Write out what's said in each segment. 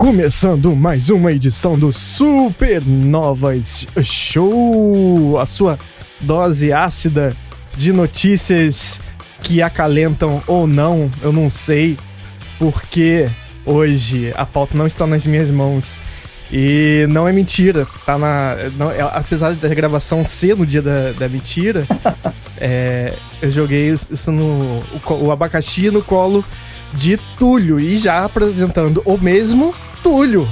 Começando mais uma edição do Supernovas Show, a sua dose ácida de notícias que acalentam ou não, eu não sei, porque hoje a pauta não está nas minhas mãos. E não é mentira, tá na. Não, é, apesar da gravação ser no dia da, da mentira, é, eu joguei isso no. O, o abacaxi no colo de Túlio e já apresentando o mesmo Túlio.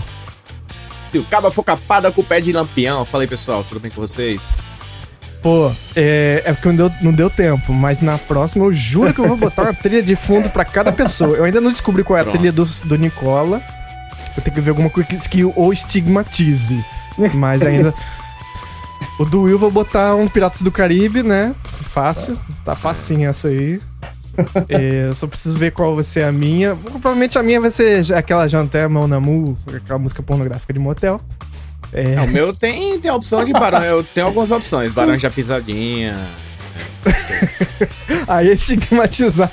O caba foi capada com o pé de lampião. Fala aí, pessoal, tudo bem com vocês? Pô, é, é porque não deu, não deu tempo, mas na próxima eu juro que eu vou botar uma trilha de fundo pra cada pessoa. Eu ainda não descobri qual é a Pronto. trilha do, do Nicola. Eu tenho que ver alguma coisa que, o estigmatize. Mas ainda. O do Will vou botar um Piratas do Caribe, né? Fácil. Tá facinho essa aí. É, eu só preciso ver qual vai ser a minha. Provavelmente a minha vai ser aquela Janté Mão na Mu, aquela música pornográfica de motel. É, É, o meu tem, tem a opção de barão. Eu tenho algumas opções. Barão da pisadinha. aí estigmatizava.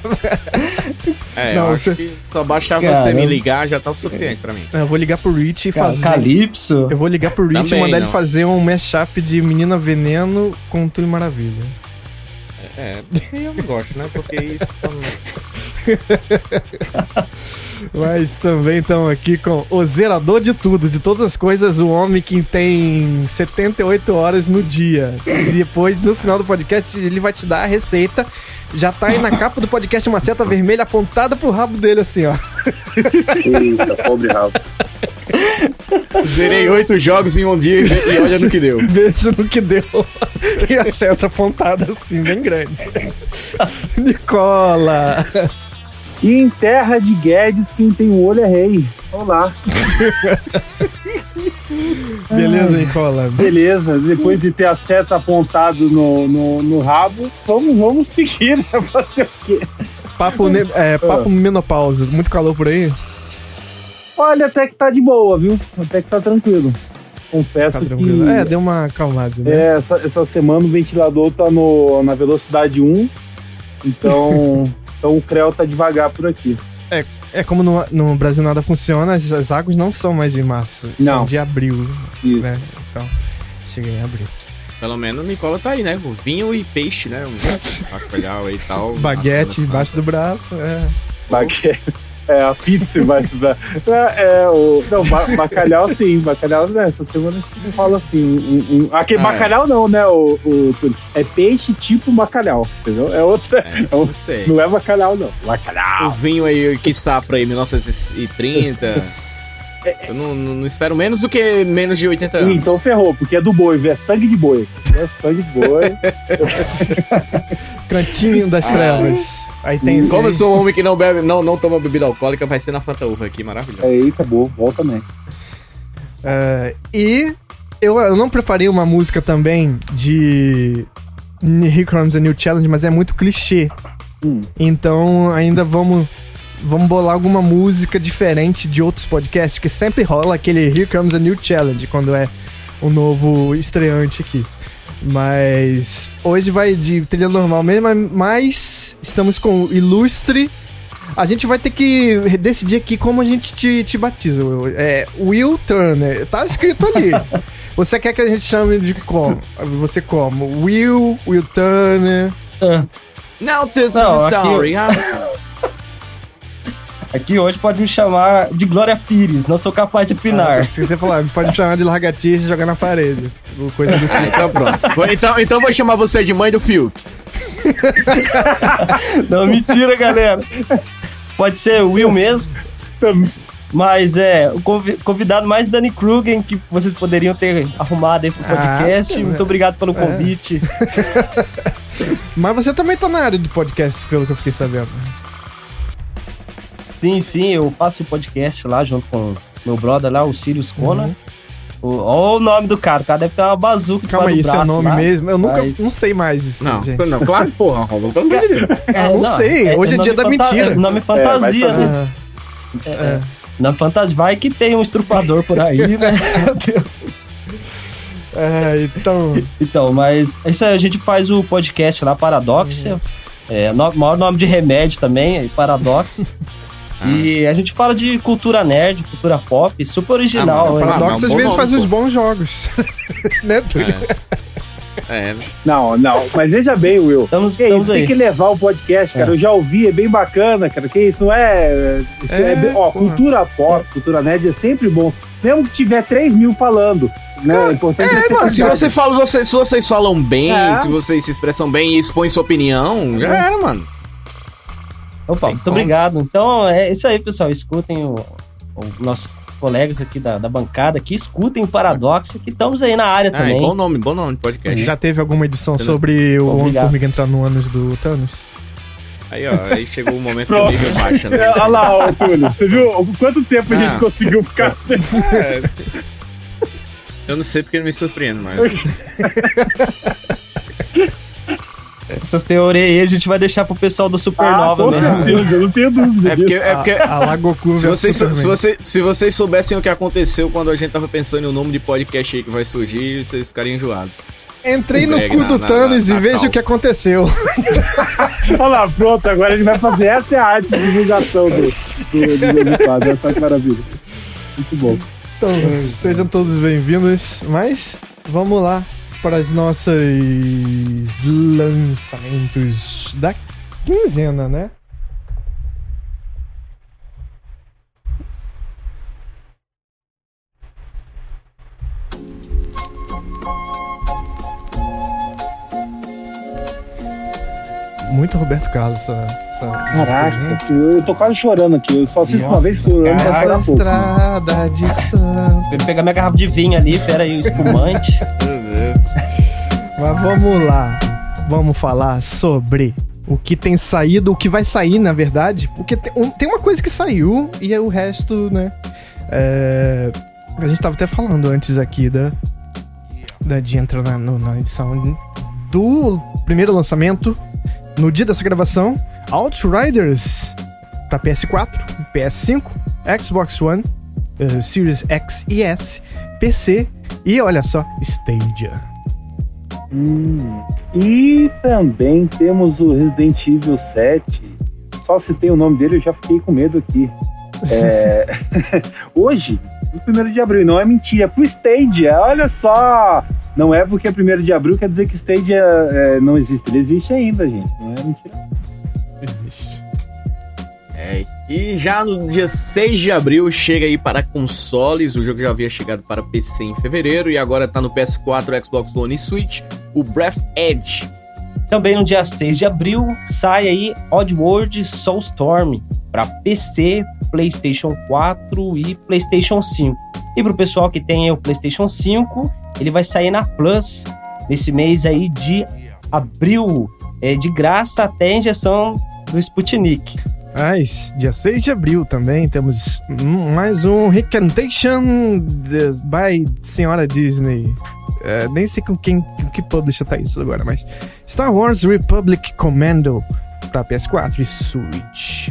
É, Não, eu acho você- que só basta você Caramba. me ligar, já tá o suficiente pra mim. Eu vou ligar pro Rich e fazer. Calypso? Eu vou ligar pro Rich e Também mandar ele não. fazer um mashup de Menina Veneno com Túlio Maravilha. É, eu não gosto, né? Porque isso. Mas também estamos aqui com o zerador de tudo, de todas as coisas, o homem que tem 78 horas no dia. E depois, no final do podcast, ele vai te dar a receita. Já tá aí na capa do podcast uma seta vermelha apontada pro rabo dele, assim, ó. Eita, pobre rabo. Zerei oito jogos em um dia e olha no que deu. Veja no que deu. E a seta apontada assim, bem grande. Nicola! E em terra de Guedes, quem tem o olho é rei. Olá. Beleza, Nicola? Beleza, depois de ter a seta apontado no, no, no rabo, vamos, vamos seguir, né? Fazer o quê? Papo, ne- é, papo menopausa. Muito calor por aí? Olha, até que tá de boa, viu? Até que tá tranquilo. Tá Confesso tranquilo. que É, deu uma acalmada, né? é, essa, essa semana o ventilador tá no, na velocidade 1, então, então o Creu tá devagar por aqui. É como no, no Brasil nada funciona, as, as águas não são mais de março, são Não. de abril, Isso. né? Então, cheguei em abril. Pelo menos o Nicola tá aí, né? Com vinho e peixe, né? Um bacalhau e tal. Baguete embaixo do braço, é. Baque- É, a pizza vai. É, é, o. Não, ba- bacalhau sim, bacalhau, né? Essa semana a gente não fala assim. Um, um- aquele Ah, é. bacalhau não, né? O, o, Túlio? é peixe tipo bacalhau, entendeu? É outro. É, é sei. não é bacalhau, não. O Bacalhau. vinho aí que safra aí 1930. Eu não, não- não espero menos do que menos de 80 anos. Então ferrou, porque é do boi, é sangue de boi. É sangue de boi. Cantinho das Ah. trevas. Aí tem esse Como eu aí. sou um homem que não bebe, não, não toma bebida alcoólica, vai ser na Fanta Uva aqui, maravilhoso. Eita, boa, bom também. É, e eu, eu não preparei uma música também de Here Comes a New Challenge, mas é muito clichê. Hum. Então ainda vamos vamos bolar alguma música diferente de outros podcasts, que sempre rola aquele Here Comes a New Challenge quando é o novo estreante aqui. Mas hoje vai de trilha normal mesmo, mas estamos com o Ilustre. A gente vai ter que decidir aqui como a gente te, te batiza. Will. É Will Turner. Tá escrito ali. Você quer que a gente chame de como? Você como? Will, Will Turner. Now this Não, is the aqui- story. ah. Aqui hoje pode me chamar de Glória Pires, não sou capaz de Ah, opinar. se você falar, pode me chamar de largatixa e jogar na parede. Coisa do Ah, então pronto. Vou- Então, então vou chamar você de mãe do Fiuk. Não, mentira, galera. Pode ser o Will mesmo, mas é o convi- convidado mais Danny Krugen que vocês poderiam ter arrumado aí pro Ah, podcast. sim, Muito é. obrigado pelo convite. Mas você também tá na área do podcast, pelo que eu fiquei sabendo. Sim, sim, eu faço o podcast lá junto com meu brother lá, o Sirius Kona. Uhum. O- Olha o nome do cara. O cara deve ter uma bazuca. Calma aí, esse é nome lá. mesmo? Eu nunca, Mas- não sei mais isso, Não, gente. não, claro, porra, Romulo, pelo amor de Deus. Ah, não sei, hoje é dia da mentira. é Nome fantasia, É, vai né? Ah, é. Nome fantasia. Vai que tem um estrupador por aí, né? Meu Deus. É, então, Então, mas é isso aí, a gente faz o podcast lá, Paradoxia. É, no, maior nome de remédio também, é E a gente fala de cultura nerd, cultura pop, super original. Ah, mano, né? Paradox não, às vezes nome, faz pô. uns bons jogos. né, Túlio? É. É, Não, não, mas veja bem, Will. Estamos, Que estamos isso, aí. tem que levar o podcast, cara. Eu já ouvi, é bem bacana, cara. Que isso não é. Isso é, É, ó, cultura pop, cultura nerd é sempre bom. Mesmo que tiver 3 mil falando. Né? é importante É, mano, se você fala, você, se vocês falam bem, É. se vocês se expressam bem e expõem sua opinião, já era, mano. Opa, muito obrigado. Então é isso aí, pessoal. Escutem o, o nossos colegas aqui da, da bancada que escutem o Paradoxo, que estamos aí na área Ah, também. bom nome, bom nome de podcast. Já teve alguma edição Entendeu? sobre o. Homem-Formiga entrar no ânus do Thanos? Aí, ó, aí chegou o momento que o nível baixa, né? É, Olha lá, ó, Túlio. Você viu quanto tempo a gente Ah. conseguiu ficar sem. É. Eu não sei porque não me surpreendo, mas. Essas teorias aí a gente vai deixar pro pessoal do Ah, Supernova com mesmo. certeza, eu não tenho dúvida É porque, disso. é porque A, a Lagoku se, versus vocês, se, vocês, se vocês soubessem o que aconteceu quando a gente tava pensando em um nome de podcast aí que vai surgir, vocês ficariam enjoados. Entrei no cu do na- Thanos na- e na cal. o que aconteceu. Olha lá, pronto, agora ele vai fazer. Essa é a arte de divulgação do, do, do, quadro. Essa que maravilha. Muito bom. Então, sejam todos bem-vindos. Mas vamos lá para os nossos lançamentos da quinzena, né? Muito Roberto Carlos essa. essa Caraca, eu tô quase chorando aqui. Eu só assisto uma vez por ano Essa chorar pouco. estrada de santo. Vou pegar minha garrafa de vinho ali, pera aí, o espumante. Mas vamos lá. Vamos falar sobre o que tem saído, o que vai sair, na verdade. Porque tem, um- uma coisa que saiu e é o resto, né? É, a gente tava até falando antes aqui da, da de entrar na, na edição do primeiro lançamento. No dia dessa gravação, Outriders para PS4, PS5, Xbox One, eh, Series X e S, PC e olha só, Stadia. Hum, E também temos o Resident Evil 7. Só citei o nome dele, eu já fiquei com medo aqui. É, Hoje, no 1 de abril, não é mentira, pro Stadia, olha só! Não é porque é 1 de abril, quer dizer que Stadia é, não existe. Ele existe ainda, gente, não é mentira. É, e já no dia 6 de abril chega aí para consoles, o jogo já havia chegado para PC em fevereiro e agora tá no PS4, Xbox One e Switch, o Breath Edge. Também no dia 6 de abril sai aí Oddworld Soulstorm para PC, PlayStation 4 e PlayStation 5. E pro pessoal que tem o PlayStation 5, ele vai sair na Plus nesse mês aí de abril, é, de graça até a injeção do Sputnik. Mas, dia 6 de abril também temos mais um Recantation by Senhora Disney. É, nem sei com quem, com que publisher tá isso agora, mas Star Wars Republic Commando pra PS4 e Switch.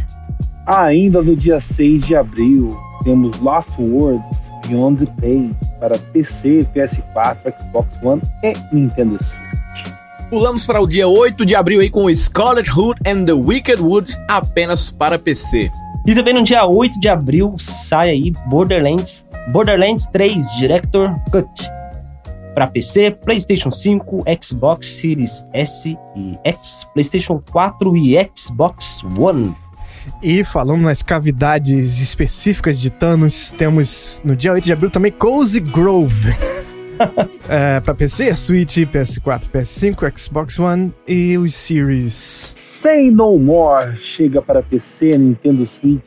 Ainda no dia 6 de abril, temos Lost Worlds Beyond the Page para PC, PS4, Xbox One e Nintendo Switch. Pulamos para o dia 8 de abril aí com o Scarlet Hood and the Wicked Wood apenas para PC. E também no dia 8 de abril sai aí Borderlands, Borderlands 3 Director Cut para PC, PlayStation 5, Xbox Series S e X, PlayStation 4 e Xbox One. E falando nas cavidades específicas de Thanos, temos no dia 8 de abril também Cozy Grove. é, pra PC, Switch, PS4, PS5, Xbox One e os Series. Say No More chega para PC, Nintendo Switch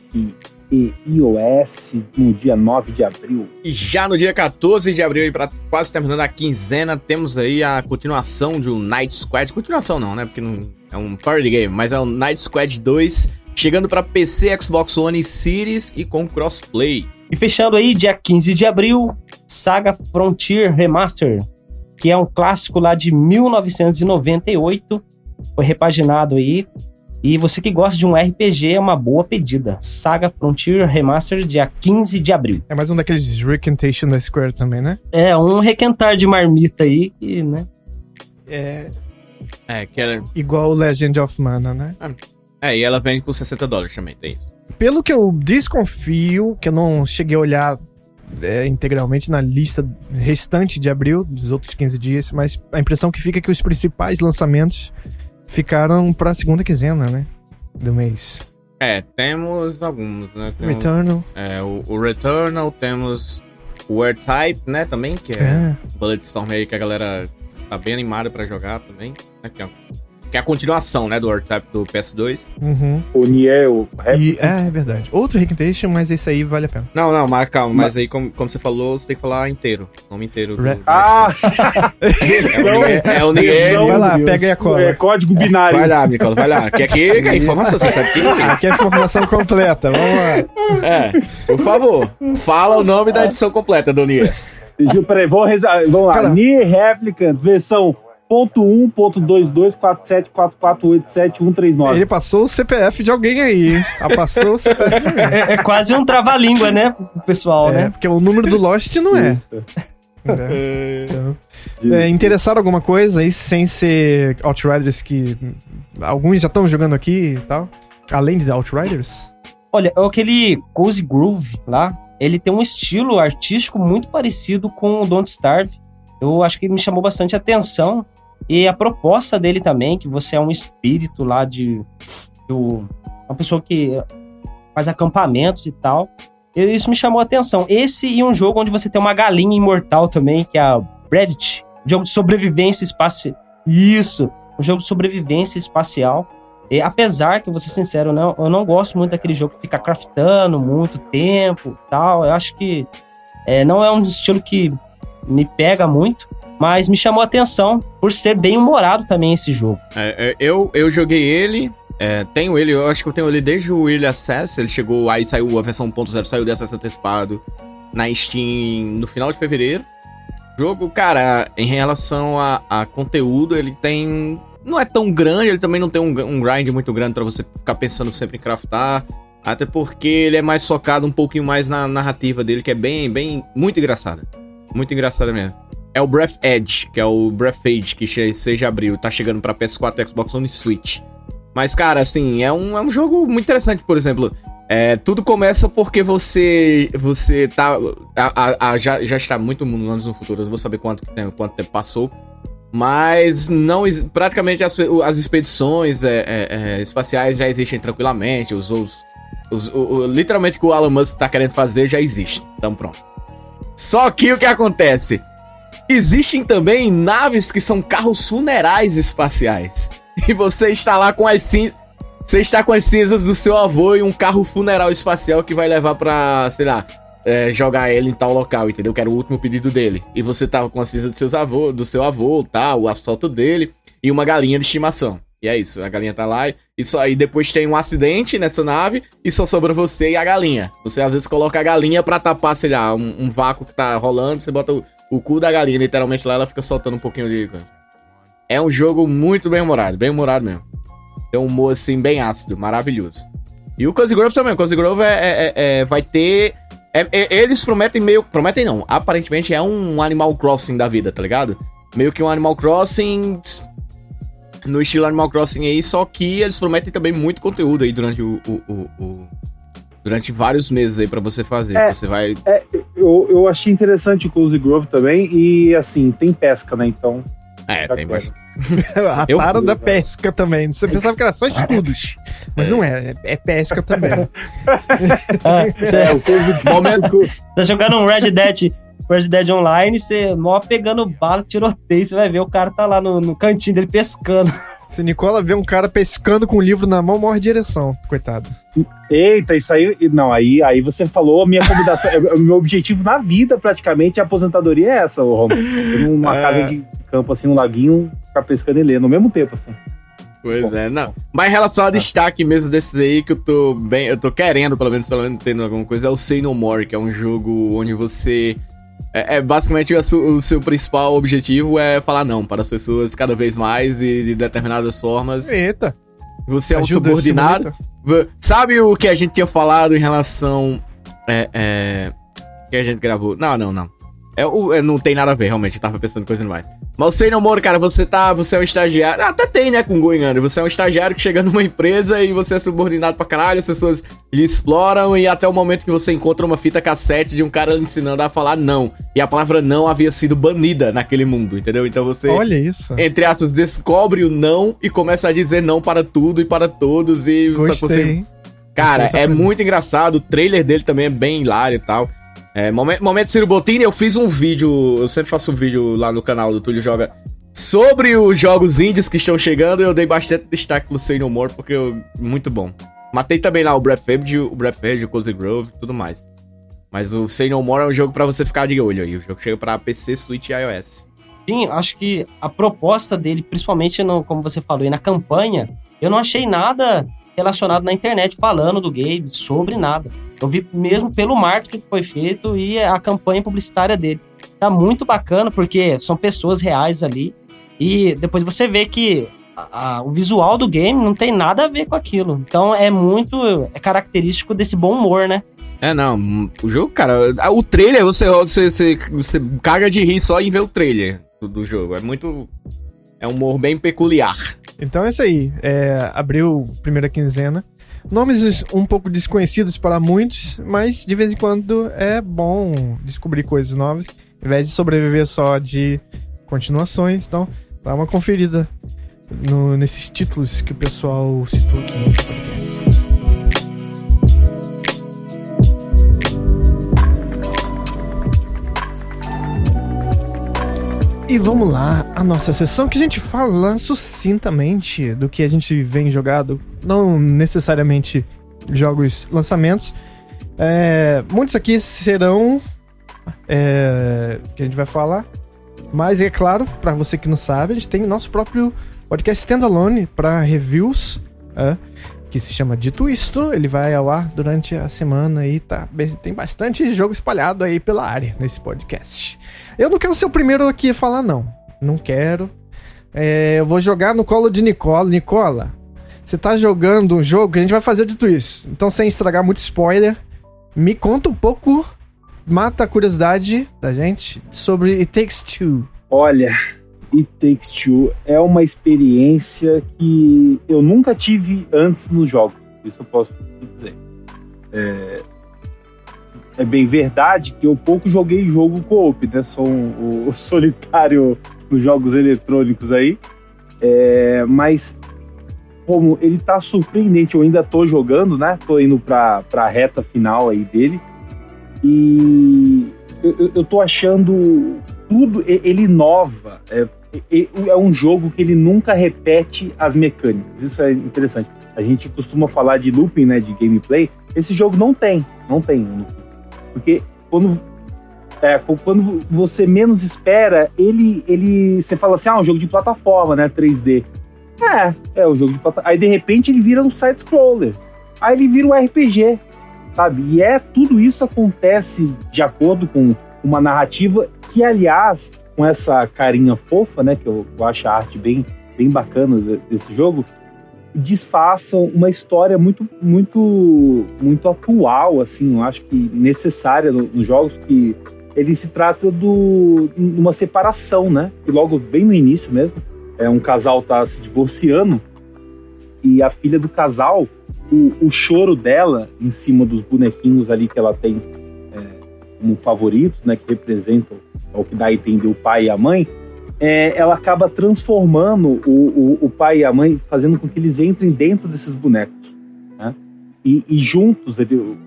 e iOS no dia 9 de abril. E já no dia 14 de abril, aí pra quase terminando a quinzena, temos aí a continuação de um Night Squad. Continuação não, né? Porque não é um party game, mas é um Night Squad 2, chegando para PC, Xbox One e Series e com crossplay. E fechando aí, dia 15 de abril, Saga Frontier Remaster, que é um clássico lá de 1998. Foi repaginado aí. E você que gosta de um RPG é uma boa pedida. Saga Frontier Remaster, dia 15 de abril. É mais um daqueles Recantation da Square também, né? É, um requentar de marmita aí, que, né? É É, que ela, igual o Legend of Mana, né? é, e ela vende por 60 dólares também, tem isso. Pelo que eu desconfio, que eu não cheguei a olhar é, integralmente na lista restante de abril, dos outros 15 dias, mas a impressão que fica é que os principais lançamentos ficaram pra segunda quinzena, né? Do mês. É, temos alguns, né? Temos, Returnal. é, o, o Returnal, temos o R-Type, né, também, que é É. Bulletstorm aí que a galera tá bem animada pra jogar também. né, que, é, que é a continuação, né, do R-Type do PS2. Uhum. O o E, é, é verdade. Outro Recantation, mas esse aí vale a pena. Não, não, mas calma, mas aí como, como você falou, você tem que falar inteiro, o nome inteiro. Do, Re- do- Ah! é o Nier. versão- Vai lá, pega aí a cola. É código binário. Vai lá, Nicola, vai lá. Que aqui é informação, você sabe que... Aqui é a informação completa, vamos lá. É, por favor, fala o nome da edição completa do eu- Peraí, vamos, rezar, vamos lá. Cara. Nier Replicant, versão .1.22474487 Ele passou o CPF de alguém aí, hein? Ah, passou o CPF de alguém. É, é quase um trava-língua, né, pessoal, É, né? porque o número do Lost não é. É. Então, é, interessaram alguma coisa aí sem ser Outriders que alguns já estão jogando aqui e tal? Além de Outriders? Olha, aquele Cozy Groove lá, ele tem um estilo artístico muito parecido com o Don't Starve. Eu acho que me chamou bastante atenção. E a proposta dele também, que você é um espírito lá de. do- uma pessoa que faz acampamentos e tal. Isso me chamou a atenção. Esse e um jogo onde você tem uma galinha imortal também, que é a Reddit. Jogo de sobrevivência espacial. Isso! Um jogo de sobrevivência espacial. E, apesar que, vou ser sincero, não, eu não gosto muito daquele jogo que fica craftando muito tempo tal. Eu acho que é, não é um estilo que me pega muito, mas me chamou a atenção por ser bem humorado também esse jogo. É, é, eu, eu joguei ele, é, tenho ele, eu acho que eu tenho ele desde o Early Access, ele chegou, aí saiu a versão 1.0, saiu de antecipado na Steam no final de fevereiro. O jogo, cara, em relação a, a conteúdo, ele tem... Não é tão grande, ele também não tem um, um grind muito grande pra você ficar pensando sempre em craftar. Até porque ele é mais focado um pouquinho mais na narrativa dele, que é bem, bem, muito engraçada. Muito engraçada mesmo. É o Breath Edge, que é o Breath Edge, que seja abril, tá chegando pra PS4, Xbox One e Switch. Mas, cara, assim, é um, é um jogo muito interessante, por exemplo. É, tudo começa porque você você tá. a- a- a- já, já está muito anos no futuro, eu não vou saber quanto, que tem- quanto tempo passou. Mas não praticamente as, as expedições é, é, é, espaciais já existem tranquilamente. Os, os, os- literalmente o que o Elon Musk tá querendo fazer já existe. Então pronto. Só que o que acontece? Existem também naves que são carros funerais espaciais. E você está lá com as cinzas. Você está com as cinzas do seu avô e um carro funeral espacial que vai levar pra, sei lá, é, jogar ele em tal local, entendeu? Que era o último pedido dele. E você tava com a cinza do, seus avô, do seu avô, tá? O asfalto dele e uma galinha de estimação. E é isso, a galinha tá lá e só aí depois tem um acidente nessa nave e só sobra você e a galinha. Você às vezes coloca a galinha pra tapar, sei lá, um, um vácuo que tá rolando, você bota o, o cu da galinha literalmente lá, ela fica soltando um pouquinho de. É um jogo muito bem humorado, bem humorado mesmo. Tem um humor assim bem ácido, maravilhoso. E o Cozy Grove também, o Cozy Grove é, é- é- é- vai ter é- é- eles prometem meio. Prometem não. Aparentemente é um Animal Crossing da vida, tá ligado? Meio que um Animal Crossing. No estilo Animal Crossing aí, só que eles prometem também muito conteúdo aí durante o. o- o- o- durante vários meses aí pra você fazer. É. Você vai. Eu, eu achei interessante o Cozy Grove também. E assim, tem pesca, né? Então. É, tem bastante. A Eu- tara da pesca também. Você pensava que era só estudos. Mas não é, é pesca também. Ah, É, o Cozy Momento. tá jogando um Red Dead, Red Dead Online, você mó pegando bala, tiroteio, você vai ver o cara tá lá no, no cantinho dele pescando. Se Nicola vê um cara pescando com o livro na mão, morre de ereção. Coitado. Eita, isso aí. Não, aí, aí você falou a minha combinação. o meu objetivo na vida, praticamente, a aposentadoria é essa, ô Romulo. Eu numa É. casa de campo, assim, um laguinho, ficar pescando e ler no mesmo tempo, assim. Pois é, não. Mas em relação a destaque mesmo desses aí que eu tô bem. Eu tô querendo, pelo menos, pelo menos tendo alguma coisa, é o Say No More, que é um jogo onde você É, é basicamente o, o seu principal objetivo é falar não para as pessoas cada vez mais e de determinadas formas. Eita. Você é um ajuda subordinado. Sabe o que a gente tinha falado em relação. É. é que a gente gravou. Não, não, não. É, o- é, não tem nada a ver, realmente. Eu tava pensando em coisa demais. Mas o Sei No More, cara, você tá. Você é um estagiário. Até tem, né, com Going Under. Você é um estagiário que chega numa empresa e você é subordinado pra caralho. As pessoas lhe exploram e até o momento que você encontra uma fita cassete de um cara lhe ensinando a falar não. E a palavra não havia sido banida naquele mundo, entendeu? Então você Olha isso. entre aspas, descobre o não e começa a dizer não para tudo e para todos e só que Gostei. você... hein? Cara, é muito engraçado, o trailer dele também é bem hilário e tal. É, momento, momento Ciro Bottini, eu fiz um vídeo, eu sempre faço um vídeo lá no canal do Túlio Joga sobre os jogos indies que estão chegando e eu dei bastante destaque pro Say No More porque eu, muito bom. Matei também lá o Breath Edge, o Breath Edge, o Cozy Grove e tudo mais. Mas o Say No More é um jogo pra você ficar de olho aí, o jogo chega pra PC, Switch e iOS. Sim, acho que a proposta dele, principalmente no, como você falou, e na campanha, eu não achei nada relacionado na internet falando do game, sobre nada. Eu vi mesmo pelo marketing que foi feito e a campanha publicitária dele. Tá muito bacana porque são pessoas reais ali e depois você vê que a- a- o visual do game não tem nada a ver com aquilo. Então é muito é característico desse bom humor, né? É, não, o jogo, cara, o trailer, você, você, você, você caga de rir só em ver o trailer do, do jogo. É muito. É um humor bem peculiar. Então é isso aí. É, abriu primeira quinzena. Nomes um pouco desconhecidos para muitos, mas de vez em quando é bom descobrir coisas novas, ao invés de sobreviver só de continuações. Então, dá uma conferida no- nesses títulos que o pessoal citou aqui no. E vamos lá, a nossa sessão que a gente fala sucintamente do que a gente vem jogado, não necessariamente jogos lançamentos. É, muitos aqui serão é, que a gente vai falar, mas é claro, para você que não sabe, a gente tem nosso próprio podcast standalone para reviews, é, que se chama Dito Isto. Ele vai ao ar durante a semana e tá, tem bastante jogo espalhado aí pela área nesse podcast. Eu não quero ser o primeiro aqui a falar, não. Não quero. É, eu vou jogar no colo de Nicola. Nicola, você tá jogando um jogo que a gente vai fazer dito isso. Então, sem estragar muito spoiler, me conta um pouco, mata a curiosidade da gente sobre It Takes Two. Olha, It Takes Two é uma experiência que eu nunca tive antes nos jogos. Isso eu posso dizer. É, é bem verdade que eu pouco joguei jogo co-op, né? Sou um, o solitário dos jogos eletrônicos aí. É, mas como ele tá surpreendente, eu ainda tô jogando, né? Tô indo pra, pra reta final aí dele. E eu, eu- tô achando tudo, ele inova. É, é um jogo que ele nunca repete as mecânicas. Isso é interessante. A gente costuma falar de looping, né, de gameplay. Esse jogo não tem, não tem. um looping. Porque quando é, quando você menos espera, ele ele você fala assim, ah, um jogo de plataforma, né, 3D. É, é o jogo de plataforma. Aí de repente ele vira um side scroller. Aí ele vira um RPG, sabe? E é tudo isso acontece de acordo com uma narrativa que, aliás, com essa carinha fofa, né? Que eu, eu acho a arte bem, bem bacana de- desse jogo, disfarçam uma história muito, muito, muito atual, assim. Eu acho que necessária no- nos jogos que ele se trata do, de uma separação, né? E logo bem no início mesmo, é um casal tá se divorciando e a filha do casal, o, o choro dela em cima dos bonequinhos ali que ela tem é, como favoritos, né? Que representam o que dá a entender o pai e a mãe. é, ela acaba transformando o, o, o pai e a mãe, fazendo com que eles entrem dentro desses bonecos. Né? E, e juntos,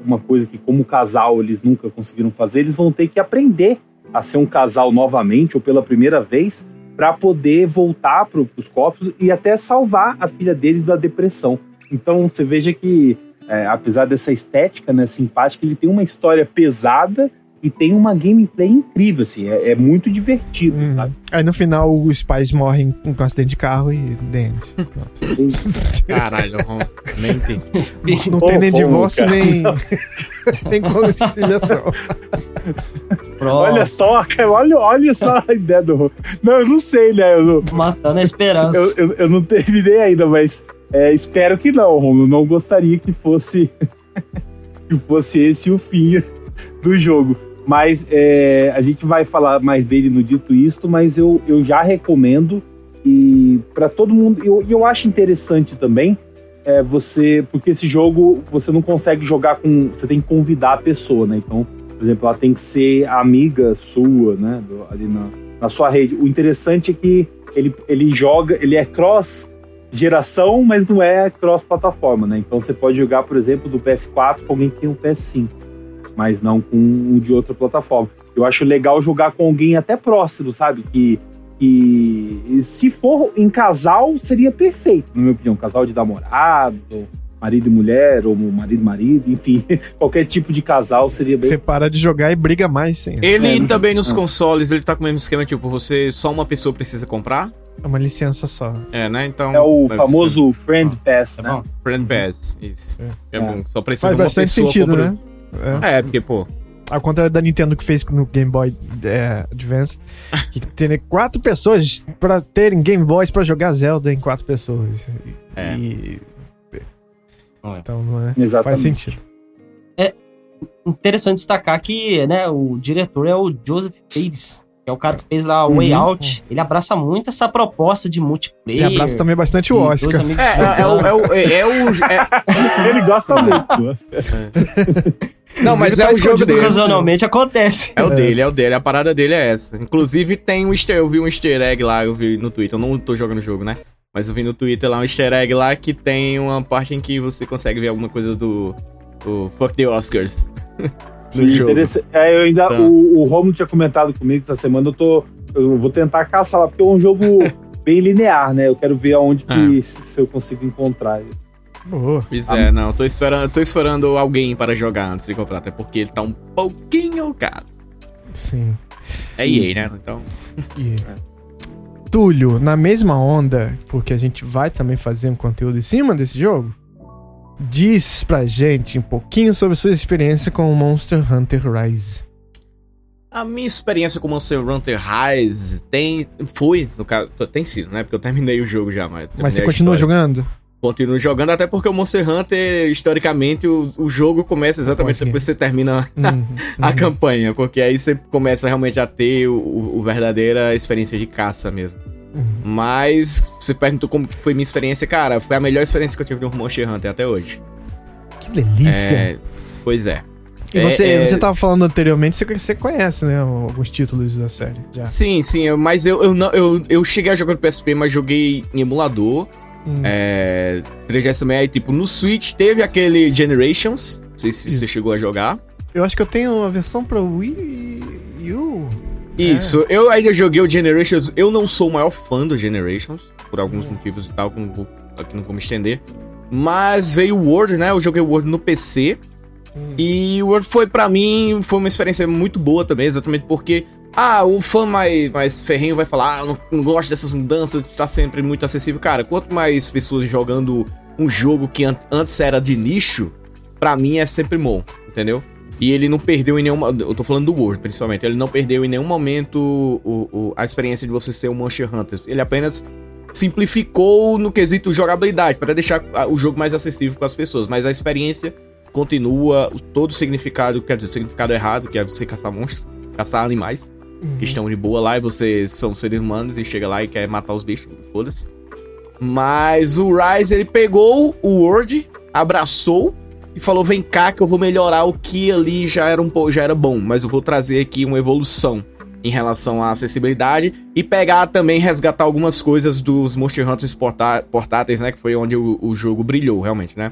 uma coisa que, como casal, eles nunca conseguiram fazer, eles vão ter que aprender a ser um casal novamente, ou pela primeira vez, para poder voltar para os corpos e até salvar a filha deles da depressão. Então você veja que, é, apesar dessa estética né, simpática, ele tem uma história pesada e tem uma gameplay incrível, assim, é, é muito divertido, Uhum. sabe? Aí no final os pais morrem com um acidente de carro e dente. Caralho, Ron, nem tem. Não tem nem divórcio, cara. nem, nem conciliação. Pronto, Olha só, olha, olha só a ideia do. Não, eu não sei, né? Eu, não- matando a esperança. eu, eu, eu não terminei ainda, mas é, espero que não, Romulo. Não gostaria que fosse que fosse esse o fim do jogo. Mas é, a gente vai falar mais dele no dito isto, mas eu, eu já recomendo e para todo mundo. Eu, eu acho interessante também é, você, porque esse jogo você não consegue jogar com, você tem que convidar a pessoa, né? Então, por exemplo, ela tem que ser amiga sua, né? do- ali na, na sua rede. O interessante é que ele, ele joga, ele é cross geração, mas não é cross plataforma, né? Então você pode jogar, por exemplo, do PS4 com alguém que tem um PS5, mas não com um de outra plataforma. Eu acho legal jogar com alguém até próximo, sabe? Que, que se for em casal, seria perfeito, na minha opinião. Casal de namorado, marido e mulher, ou marido e marido, enfim, qualquer tipo de casal seria bem. Você para de jogar e briga mais, sim. Ele É, também nos ah. consoles, ele tá com o mesmo esquema, tipo, você só uma pessoa precisa comprar. É uma licença só. É, né? Então. É o famoso Friend Pass, É né? bom. Friend Pass. Isso. É, É. bom. Só precisa Faz uma bastante pessoa sentido, comprar- né? É. É, porque, pô. Ao contrário da Nintendo que fez no Game Boy é, Advance, que tem quatro pessoas pra terem Game Boys pra jogar Zelda em quatro pessoas. É. E... É. Então não é. Faz Exatamente. sentido. Interessante destacar que né, o diretor é o Joseph Fares, que é o cara que fez lá o Way Uhum. Out. Ele abraça muito essa proposta de multiplayer. abraça também bastante o Oscar. É, é, é o. É o, é, é o é- Ele gosta muito. né? não, mas Inclusive, é tá o jogo dele. Ocasionalmente acontece. É o É. dele, é o dele. A parada dele é essa. Inclusive, tem um easter, eu vi um easter egg lá, eu vi no Twitter. Eu não tô jogando o jogo, né? Mas eu vi no Twitter lá um easter egg lá que tem uma parte em que você consegue ver alguma coisa do. do Fuck the Oscars. no jogo. É, eu ainda, Tá. o, o Romulo tinha comentado comigo essa semana, eu tô. Eu vou tentar caçar lá, porque é um jogo bem linear, né? Eu quero ver aonde que se, se eu consigo encontrar ele. Boa. Pois é, não, tô esperando, tô esperando alguém para jogar antes de comprar, até porque ele tá um pouquinho caro. Sim. É EA, né? Então. E... Túlio, na mesma onda, porque a gente vai também fazer um conteúdo em cima desse jogo, diz pra gente um pouquinho sobre sua experiência com o Monster Hunter Rise. A minha experiência com Monster Hunter Rise tem. Foi, no caso. Tem sido, né? Porque eu terminei o jogo já, mas. Mas você continua jogando? Continuo jogando, até porque o Monster Hunter, historicamente, o, o jogo começa exatamente Conseguir. depois que você termina Uhum, a uhum. campanha, porque aí você começa realmente a ter o, o verdadeira experiência de caça mesmo. Uhum. Mas você perguntou como foi minha experiência, cara, foi a melhor experiência que eu tive no Monster Hunter até hoje. Que delícia. É, pois é. E você, É, é- você tava falando anteriormente, você, você conhece, né, alguns títulos da série. Já. Sim, sim, eu- mas eu, eu, não, eu, eu cheguei a jogar no PSP, mas joguei em emulador. Hum. É, 3DS também, aí, tipo, no Switch teve aquele Generations. Não sei se Isso. você chegou a jogar. Eu acho que eu tenho uma versão pra Wii U. Isso, eu ainda joguei o Generations. Eu não sou o maior fã do Generations, por alguns motivos e tal, que não vou, aqui não vou me estender. Mas veio o World, né? Eu joguei o World no PC. Hum. E o World foi, pra mim, foi uma experiência muito boa também, exatamente porque. Ah, o fã mais, mais ferrenho vai falar, ah, eu não, não gosto dessas mudanças, tá sempre muito acessível. Cara, quanto mais pessoas jogando um jogo que an- antes era de nicho, pra mim é sempre bom, entendeu? E ele não perdeu em nenhum. Eu tô falando do World, principalmente. Ele não perdeu em nenhum momento o, o- a experiência de você ser um Monster Hunter. Ele apenas simplificou no quesito jogabilidade, para deixar o jogo mais acessível para as pessoas. Mas a experiência continua, todo o significado, quer dizer, o significado errado, que é você caçar monstros, caçar animais Uhum. que estão de boa lá e vocês são seres humanos e chega lá e quer matar os bichos, foda-se. Mas o Rise, ele pegou o Word, abraçou e falou: vem cá que eu vou melhorar o que ali já era, um, já era bom, mas eu vou trazer aqui uma evolução em relação à acessibilidade e pegar também, resgatar algumas coisas dos Monster Hunters portá- portáteis, né? Que foi onde o, o jogo brilhou, realmente, né?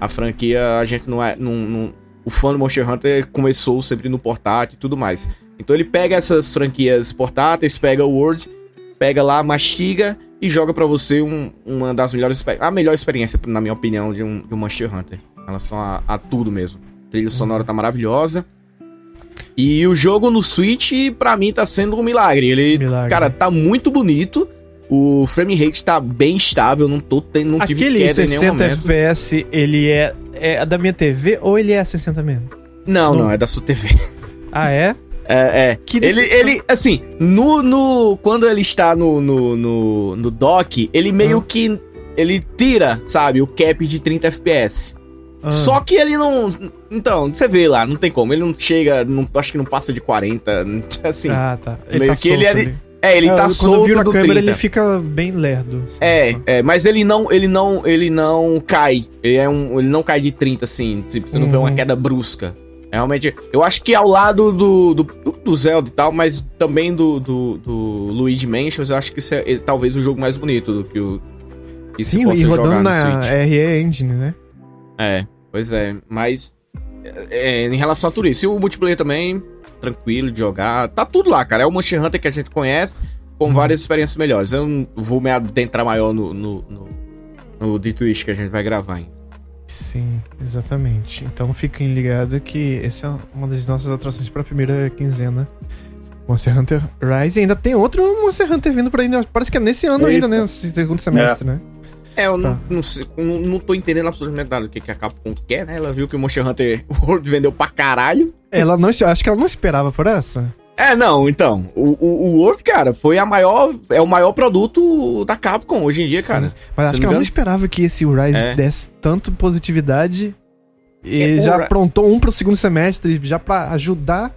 A franquia, a gente não é. Não, não- o fã do Monster Hunter começou sempre no portátil e tudo mais. Então ele pega essas franquias portáteis, pega o Word, pega lá, mastiga e joga pra você um- uma das melhores a melhor experiência, na minha opinião, de um, de um Monster Hunter. Em relação a, a tudo mesmo. A trilha sonora tá maravilhosa. E o jogo no Switch, pra mim, tá sendo um milagre. Ele, Milagre. cara, tá muito bonito. O frame rate tá bem estável, não tô tendo, não tive Aquele queda em nenhum 60 momento. FPS, ele é, é da minha TV ou ele é 60 mesmo? Não, Não. não, é da sua TV. Ah, é? É, é. Que ele, ele, assim, no, no, quando ele está no, no, no, no dock, ele meio Ah. que, ele tira, sabe, o cap de 30 FPS. Ah, Só que ele não, então, você vê lá, não tem como, ele não chega, não, acho que não passa de 40, assim. Ah, tá. Ele meio tá que ele solto é- ali. É, ele É, tá quando solto vira a câmera, 30. ele fica bem lerdo. assim. É, é, mas ele não, ele não, ele não cai. Ele é um, ele não cai de 30 assim, tipo, você não vê uma Uhum. queda brusca. É Realmente, eu acho que ao lado do, do, do Zelda e tal, mas também do, do, do Luigi Mansions, eu acho que isso é, é talvez o jogo mais bonito do que o que se Sim, e rodando na. RE Engine, né? É, pois é, mas é, em relação a tudo isso, e o multiplayer também, tranquilo de jogar, tá tudo lá, cara. É o Monster Hunter que a gente conhece, com Uhum. várias experiências melhores. Eu não vou me adentrar maior no, no, no, no The Twist que a gente vai gravar ainda. Sim, exatamente. Então fiquem ligados que essa é uma das nossas atrações pra primeira quinzena. Monster Hunter Rise. E ainda tem outro Monster Hunter vindo por aí. né? Parece que é nesse ano Eita. ainda, né? Segundo semestre, né? É, eu não, Tá. não, sei, não, não tô entendendo absolutamente nada do que, que a Capcom quer, né? Ela viu que o Monster Hunter World vendeu pra caralho. Ela não, acho que ela não esperava por essa. É, não, então, o, o, o World, cara, foi a maior, é o maior produto da Capcom hoje em dia, cara. Sim. Mas Se acho que ela não esperava que esse Rise É. desse tanto positividade. E É, o já Ri- aprontou um pro segundo semestre, já pra ajudar.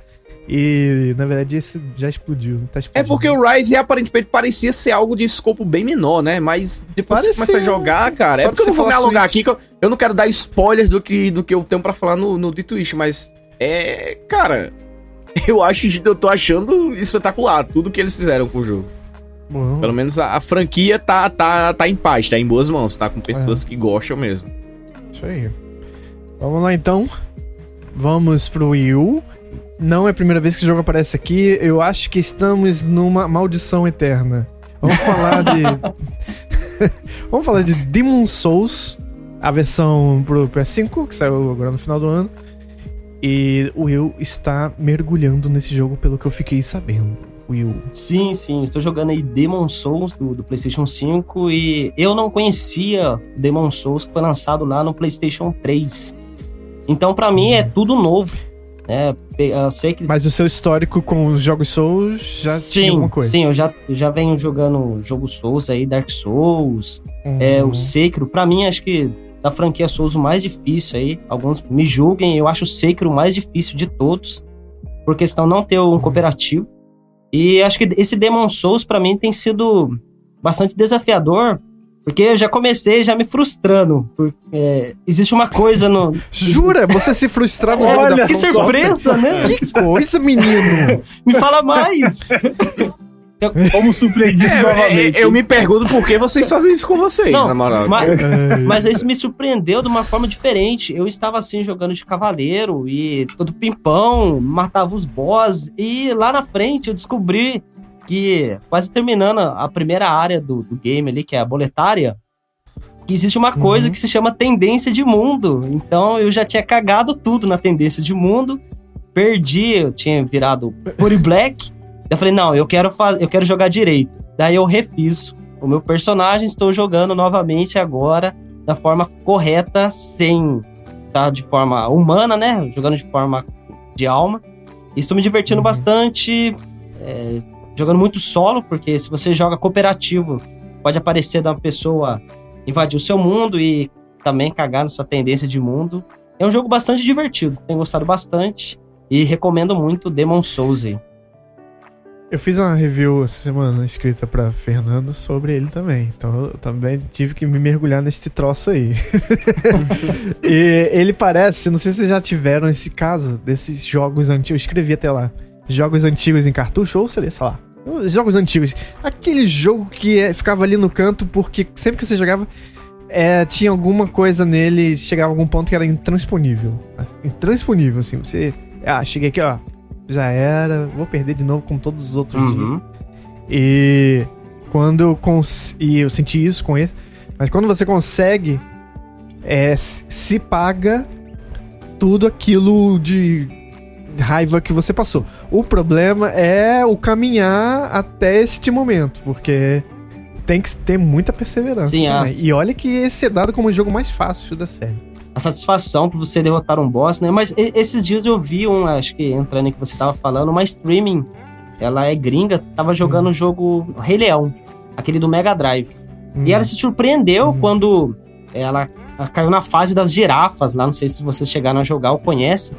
E na verdade esse já explodiu. Tá É porque o Rise aparentemente parecia ser algo de escopo bem menor, né? Mas depois que você começa a jogar, cara. Só é porque eu de não vou me alongar Switch. aqui, que eu, eu não quero dar spoilers do que, do que eu tenho pra falar no, no The Twist, mas é. Cara, eu acho eu tô achando espetacular tudo que eles fizeram com o jogo. Bom, Pelo menos a, a franquia tá, tá, tá em paz, tá em boas mãos, tá? Com pessoas que gostam mesmo. Isso aí. Vamos lá então. Vamos pro Wii U. Não é a primeira vez que o jogo aparece aqui. Eu acho que estamos numa maldição eterna. Vamos falar de. Vamos falar de Demon Souls, a versão pro PS5, que saiu agora no final do ano. E o Will está mergulhando nesse jogo, pelo que eu fiquei sabendo. Will. Sim, sim. Estou jogando aí Demon Souls do, do PlayStation 5 e eu não conhecia Demon Souls que foi lançado lá no PlayStation 3. Então, pra mim, é tudo novo. né? Eu sei que Mas o seu histórico com os jogos Souls já sim, tinha alguma coisa. sim, eu já, já venho jogando jogo Souls aí, Dark Souls, é, Uhum. o Sekiro. Pra mim, acho que da franquia Souls o mais difícil aí. Alguns me julguem, eu acho o Sekiro o mais difícil de todos, por questão não ter um cooperativo. E acho que esse Demon Souls pra mim tem sido bastante desafiador, porque eu já comecei já me frustrando. Porque, é, existe uma coisa no. Jura? Você se frustrar no jogo Olha da Que surpresa, né? Que coisa, menino! Me fala mais! Fomos surpreendidos É, novamente. é, eu me pergunto por que vocês fazem isso com vocês, Não, na moral. mas, É, Mas isso me surpreendeu de uma forma diferente. Eu estava assim jogando de cavaleiro e todo pimpão, matava os boss. E lá na frente eu descobri que, quase terminando a primeira área do, do game ali, que é a boletária, que existe uma coisa Uhum. que se chama tendência de mundo. Então eu já tinha cagado tudo na tendência de mundo, perdi, eu tinha virado Puri Black. Eu falei, não, eu quero, eu quero jogar direito. Daí eu refiz o meu personagem, estou jogando novamente agora da forma correta, sem tá de forma humana, né? Jogando de forma de alma. Estou me divertindo Uhum. bastante, é, jogando muito solo, porque se você joga cooperativo, pode aparecer uma pessoa invadir o seu mundo e também cagar na sua tendência de mundo. É um jogo bastante divertido, tenho gostado bastante e recomendo muito Demon Souls aí. Eu fiz uma review essa semana escrita pra Fernando sobre ele também. Então eu também tive que me mergulhar nesse troço aí. e ele parece, não sei se vocês já tiveram esse caso desses jogos antigos. Eu escrevi até lá. Jogos antigos em cartucho, ou seria, sei lá. Jogos antigos. Aquele jogo que é- ficava ali no canto porque sempre que você jogava. é, tinha alguma coisa nele, chegava a algum ponto que era intransponível. Intransponível, assim. Você. Ah, cheguei aqui, ó. Já era, vou perder de novo como todos os outros. Uhum. E quando eu cons... e eu senti isso com ele, mas quando você consegue é, se paga tudo aquilo de raiva que você passou. O problema é o caminhar até este momento, porque tem que ter muita perseverança. Sim, E olha que esse é dado como o jogo mais fácil da série. a satisfação por você derrotar um boss, né? Mas esses dias eu vi um, acho que entrando em que você tava falando, uma streaming, ela é gringa, tava jogando o jogo Rei Leão, aquele do Mega Drive. E ela se surpreendeu Uhum. quando ela, ela caiu na fase das girafas lá, não sei se vocês chegaram a jogar ou conhecem.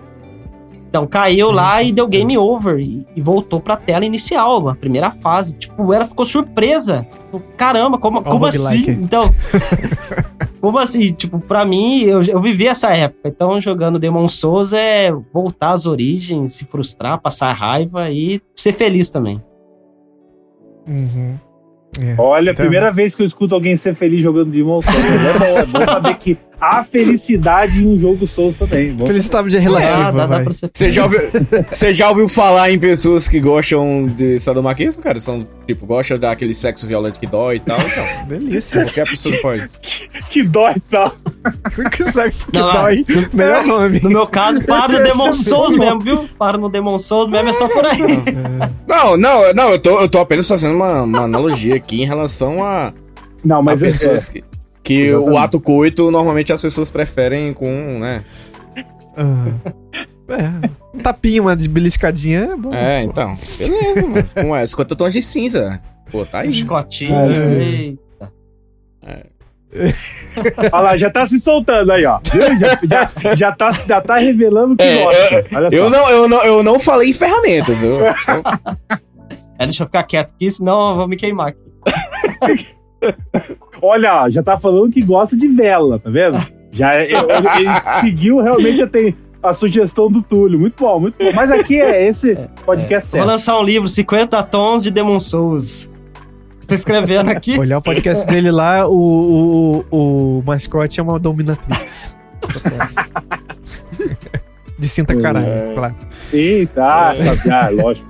Então caiu Sim, lá e deu game over e, e voltou pra tela inicial, a primeira fase. Tipo, ela ficou surpresa. Tipo, Caramba, como, como assim? roguelike. Então, como assim? Tipo, pra mim, eu, eu vivi essa época. Então, jogando Demon Souls é voltar às origens, se frustrar, passar raiva e ser feliz também. Uhum. É. Olha, Então- primeira vez que eu escuto alguém ser feliz jogando Demon Souls. Mas é bom, é bom saber que há felicidade em um jogo Souls também. Bom Felicidade é relativa, Ah, dá, dá vai. pra ser Você já, ouviu, você já ouviu falar em pessoas que gostam de sadomaquismo, cara? São, tipo, gostam daquele sexo violento que dói e tal. Então, Delícia. qualquer pessoa pode. que dói e tal. que sexo que Não, dói. Melhor nome. No meu caso, para Esse- no Demon é Souls mesmo, viu? Para no Demon Souls mesmo, é só por aí. Não, não, não, eu tô, eu tô apenas fazendo uma, uma analogia aqui em relação a, Não, a mas é, pessoas que, que o Exatamente. ato coito normalmente as pessoas preferem com, né? Ah. É. Um tapinha, uma beliscadinha é bom. É, então. Beleza, mano. Com é, 50 tons de cinza. Pô, tá Um aí. chicotinho. É. eita. Olha lá, já tá se soltando aí, ó. Já, já, já, tá, já tá revelando que É, gosta. Olha só. Eu não, eu, não, eu não falei em ferramentas. Eu, É, deixa eu ficar quieto aqui, senão eu vou me queimar aqui. Olha, já tá falando que gosta de vela, tá vendo? Já ele, ele seguiu realmente tem a sugestão do Túlio. Muito bom, muito bom. Mas aqui é esse podcast Vou certo. lançar um livro, 50 tons de Demon Souls. Tô escrevendo aqui. Olhar o podcast dele lá, o, o, o mascote é uma dominatrix. De cinta caralho, É. claro. Eita, ah, sabe, ah, lógico.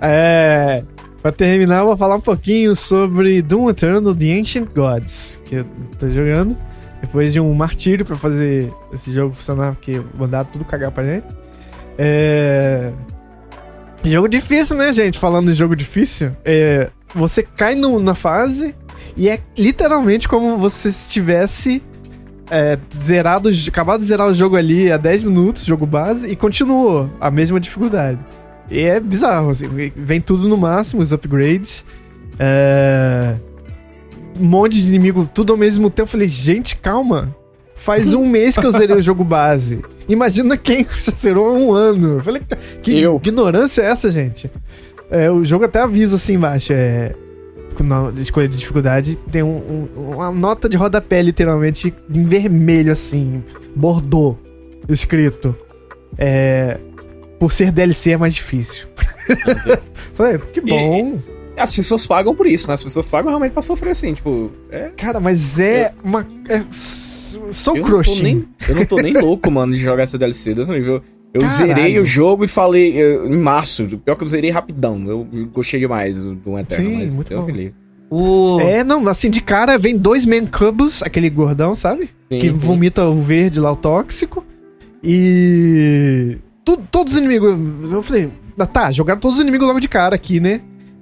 É. Pra terminar, eu vou falar um pouquinho sobre Doom Eternal The Ancient Gods, que eu tô jogando. Depois de um martírio pra fazer esse jogo funcionar, porque mandaram tudo cagar pra gente. É. Jogo difícil, né, gente? Falando em jogo difícil, é, você cai no- na fase e é literalmente como você estivesse é, zerado, acabado de zerar o jogo ali há 10 minutos, jogo base, e continuou a mesma dificuldade. E é bizarro, assim, vem tudo no máximo, os upgrades. É... Um monte de inimigo, tudo ao mesmo tempo. Eu falei, gente, calma. Faz um mês que eu zerei o jogo base. Imagina quem zerou há um ano. Eu falei, que Eu. ignorância é essa, gente? É, o jogo até avisa assim embaixo, é... Na escolha de dificuldade, tem um- um- uma nota de rodapé, literalmente, em vermelho, assim, bordô, escrito. É... Por ser DLC é mais difícil. Falei, que bom. As pessoas pagam por isso, né? As pessoas pagam realmente pra sofrer assim, tipo. É, Cara, mas é uma. É, sou eu, crushing. nem, eu não tô nem louco, mano, de jogar essa DLC. Eu, eu Caralho. zerei o jogo e falei eu- em março. Pior que eu zerei rapidão. Eu gostei demais do, do Eterno, Sim, mas muito Deus bom. livre. O... É, não, assim, de cara vem dois Man Cubs, aquele gordão, sabe? Sim, que sim. vomita o verde lá, o tóxico. E. todos os inimigos. Eu falei, ah, tá, jogaram todos os inimigos logo de cara aqui, né?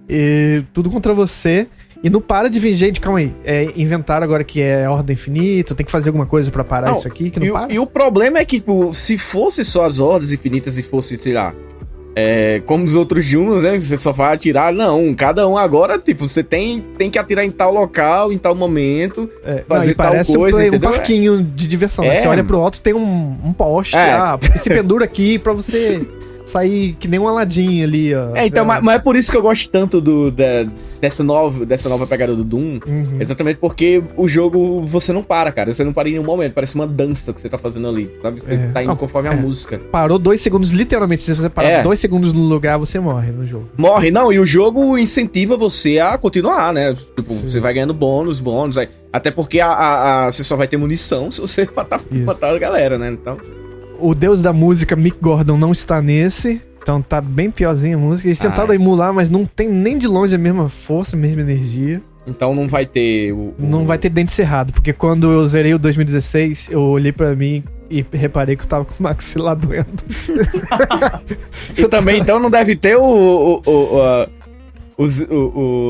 E tudo contra você. E não para de vir gente, calma aí. É, inventaram agora que é ordem infinita, tem que fazer alguma coisa pra parar Não, isso aqui, que não E, o- para. e o problema é que, tipo, se fosse só as hordas infinitas e fosse, sei lá, é, como os outros Junos, né? Você só vai atirar. Não, cada um agora, tipo, você tem, tem que atirar em tal local, em tal momento. É, fazer não, tal parece coisa, um entendeu? parquinho de diversão. né? É. Você olha pro alto, tem um, um poste, É. ah, se pendura aqui pra você sair que nem um aladinho ali, ó. É, então, mas, mas é por isso que eu gosto tanto do, da- dessa, nova, dessa nova pegada do Doom. Uhum. Exatamente porque o jogo você não para, cara. Você não para em nenhum momento. Parece uma dança que você tá fazendo ali. Sabe? Você É. tá indo Não, conforme a é. música. Parou dois segundos, literalmente. Se você parar É. dois segundos no lugar, você morre no jogo. Morre, não, e o jogo incentiva você a continuar, né? Tipo, Sim. você vai ganhando bônus, bônus. Aí, até porque a, a- a- você só vai ter munição se você matar, Isso. matar a galera, né? Então. O deus da música, Mick Gordon, não está nesse. Então tá bem piorzinha a música. Eles tentaram Ai. emular, mas não tem nem de longe a mesma força, a mesma energia. Então não vai ter o. o- Não vai ter dente cerrado, porque quando eu zerei o 2016, eu olhei pra mim e reparei que eu tava com o maxilar doendo. E também, então, não deve ter o. o, o, a- os- o-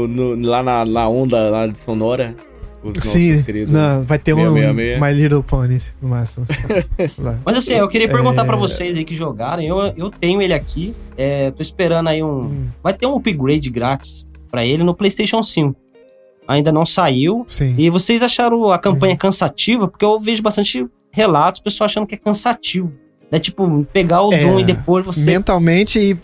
o- no- lá na, na onda lá de Sonora. Os Sim, nossos queridos. não, vai ter um 666. My Little Pony no máximo. Mas assim, eu queria perguntar É. pra vocês aí que jogaram. Eu, eu tenho ele aqui. É, tô esperando aí um. Hum, Vai ter um upgrade grátis pra ele no PlayStation 5. Ainda não saiu. Sim. E vocês acharam a campanha cansativa? Porque eu vejo bastante relatos, pessoal achando que é cansativo. É tipo, pegar o É, Doom e depois você. Mentalmente e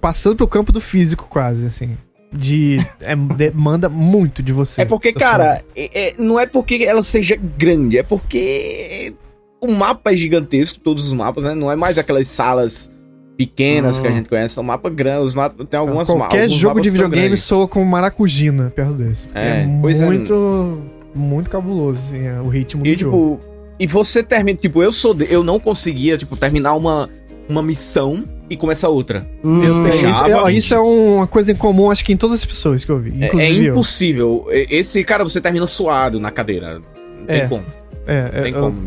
passando pro campo do físico, quase, assim. De. É, demanda muito de você. É porque, cara, é- é- não é porque ela seja grande, é porque o mapa é gigantesco, todos os mapas, né? Não é mais aquelas salas pequenas que a Hum. gente conhece, são mapas grandes, os mapas, tem algumas ma- Qualquer alguns jogo mapas de videogame soa como maracujina perto desse. É, É, é. muito. Muito cabuloso, assim, é, o ritmo E do jogo. tipo, e você termina, tipo, eu sou, de- eu não conseguia, tipo, terminar uma uma missão e começar outra. Hum, Eu isso, é, isso é uma coisa em comum, acho que em todas as pessoas que eu vi. É- É, eu. impossível. E- Esse cara você termina suado na cadeira. Não tem É. como. É, é, Tem eu- como.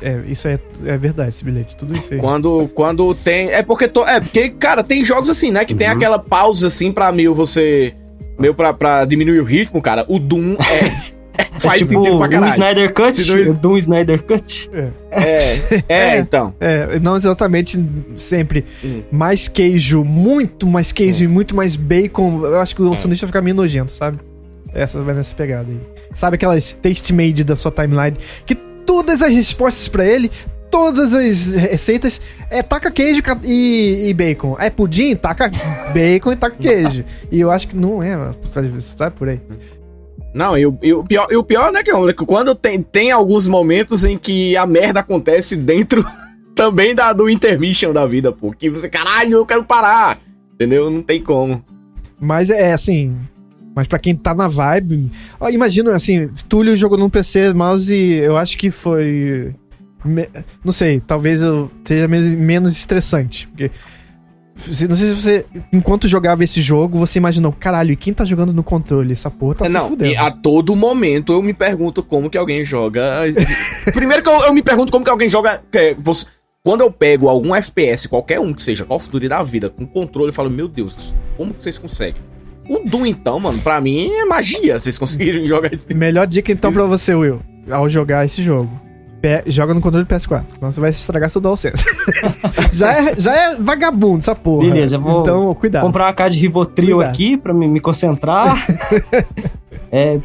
é, isso é, é verdade, esse bilhete, tudo isso aí. Quando, quando tem. É porque. To, é porque, cara, tem jogos assim, né? Que tem Uhum. aquela pausa assim pra meio você. Meio pra, pra diminuir o ritmo, cara. O Doom é. faz é tipo sentido pra um caralho. Snyder Cut? Se não- O Doom Snyder Cut? É, é, É. então. É, não exatamente sempre. Hum. Mais queijo, muito mais queijo e muito mais bacon. Eu acho que o É. sanduíche vai ficar meio nojento, sabe? Essa vai nessa pegada aí. Sabe aquelas taste made da sua timeline? Que todas as respostas pra ele, todas as receitas, é taca queijo e, e bacon. É pudim, taca bacon e taca queijo. E eu acho que não é, sabe por aí. Não, e o, e o pior, e o pior, né, que é quando tem, tem alguns momentos em que a merda acontece dentro também da, do intermission da vida, pô. Que você, caralho, eu quero parar. Entendeu? Não tem como. Mas é assim. Mas pra quem tá na vibe. Ó, imagina assim, Túlio jogou num PC mouse e eu acho que foi. me- não sei, talvez eu seja me- menos estressante. Porque. Se- Não sei se você. Enquanto jogava esse jogo, você imaginou, caralho, e quem tá jogando no controle? Essa porra tá se não, fudendo. e a todo momento eu me pergunto como que alguém joga. Primeiro que eu, eu me pergunto como que alguém joga. que você- quando eu pego algum FPS, qualquer um que seja, of Duty da vida, com controle, eu falo, meu Deus, como que vocês conseguem? O Doom, então, mano, pra mim é magia vocês conseguirem jogar esse. Melhor dica então pra você, Will, ao jogar esse jogo. Joga no controle do PS4, senão você vai estragar seu DualSense. já, é, já é vagabundo essa porra. Beleza, eu vou Então, cuidado. Comprar uma caixa de Rivotril Cuidado. aqui pra me, me concentrar. é,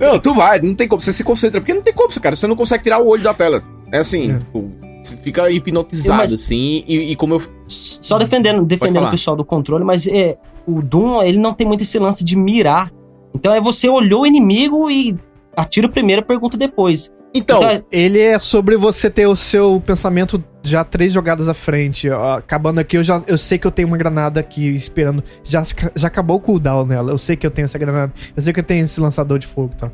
Não, tu vai, não tem como, você se concentra, porque não tem como, cara, você não consegue tirar o olho da tela. É assim, É. tipo, você fica hipnotizado, Mas- assim, e, e como eu. só defendendo, defendendo o pessoal do controle, mas é, o Doom, ele não tem muito esse lance de mirar. Então é você olhou o inimigo e atira primeiro, pergunta depois. Então, Então, Ele é sobre você ter o seu pensamento já três jogadas à frente. Ó, acabando aqui, eu já eu sei que eu tenho uma granada aqui esperando. Já, já acabou o cooldown nela. Eu sei que eu tenho essa granada. Eu sei que eu tenho esse lançador de fogo e tal.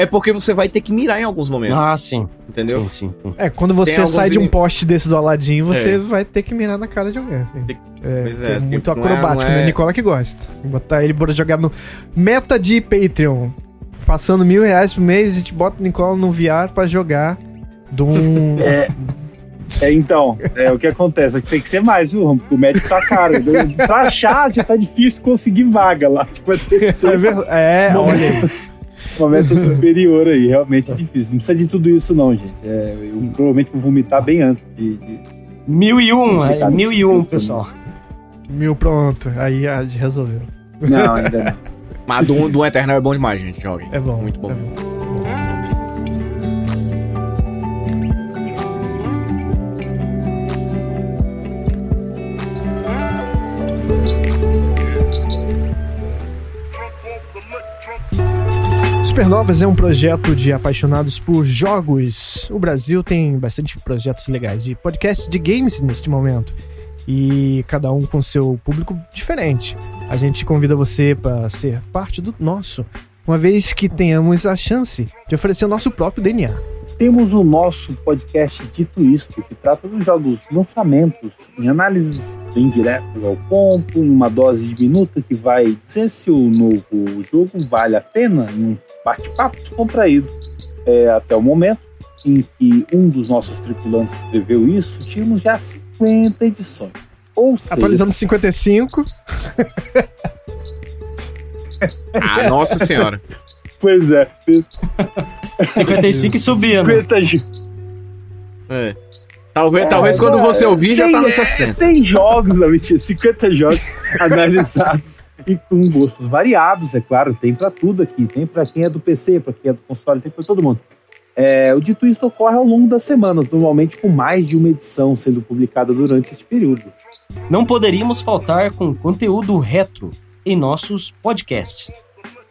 é porque você vai ter que mirar em alguns momentos, ah, sim. entendeu? Sim, sim, sim. É, quando você sai de um poste desse do Aladdin, você É. vai ter que mirar na cara de alguém. Assim. Tem- É, Pois é, que é que muito é- acrobático, não é- né? Nicola que gosta. Botar ele bora jogar no meta de Patreon. Passando mil reais por mês, a gente bota o Nicola no VR pra jogar de um. É, é, então, é o que acontece. Tem que ser mais, viu? Porque o médico tá caro. pra achar já tá difícil conseguir vaga lá. Tipo, vai ter que É, ser ver- é, olha aí. uma meta superior aí. Realmente é difícil. Não precisa de tudo isso, não, gente. É, eu provavelmente vou vomitar bem antes de. de- Mil e um, é, mil e um, pessoal. Mil pronto. Aí a gente resolveu. Não, ainda não. Mas do, do Eternal é bom demais, gente. Joguem. É bom. Muito bom. é bom. Supernovas é um projeto de apaixonados por jogos. O Brasil tem bastante projetos legais de podcast de games neste momento. E cada um com seu público diferente. A gente convida você para ser parte do nosso, uma vez que tenhamos a chance de oferecer o nosso próprio DNA. temos o nosso podcast Dito Isto, que trata dos jogos lançamentos, em análises bem diretas ao ponto, em uma dose diminuta que vai dizer se o novo jogo vale a pena, em um bate-papo descontraído. É, até o momento em que um dos nossos tripulantes escreveu isso, tínhamos já 50 edições. Ou seja, Atualizando 55. Ah, nossa senhora. Pois é. 55 e subindo. 50 jo- É. Talvez, É, talvez quando você ouvir já tá nos 100 60. 100 jogos, não, mentira, 50 jogos analisados e com gostos variados, é claro, tem pra tudo aqui, tem pra quem é do PC, pra quem é do console, tem pra todo mundo. É, o dito isto ocorre ao longo das semanas, normalmente com mais de uma edição sendo publicada durante este período. Não poderíamos faltar com conteúdo retro em nossos podcasts.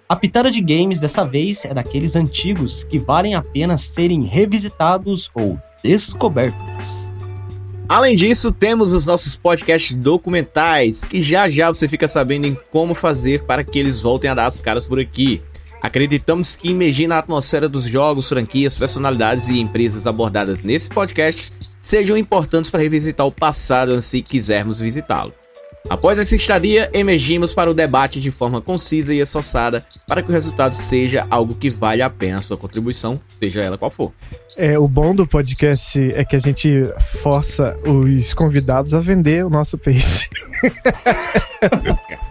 A pitada de games dessa vez é daqueles antigos que valem a pena serem revisitados ou descobertos. Além disso, temos os nossos podcasts documentais, que já já você fica sabendo em como fazer para que eles voltem a dar as caras por aqui. Acreditamos que imergir na atmosfera dos jogos, franquias, personalidades e empresas abordadas nesse podcast sejam importantes para revisitar o passado se quisermos visitá-lo. Após essa estadia, emergimos para o debate de forma concisa e esforçada para que o resultado seja algo que vale a pena a sua contribuição, seja ela qual for. É, o bom do podcast é que a gente força os convidados a vender o nosso peixe.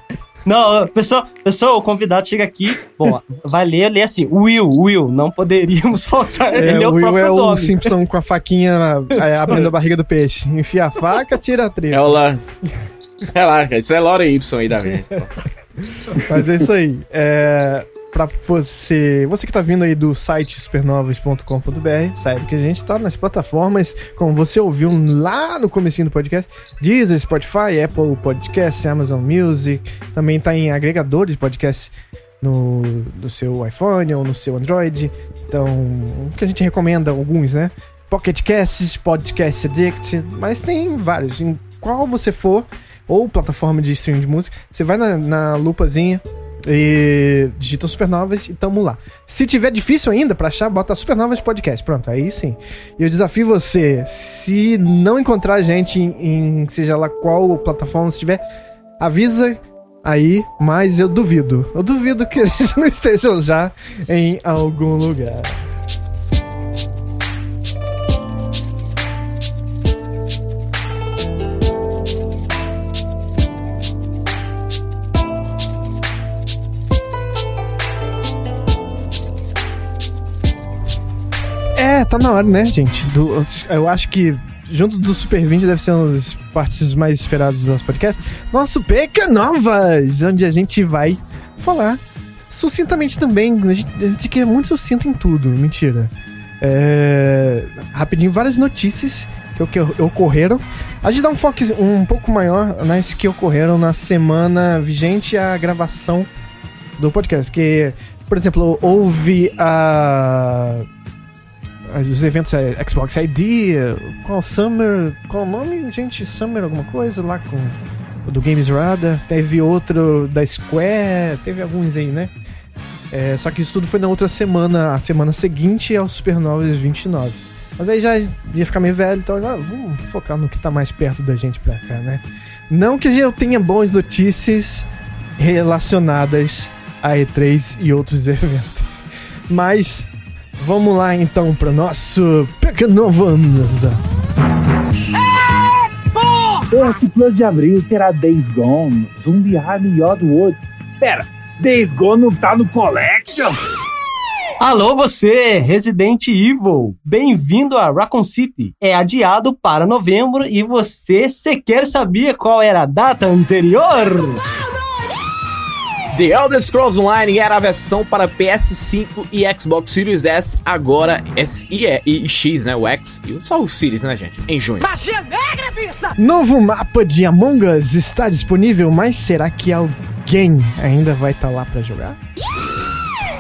Não, pessoal, pessoal, o convidado chega aqui, bom, vai ler, lê assim, Will, Will, não poderíamos faltar, É, ele é o Will próprio é o nome. Simpson com a faquinha é, abrindo a barriga do peixe. Enfia a faca, tira a trilha. É o lá. Relaxa, isso é Lore Y aí da vez. Mas é isso aí. É, pra você, você que tá vindo aí do site supernovas.com.br, saiba que a gente tá nas plataformas, como você ouviu lá no comecinho do podcast, Deezer, Spotify, Apple Podcasts, Amazon Music, também tá em agregadores de podcasts no do seu iPhone ou no seu Android. Então, que a gente recomenda alguns, né? Pocket Casts, Podcast Addict, mas tem vários. Em qual você for, ou plataforma de streaming de música, você vai na, na lupazinha e digita Supernovas e tamo lá. Se tiver difícil ainda pra achar, bota Supernovas Podcast. Pronto, aí sim. E eu desafio você, se não encontrar a gente em, em seja lá qual plataforma estiver, avisa aí, mas eu duvido. Eu duvido que eles não estejam já em algum lugar. É, tá na hora, né, gente? Do- eu acho que junto do Super 20 deve ser uma das partes mais esperadas do nosso podcast. Nosso Peca Novas, onde a gente vai falar sucintamente também. A gente, a gente quer muito sucinto em tudo, mentira. É, rapidinho, várias notícias que, oc- que ocorreram. A gente dá um foco um pouco maior nas que ocorreram na semana vigente à gravação do podcast. Que, por exemplo, houve a os eventos é, Xbox ID, qual Summer, qual o nome, gente? Summer alguma coisa lá com do Games Radar, teve outro da Square, teve alguns aí, né? É, só que isso tudo foi na outra semana, a semana seguinte ao Supernovas 29. Mas aí já ia ficar meio velho, então ah, vamos focar no que tá mais perto da gente pra cá, né? Não que eu tenha boas notícias relacionadas a E3 e outros eventos, mas Vamos lá então para nosso Pecanovas. Esse Plus de abril terá Days Gone, Zombie Army e Oddworld. Pera, Days Gone não tá no Collection? Alô você, Resident Evil! Bem-vindo a Raccoon City. É adiado para novembro e você sequer sabia qual era a data anterior? The Elder Scrolls Online era a versão para PS5 e Xbox Series S, agora S e, E- e X, né? O X e só o Series, né, gente? Em junho. Novo mapa de Among Us está disponível, mas será que alguém ainda vai estar lá para jogar?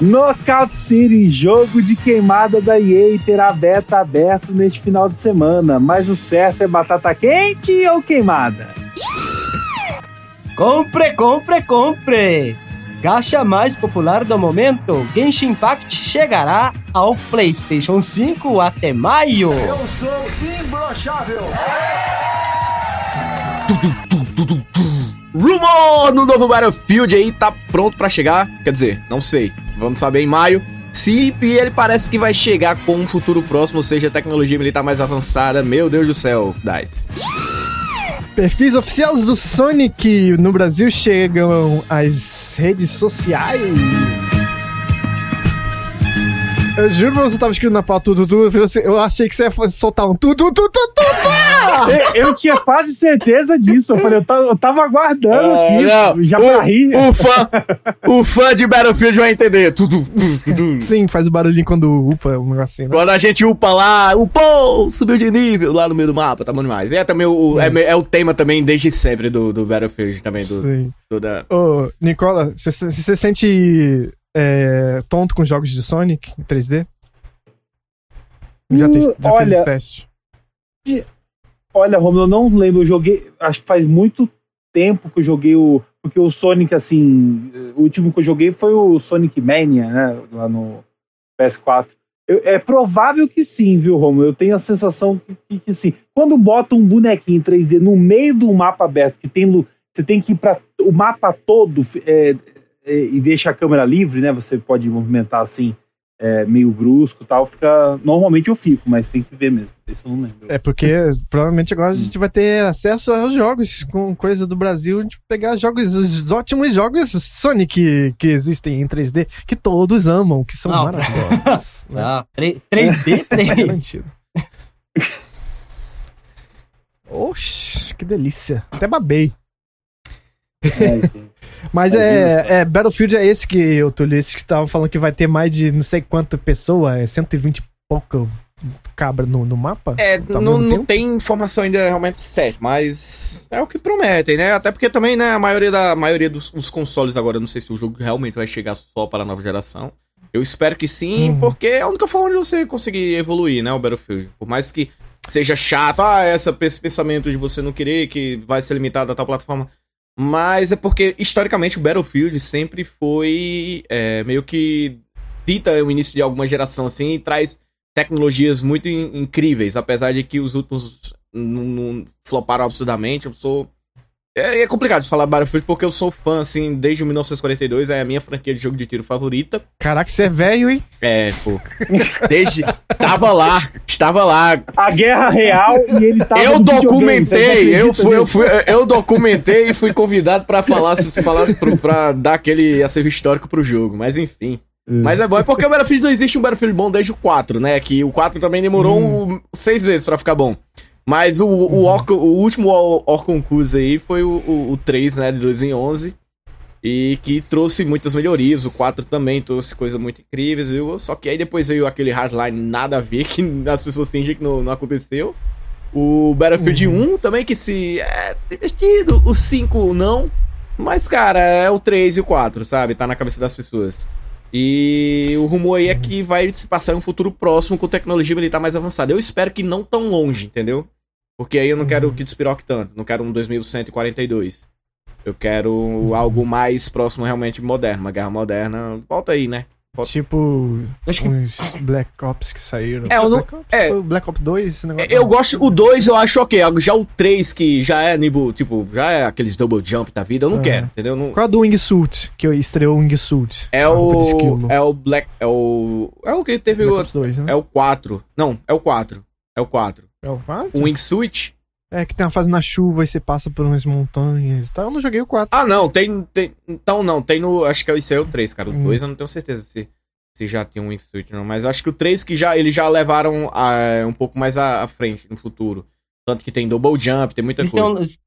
Knockout City, jogo de queimada da EA, terá beta aberto neste final de semana. Mas o certo é batata quente ou queimada? Compre, compre, compre! Gacha mais popular do momento, Genshin Impact chegará ao PlayStation 5 até maio. Eu sou imbrochável. Rumor no novo Battlefield aí tá pronto pra chegar. Quer dizer, não sei. Vamos saber em maio. Se e ele parece que vai chegar com um futuro próximo, ou seja, tecnologia militar mais avançada. Meu Deus do céu, Dice. Perfis oficiais do Sonic no Brasil chegam às redes sociais. Eu juro pra você tava escrito na pauta tudo, tudo, eu achei que você ia soltar um tudo, tudo, tudo, tudo. Eu, eu tinha quase certeza disso. Eu falei, eu tava, eu tava aguardando Ah, aqui, não. já o, pra rir. o fã, o fã de Battlefield vai entender. Tudo. Sim, faz o barulhinho quando upa um negocinho. Né? Quando a gente upa lá, upou, subiu de nível lá no meio do mapa, tá bom demais. E é também o, é, é o tema também desde sempre do, do Battlefield, também, do, Sim. do da... Ô, Nicola, você se você sente é, tonto com jogos de Sonic em 3D? Já, Hum, já fez olha, esse teste? Olha, Romulo, eu não lembro. Eu joguei. Acho que faz muito tempo que eu joguei o. Porque o Sonic, assim. O último que eu joguei foi o Sonic Mania, né? Lá no PS4. Eu- é provável que sim, viu, Romulo? Eu tenho a sensação que, que, que sim. Quando bota um bonequinho em 3D no meio do mapa aberto, que tem. Você tem que ir para o mapa todo é, e deixa a câmera livre, né? Você pode movimentar assim. é, meio brusco e tal, fica. Normalmente eu fico, mas tem que ver mesmo. Isso eu não lembro. É porque provavelmente agora a gente vai ter acesso aos jogos com coisa do Brasil, a gente pegar jogos, os ótimos jogos Sonic que existem em 3D, que todos amam, que são Não. maravilhosos. né? Ah, 3, 3D, Tá 3. garantido. Oxi, que delícia. Até babei. É. Mas É, é, Battlefield é esse que eu tô esse que tava falando que vai ter mais de não sei quanto pessoa, é 120 e pouco cabra no, no mapa? É, Tá não, não tem informação ainda realmente certa, mas é o que prometem, né? Até porque também, né, a maioria, da, a maioria dos, dos consoles agora, não sei se o jogo realmente vai chegar só para a nova geração. Eu espero que sim, Uhum. porque é a única forma de você conseguir evoluir, né, o Battlefield. Por mais que seja chato, ah, essa, esse pensamento de você não querer que vai ser limitado a tal plataforma. Mas é porque, historicamente, o Battlefield sempre foi é, meio que dita o início de alguma geração, assim, e traz tecnologias muito in- incríveis, apesar de que os últimos não, floparam absurdamente. Eu sou. É, é complicado de falar Battlefield porque eu sou fã, assim, desde 1942, é a minha franquia de jogo de tiro favorita. Caraca, você é velho, hein? É, pô. Desde. Tava lá, estava lá. A guerra real e ele tava eu documentei, eu fui, eu fui, eu documentei e fui convidado pra falar, falar pro, pra dar aquele acervo histórico pro jogo, mas enfim. Mas é bom, é porque o Battlefield não existe um Battlefield bom desde o 4, né? Que o 4 também demorou um- seis vezes pra ficar bom. Mas o, o, Orc- o último Or- Orconcus aí foi o, o, o 3, né, de 2011. E que trouxe muitas melhorias. O 4 também trouxe coisas muito incríveis, viu? Só que aí depois veio aquele hardline nada a ver, que as pessoas fingem que não, não aconteceu. O Battlefield 1 também, que se. É divertido. O 5 não. Mas, cara, é o 3 e o 4, sabe? Tá na cabeça das pessoas. E o rumor aí é que vai se passar em um futuro próximo com tecnologia militar mais avançada. Eu espero que não tão longe, entendeu? Porque aí eu não quero que despiroque tanto. Não quero um 2142. Eu quero algo mais próximo realmente moderno. Uma guerra moderna. Volta aí, né? Tipo, Acho que- uns Black Ops que saíram. É, eu não- Black Ops, é. foi o Black Ops 2, esse negócio. Eu gosto. O 2 eu acho ok. Já o 3, que já é nível. Tipo, já é aqueles double jump da vida, eu não Aham. quero, entendeu? Não- Qual é do Wingsuit? Que estreou o Wingsuit? É A roupa de esquilo. o. É o Black. É o. É o que teve Black o. Ops 2, né? É o 4. Não, é o 4. É o 4. É o 4? O Wingsuit. É que tem uma fase na chuva e você passa por umas montanhas e tal. Eu não joguei o 4. Ah, não, tem, tem. Então não, tem no. Acho que esse é o 3, cara. O Hum. 2 eu não tenho certeza se, se já tem um Wingsuit, não. Mas acho que o 3 que já, eles já levaram ah, um pouco mais à, à frente no futuro. Tanto que tem double jump, tem muita Eles têm coisa. um, eles-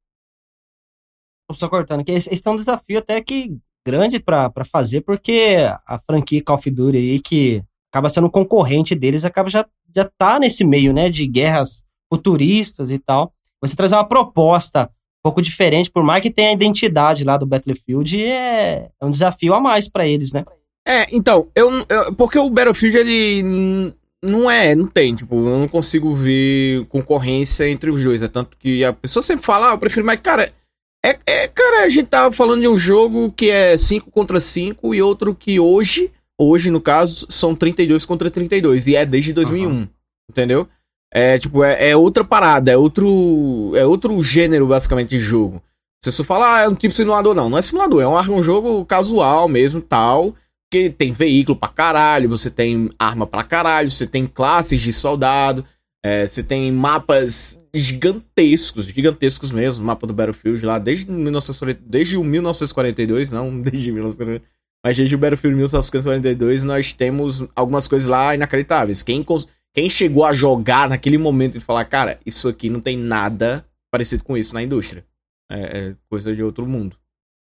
Tô só cortando aqui. Eles, eles têm um desafio até que grande pra, pra fazer, porque a franquia Call of Duty aí, que acaba sendo um concorrente deles, acaba já, já tá nesse meio, né, de guerras futuristas e tal. Você trazer uma proposta um pouco diferente, por mais que tenha a identidade lá do Battlefield, é, é um desafio a mais pra eles, né? É, então, eu, eu- Porque o Battlefield, ele. Não é, não tem, tipo, eu não consigo ver concorrência entre os dois. É tanto que a pessoa sempre fala, ah, eu prefiro, mas, cara, É, é, cara, a gente tava falando de um jogo que é 5 contra 5 e outro que hoje, hoje no caso, são 32 contra 32 e é desde 2001, entendeu? É tipo, é, é outra parada, é outro é outro gênero basicamente de jogo. Se você falar, ah, é um tipo simulador, não, não é simulador, é um, um jogo casual mesmo, tal, que tem veículo pra caralho, você tem arma pra caralho, você tem classes de soldado, é, você tem mapas gigantescos, gigantescos mesmo, mapa do Battlefield lá desde, 1940, desde o 1942, não desde 1942, mas desde o Battlefield 1942 nós temos algumas coisas lá inacreditáveis. Quem, quem chegou a jogar naquele momento e falar, cara, isso aqui não tem nada parecido com isso na indústria. É, é coisa de outro mundo.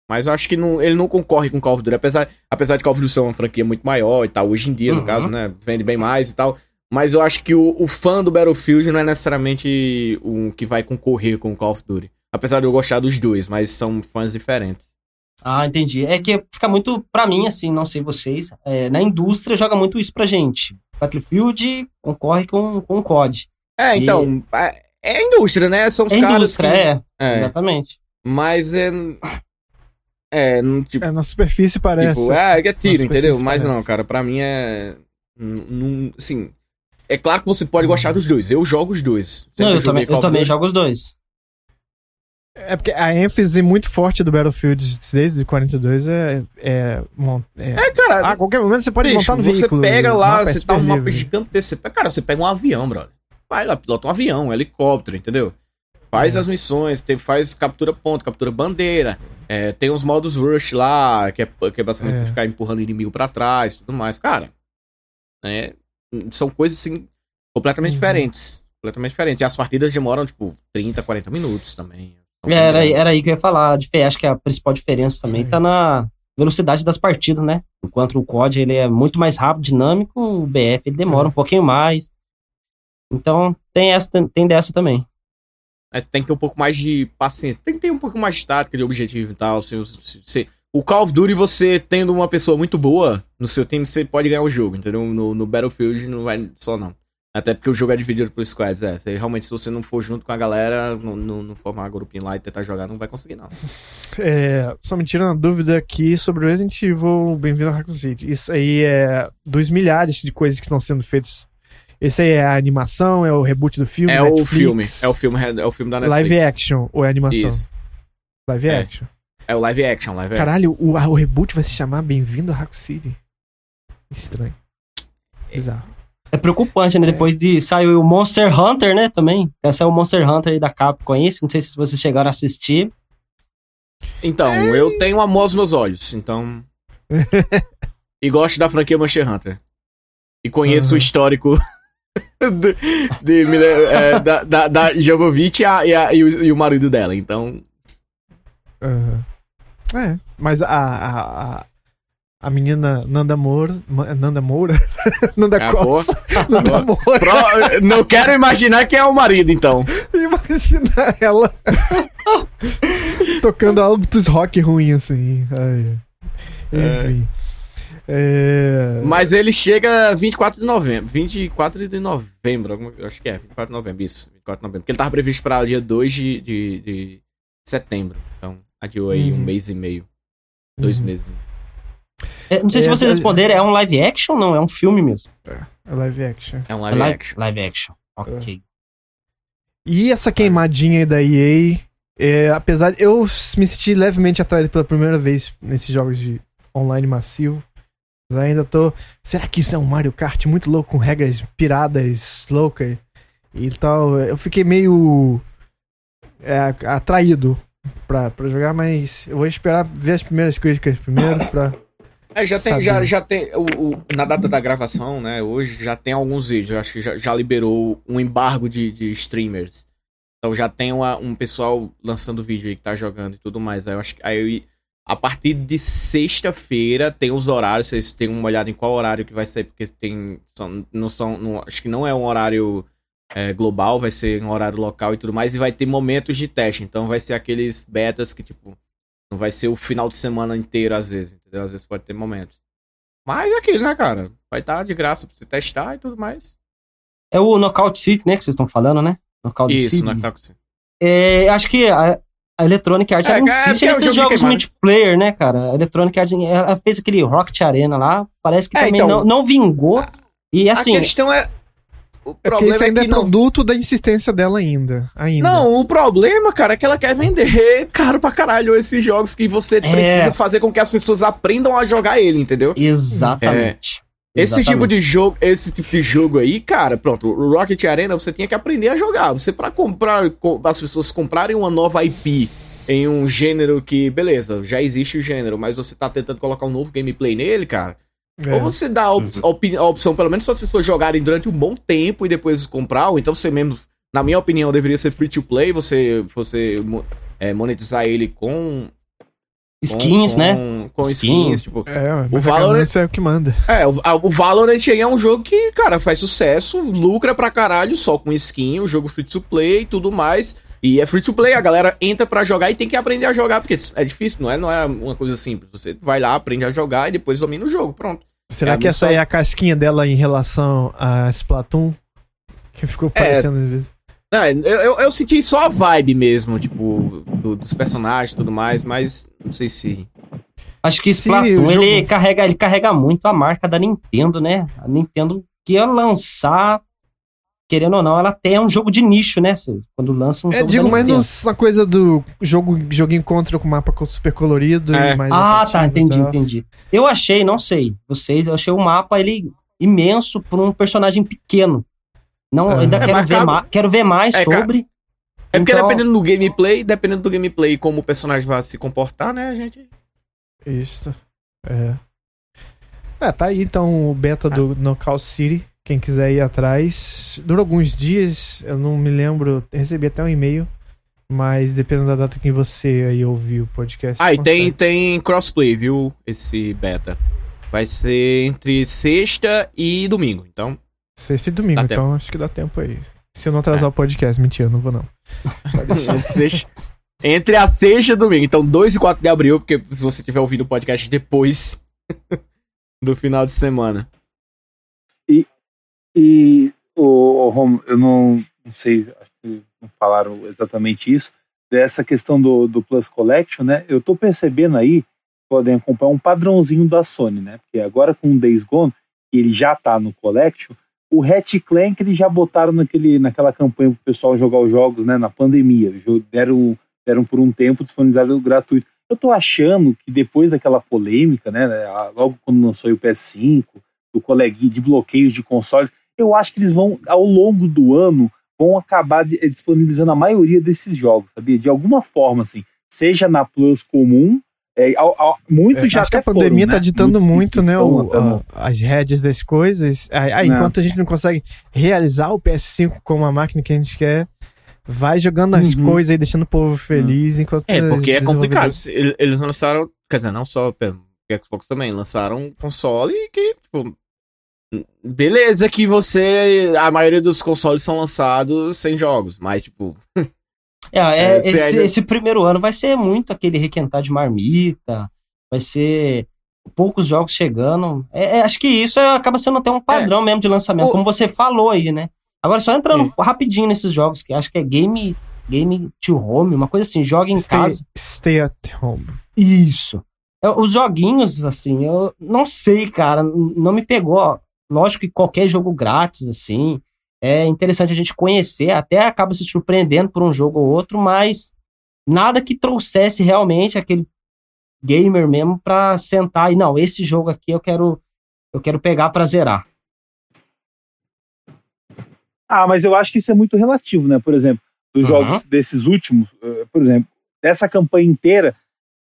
Mas eu acho que não, ele não concorre com Call of Duty, apesar, apesar de Call of Duty ser uma franquia muito maior e tal, hoje em dia, uhum. no caso, né, vende bem mais e tal. Mas eu acho que o, o, fã do Battlefield não é necessariamente o que vai concorrer com o Call of Duty. Apesar de eu gostar dos dois, mas são fãs diferentes. Ah, entendi. É que fica muito, para mim, assim, não sei vocês, é, na indústria joga muito isso pra gente. Battlefield concorre com, com o COD. É, então, e... é, é a indústria, né? São os é caras indústria, que... é, é, exatamente. Mas é... É, tipo... É, na superfície parece. Tipo, é, é tiro, entendeu? Mas parece. não, cara, pra mim é... Num, assim, é claro que você pode gostar dos dois. Eu jogo os dois. Sempre não, eu também, eu também jogo os dois. É porque a ênfase muito forte do Battlefield desde 42 é. É, é, é cara. A qualquer momento você pode bicho, montar no veículo. Você pega lá, você tá um mapa gigantesco. Você pega, cara, você pega um avião, brother. Vai lá, pilota um avião, um helicóptero, entendeu? Faz é. as missões, tem, faz captura ponto, captura bandeira. É, tem os modos rush lá, que é, que é basicamente é. você ficar empurrando inimigo para trás tudo mais. Cara, é, são coisas assim completamente uhum. diferentes. Completamente diferentes. E as partidas demoram, tipo, 30, 40 minutos também. É, era, era aí que eu ia falar. Acho que a principal diferença também Sim. tá na velocidade das partidas, né? Enquanto o COD ele é muito mais rápido, dinâmico, o BF ele demora um pouquinho mais. Então tem essa tem dessa também. Mas tem que ter um pouco mais de paciência. Tem que ter um pouco mais de tática, de objetivo e tal. Se, se, se, o Call of Duty, você tendo uma pessoa muito boa no seu time, você pode ganhar o jogo, entendeu? No, no Battlefield não vai só não. Até porque o jogo é dividido por squads, é. Você, realmente, se você não for junto com a galera, não, não, não formar grupinho lá e tentar jogar, não vai conseguir, não. É, só me tira uma dúvida aqui sobre o Resident Evil Bem-vindo a Raccoon City. Isso aí é dos milhares de coisas que estão sendo feitas. Esse aí é a animação, é o reboot do filme? É Netflix, o filme, é o filme, é o filme da Netflix. Live action ou é animação? Isso. Live é. action. É o live action, live Caralho, action. o, o reboot vai se chamar Bem-vindo a Raccoon City. Estranho. É. Bizarro. É preocupante, né? É. Depois de saiu o Monster Hunter, né? Também. Saiu o Monster Hunter aí da Capcom, esse. Não sei se vocês chegaram a assistir. Então, é. eu tenho amor aos meus olhos, então. e gosto da franquia Monster Hunter. E conheço uhum. o histórico de, de, de é, da, da, da Jovovich e, a, e, a, e, o, e, o, marido dela, então. Uhum. É, mas a, a, a menina Nanda Moura. Nanda Moura? Nanda é, Costa. Nanda Moura. Pro, não quero imaginar quem é o marido, então. Imagina ela tocando altos rock ruim, assim. Ai. Enfim. É... Mas ele chega 24 de novembro. 24 de novembro, acho que é, 24 de novembro, isso. 24 de novembro. Porque ele tava previsto para dia 2 de, de, de setembro. Então, Adiou aí uhum. um mês e meio. Dois uhum. meses. É, não sei se é, vocês responderam, é um live action ou não? É um filme mesmo? É live action. É um live, live action. Live action. Ok. E essa queimadinha aí da EA, é, apesar de eu me senti levemente atraído pela primeira vez nesses jogos de online massivo, mas ainda tô. Será que isso é um Mario Kart muito louco com regras piradas loucas e tal? Eu fiquei meio é, atraído pra, pra jogar, mas eu vou esperar ver as primeiras críticas primeiro pra. É, já tem, já, já tem o, o, na data da gravação, né? Hoje já tem alguns vídeos. Acho que já, já liberou um embargo de, de streamers. Então já tem uma, um pessoal lançando vídeo aí que tá jogando e tudo mais. Aí eu acho que aí a partir de sexta-feira tem os horários. Vocês têm uma olhada em qual horário que vai ser, porque tem. São, não são. Não, acho que não é um horário é, global, vai ser em horário local e tudo mais, e vai ter momentos de teste. Então vai ser aqueles betas que, tipo, não vai ser o final de semana inteiro, às vezes, entendeu? Às vezes pode ter momentos. Mas é aquilo, né, cara? Vai estar tá de graça pra você testar e tudo mais. É o Knockout City, né, que vocês estão falando, né? Knockout Isso, City. Knockout City. É, acho que a, A Electronic Arts É, é, insiste é nesses jogo de jogos multiplayer, né, cara? A Electronic Arts ela fez aquele Rocket Arena lá, parece que É, também então- não, não vingou. E assim, a questão é. O É porque problema isso é ainda que é não. produto da insistência dela ainda. ainda. Não, o problema, cara, é que ela quer vender caro pra caralho esses jogos que você precisa fazer com que as pessoas aprendam a jogar ele, entendeu? exatamente. Esse tipo Exatamente. de jogo, esse tipo de jogo aí, cara, pronto, o Rocket Arena você tinha que aprender a jogar. Você pra comprar, co- as pessoas comprarem uma nova IP em um gênero que, beleza, já existe o gênero, mas você tá tentando colocar um novo gameplay nele, cara. É. Ou você dá a, op- a opi- a opção, pelo menos para as pessoas jogarem durante um bom tempo e depois comprar, ou então você mesmo, na minha opinião, deveria ser free to play, você, você é, monetizar ele com. Skins, com, né? Com, Skins. skins, tipo. É, O a Valorant- é o que manda. É, o, a- o Valorant aí é um jogo que, cara, faz sucesso, lucra pra caralho só com skin, o jogo free to play e tudo mais. E é free to play, a galera entra pra jogar e tem que aprender a jogar, porque é difícil, não é, não é uma coisa simples. Você vai lá, aprende a jogar e depois domina o jogo, pronto. Será É, que essa é a casquinha dela em relação a Splatoon? Que ficou parecendo às vezes. É, eu, eu, eu senti só a vibe mesmo, tipo, do- dos personagens e tudo mais, mas não sei se. Acho que Splatoon, ele, jogo- carrega, ele carrega muito a marca da Nintendo, né? A Nintendo quer lançar, querendo ou não, ela tem um jogo de nicho, né? Quando lança um É, jogo digo mais Nintendo. nos- na coisa do jogo, joguinho contra com mapa super colorido É. e mais Ah, tá, entendi, tal. entendi. Eu achei, não sei, vocês, eu achei o mapa ele imenso por um personagem pequeno. Não, Aham. ainda É, quero, mas ver quero ver mais É, ca- sobre. É porque Então- dependendo do gameplay, dependendo do gameplay e como o personagem vai se comportar, né, a gente. Isso. É. É, tá aí então o beta do Knockout City. Quem quiser ir atrás. Dura alguns dias, eu não me lembro. Recebi até um e-mail. Mas dependendo da data que você aí ouvir o podcast. Ah, e tem, tem crossplay, viu? Esse beta. Vai ser entre sexta e domingo. Então, Sexta e domingo, então acho que dá tempo aí. Se eu não atrasar o podcast, mentira, eu não vou não. entre a sexta e domingo. Então, 2 e 4 de abril, porque se você tiver ouvido o podcast depois do final de semana. E o, Rom, eu não, não sei, acho que não falaram exatamente isso, dessa questão do, do Plus Collection, né? Eu tô percebendo aí, podem acompanhar um padrãozinho da Sony, né? Porque agora com o Days Gone, que ele já tá no Collection, o Hatch Clank eles já botaram naquele, naquela campanha pro pessoal jogar os jogos, né? Na pandemia, deram, deram por um tempo disponibilizado gratuito. Eu tô achando que depois daquela polêmica, né? Logo quando lançou o PS5, do coleguinha de bloqueios de consoles, eu acho que eles vão, ao longo do ano, vão acabar de- eh, disponibilizando a maioria desses jogos, sabia? De alguma forma, assim, seja na Plus comum, é, ao- ao- muito É, já acho que a pandemia foram, tá né? ditando muito, né, o- no- a- as redes das coisas. Aí, aí, Não. enquanto a gente não consegue realizar o PS5 como a máquina que a gente quer, vai jogando as Uhum. coisas aí, deixando o povo feliz, enquanto É, porque é complicado. Eles lançaram, quer dizer, não só o Xbox também, lançaram um console que, tipo. Beleza que você. A maioria dos consoles são lançados sem jogos, mas, tipo. É, é, É, esse, ainda- esse primeiro ano vai ser muito aquele requentar de marmita, vai ser poucos jogos chegando. É, é, acho que isso é- acaba sendo até um padrão mesmo de lançamento, O- como você falou aí, né? Agora, só entrando rapidinho nesses jogos, que acho que é game, game to home, uma coisa assim, joga em Stay, casa. stay at home. Isso. Os joguinhos, assim, eu não sei, cara, não me pegou. Lógico que qualquer jogo grátis, assim, é interessante a gente conhecer, até acaba se surpreendendo por um jogo ou outro, mas nada que trouxesse realmente aquele gamer mesmo pra sentar e, não, esse jogo aqui eu quero, eu quero pegar pra zerar. Ah, mas eu acho que isso é muito relativo, né? Por exemplo, dos Uhum. jogos desses últimos, eh, por exemplo, dessa campanha inteira,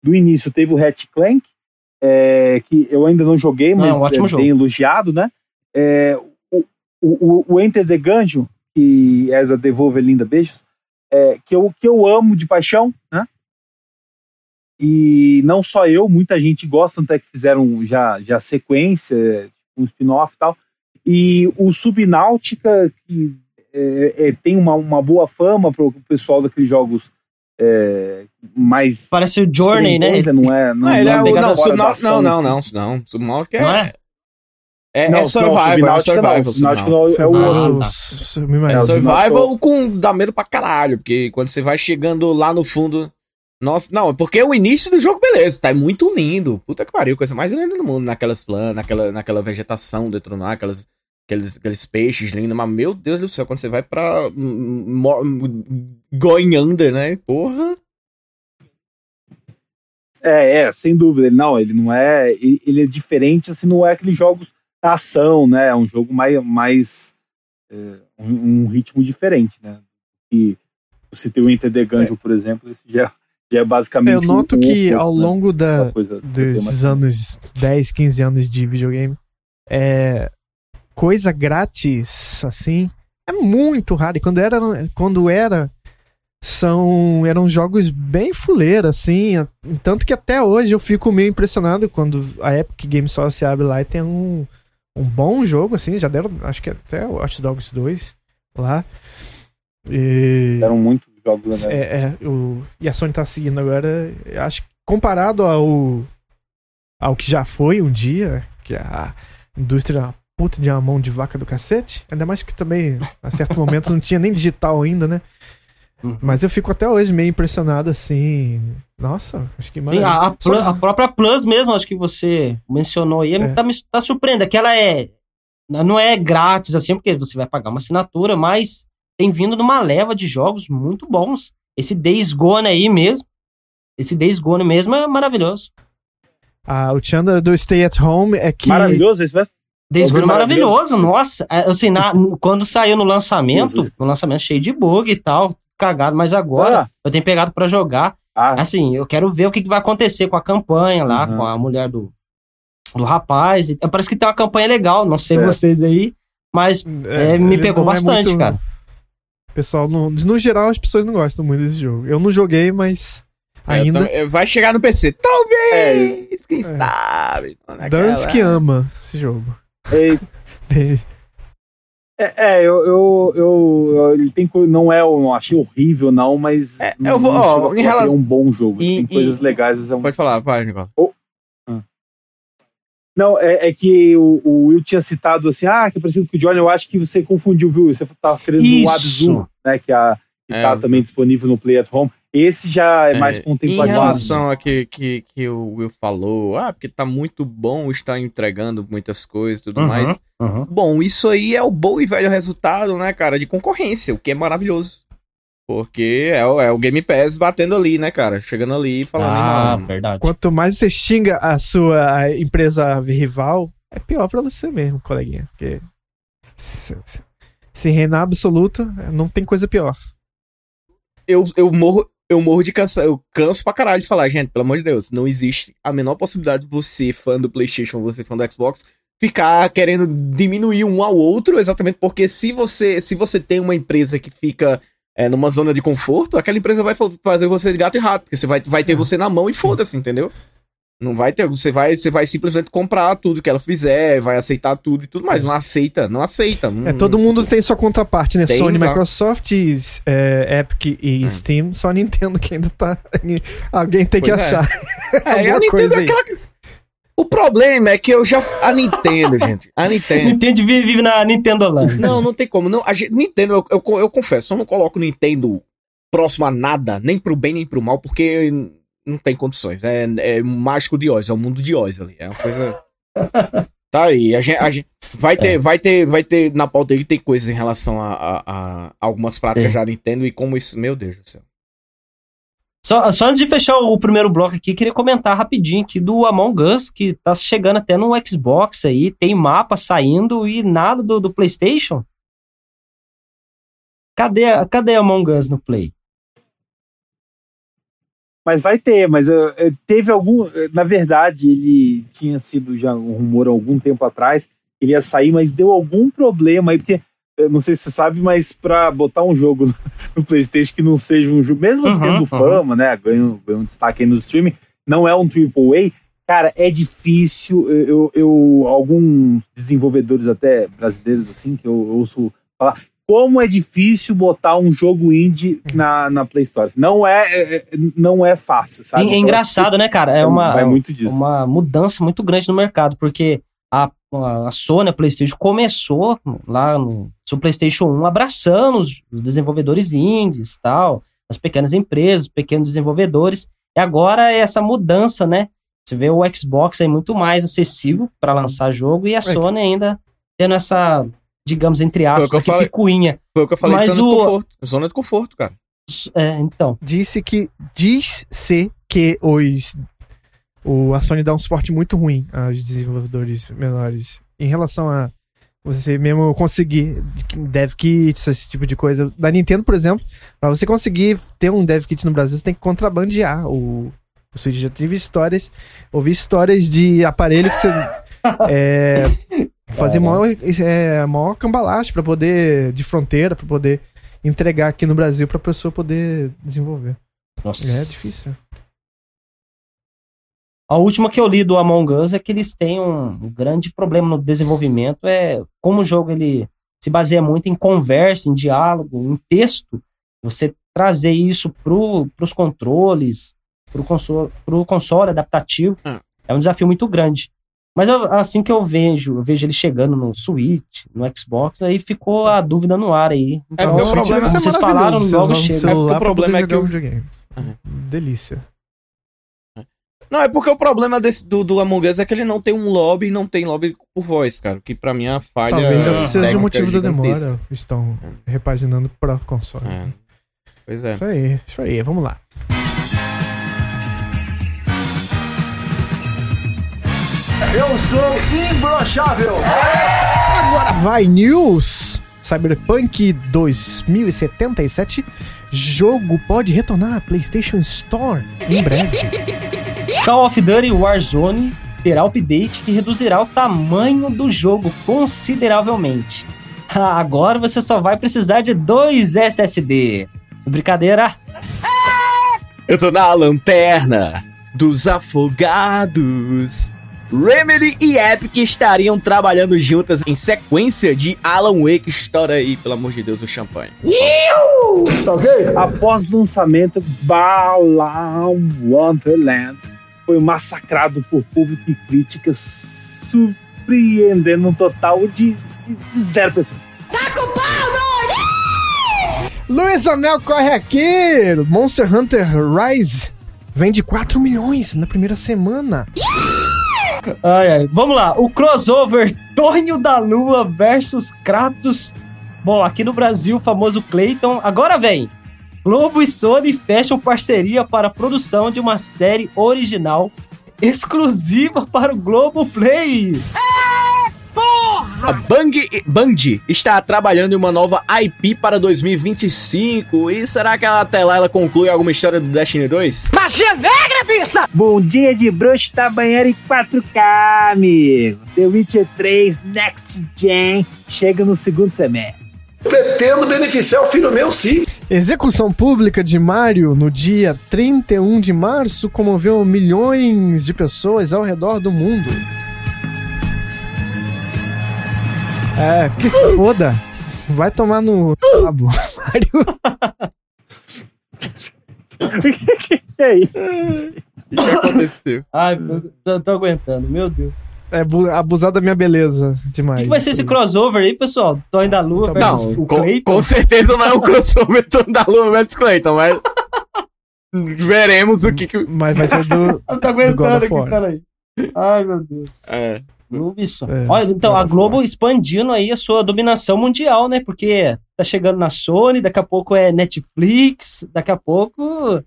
do início teve o Hatch Clank, eh, que eu ainda não joguei, Não, mas é um ótimo é jogo. elogiado, né? Eh, o, o, o Enter the Gungeon, que é da Devolver Linda Beijos, eh, que, eu, que eu amo de paixão, né? E não só eu, muita gente gosta, até que fizeram já, já sequência, um spin-off e tal. E o Subnáutica, que é, é, tem uma, uma boa fama para o pessoal daqueles jogos é, mais. Parece o Journey, né? Não é, não, Não, ele não é o. pegada Não, fora da Subnau- ação, não, não, assim. não, não. Subnautica é. Não é? É, Não, é não, survival, é não, survival. Subnáutica Subnautica. não, é o Ah, tá. É É, survival com dá medo pra caralho, porque quando você vai chegando lá no fundo. Nossa, não, porque o início do jogo, beleza, tá muito lindo. Puta que pariu, coisa mais linda do mundo, naquelas planas, naquela, naquela vegetação dentro do mar, aquelas, aqueles, aqueles peixes lindos, mas meu Deus do céu, quando você vai pra hum, hum, Going Under, né? Porra. É, é, sem dúvida. Ele não, ele não é. Ele, ele é diferente, assim, não é aqueles jogos ação, né? É um jogo mais. mais é, um, um, ritmo diferente, né? E você tem o Enter the Gungeon, é. por exemplo, esse já, já é basicamente. Eu noto um que ao né? longo da, desses anos, 10, 15 anos de videogame, é, coisa grátis, assim, é muito raro. E quando era, quando era são eram jogos bem fuleira, assim. Tanto que até hoje eu fico meio impressionado quando a Epic Game Store se abre lá e tem um, um bom jogo, assim. Já deram, acho que até o Watch Dogs 2 lá. E, deram muitos jogos, né? É, é o, e a Sony tá seguindo agora. Acho que comparado ao, ao que já foi um dia, que a indústria é puta de uma mão de vaca do cacete. Ainda mais que também, a certo momento, não tinha nem digital ainda, né? Uhum. Mas eu fico até hoje meio impressionado assim. Nossa, acho que Sim, a, a, Plus, a, própria Plus mesmo, acho que você mencionou aí, é. tá, me tá surpreendendo. Que ela é. Não é grátis, assim, porque você vai pagar uma assinatura, mas tem vindo numa leva de jogos muito bons. Esse Days Gone aí mesmo. Esse Days Gone mesmo é maravilhoso. Ah, o Chandra do Stay at Home é que. Maravilhoso, esse vai. Days Gone é maravilhoso, nossa. É, assim, na, quando saiu no lançamento, no lançamento cheio de bug e tal, cagado, mas agora ah. eu tenho pegado para jogar. Ah. Assim, eu quero ver o que, que, vai acontecer com a campanha lá, uhum. com a mulher do, do rapaz. Parece que tem uma campanha legal, não sei é. vocês aí, mas é, é, me pegou é bastante, muito... cara. Pessoal, no, no geral, as pessoas não gostam muito desse jogo. Eu não joguei, mas é, ainda. Tô... vai chegar no PC. Talvez! Quem sabe? Dance que ama esse jogo. É, é eu, eu, eu, ele tem não é, eu achei horrível não, mas é, eu vou, ó, em relação é um bom jogo, tem coisas legais. É um... Pode falar, vai, Nicola. Oh. Não, é, é que o, o, Will tinha citado assim, ah, que é parecido com o Johnny, eu acho que você confundiu, viu? Você tava querendo o Abzu, né, que, a, que é, tá também disponível no Play at Home. Esse já é, é mais contemplativo. Em relação a que, que, que o Will falou, ah, porque tá muito bom, está entregando muitas coisas e tudo uhum, mais. Uhum. Bom, isso aí é o bom e velho resultado, né, cara, de concorrência, o que é maravilhoso. Porque é o, é o Game Pass batendo ali, né, cara? Chegando ali e falando. Ah, verdade. Quanto mais você xinga a sua empresa rival, é pior para você mesmo, coleguinha. Porque se, se reinar absoluta, não tem coisa pior. Eu, eu morro, eu morro de cansa, eu canso pra caralho de falar, gente, pelo amor de Deus, não existe a menor possibilidade de você, fã do PlayStation, você fã do Xbox, ficar querendo diminuir um ao outro, exatamente porque se você, se você tem uma empresa que fica é, numa zona de conforto, aquela empresa vai fazer você de gato e rato, porque você vai, vai ter você na mão e foda-se, entendeu? Não vai ter, você vai, você vai simplesmente comprar tudo que ela fizer, vai aceitar tudo e tudo mais. Não aceita, não aceita. Não, é, todo mundo tem sua contraparte, né? Tem, Sony, tá. Microsoft, é, Epic e hum. Steam, só a Nintendo que ainda tá. Alguém tem pois que é. achar. É, a Nintendo é aquela. O problema é que eu já. A Nintendo, gente. A Nintendo. Nintendo vive, vive na Nintendo Land. Não, não tem como. Não, a gente, Nintendo, eu, eu, eu confesso, eu não coloco Nintendo próximo a nada, nem pro bem nem pro mal, porque não tem condições. É, é mágico de Oz, é o mundo de Oz ali. É uma coisa. Tá aí, a gente, a gente vai ter, é. vai ter, vai ter na pauta aí tem coisas em relação a, a, a algumas práticas é. já Nintendo e como isso, meu Deus do céu. Só, só antes de fechar o, o primeiro bloco aqui, queria comentar rapidinho aqui do Among Us, que tá chegando até no Xbox aí, tem mapa saindo e nada do, do PlayStation. Cadê, cadê Among Us no Play? Mas vai ter, mas uh, teve algum. Na verdade, ele tinha sido já um rumor há algum tempo atrás, ele ia sair, mas deu algum problema aí, porque. Não sei se você sabe, mas para botar um jogo no, no, PlayStation que não seja um jogo, mesmo uhum, tendo uhum. fama, né? Ganhando, ganhando destaque aí no streaming, não é um AAA, cara, é difícil. Eu, eu, alguns desenvolvedores até brasileiros, assim, que eu ouço falar, como é difícil botar um jogo indie na, na Play Store. Não é, é, é não é fácil, sabe? É, é engraçado, né, cara? É uma, é uma mudança muito grande no mercado, porque a, a Sony, a PlayStation, começou lá no seu PlayStation 1 abraçando os, os desenvolvedores indies e tal. as pequenas empresas, pequenos desenvolvedores. E agora é essa mudança, né? Você vê o Xbox aí muito mais acessível para lançar jogo e a Sony ainda tendo essa, digamos, entre Foi o aspas, que eu aqui, falei. picuinha. Foi o que eu falei Mas de zona o- de conforto. Zona de conforto, cara. É, então, Disse que. Diz-se que os. O, a Sony dá um suporte muito ruim aos desenvolvedores menores. Em relação a você mesmo conseguir dev kits, esse tipo de coisa. Da Nintendo, por exemplo, pra você conseguir ter um dev kit no Brasil, você tem que contrabandear o, o Switch. Já tive histórias, ouvi histórias de aparelho que você. é, fazer maior, é, maior cambalache pra poder. de fronteira, pra poder entregar aqui no Brasil pra pessoa poder desenvolver. nossa. É difícil. A última que eu li do Among Us é que eles têm um, um grande problema no desenvolvimento, é como o jogo ele se baseia muito em conversa, em diálogo, em texto, você trazer isso para os controles, para o console, pro console adaptativo, Ah. é um desafio muito grande. Mas eu- assim que eu vejo, eu vejo ele chegando no Switch, no Xbox, aí ficou a dúvida no ar aí. É, Então, porque o problema- como vocês falaram, logo chega. É porque o problema é que o- Videogame. Aham. Delícia. Não, é porque o problema desse, do, do Among Us é que ele não tem um lobby e não tem lobby por voz, cara. Que pra mim é uma falha. Talvez esse seja o motivo da demora. Estão repaginando para console. É. Pois é. Isso aí, isso aí, vamos lá. Eu sou imbrochável. Agora vai news! Cyberpunk 2077. Jogo pode retornar à PlayStation Store em breve. Call of Duty Warzone terá update que reduzirá o tamanho do jogo consideravelmente. Agora você só vai precisar de dois SSD. Brincadeira? Eu tô na lanterna dos afogados. Remedy e Epic estariam trabalhando juntas em sequência de Alan Wake. Estoura aí, pelo amor de Deus, o champanhe. Tá ok? Após o lançamento, Balan Wonderland foi massacrado por público e críticas, surpreendendo um total de, de, de zero pessoas. Luiz Amel corre aqui! Monster Hunter Rise vende 4 milhões na primeira semana. Ai, ai. Vamos lá. O crossover Tonho da Lua versus Kratos. Bom, aqui no Brasil, o famoso Clayton. Agora vem. Globo e Sony fecham parceria para a produção de uma série original exclusiva para o Globo Play. A Bang, Band está trabalhando em uma nova IP para 2025. E será que ela, até lá ela conclui alguma história do Destiny 2? Bom dia de bruxo da banheira em 4K, amigo. The Witcher 3 Next Gen chega no segundo semestre. Pretendo beneficiar o filho meu, sim. Execução pública de Mario no dia 31 de março comoveu milhões de pessoas ao redor do mundo. É, que se foda. Vai tomar no rabo. Mario. e aí? O que aconteceu? Ai, eu tô, tô aguentando, meu Deus. É bu- abusar da minha beleza O demais. que, que vai ser esse crossover aí, pessoal? Do Tonho da Lua versus Não, o com, Clayton? com certeza não é um crossover todo da Lua vs Clayton, mas. Veremos o que. que... Mas vai ser do. Eu tô aguentando aqui, peraí. Ai, meu Deus. É. Isso. É, Olha, então, a Globo expandindo aí a sua dominação mundial, né? Porque tá chegando na Sony, daqui a pouco é Netflix, daqui a pouco.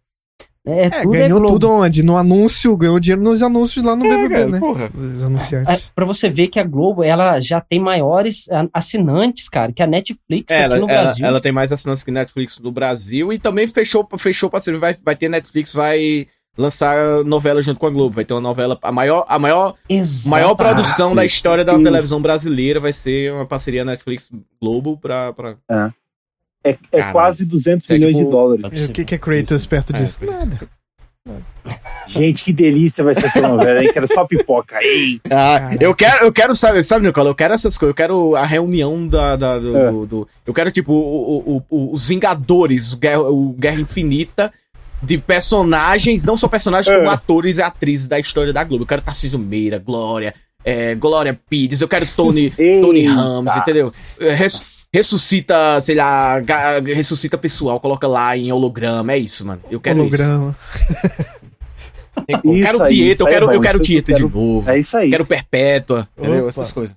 É, É, tudo é ganhou Globo. tudo onde? No anúncio, ganhou dinheiro nos anúncios lá no BBB, cara, né? porra. Os É, anunciantes. pra você ver que a Globo, ela já tem maiores assinantes, cara, que a Netflix É, aqui ela, no ela, Brasil. ela tem mais assinantes que Netflix no Brasil e também fechou, fechou parceiro. Vai, vai ter Netflix, vai lançar novela junto com a Globo. Vai ter uma novela. A maior, a maior, Exato. maior produção da história da Deus. televisão brasileira vai ser uma parceria Netflix Globo pra. pra... É, é Caralho. quase 200 Isso é milhões tipo- de dólares. E o que, que é Kratos perto É, disso? pois é. Nada. Gente, que delícia vai ser essa novela, hein? Quero só pipoca. Ei, Ah, eu quero, eu quero, sabe, sabe, Nicola? Eu quero essas coisas. Eu quero a reunião da. da- do, É. do- do- eu quero, tipo, o- o- o- os Vingadores, o Guerra, o Guerra Infinita. De personagens, não só personagens, É. como atores e atrizes da história da Globo. Eu quero Tarcísio Meira, Glória, é, Glória Pires, eu quero Tony. Tony Ramos, entendeu? É, res- ressuscita, sei lá, ga- ressuscita pessoal, coloca lá em holograma, é isso, mano. Eu quero Holograma. isso. Eu Isso quero aí, Tieta, eu é quero, bom, eu quero Tieta de novo. É isso aí. Quero Perpétua, entendeu? Opa. Essas coisas.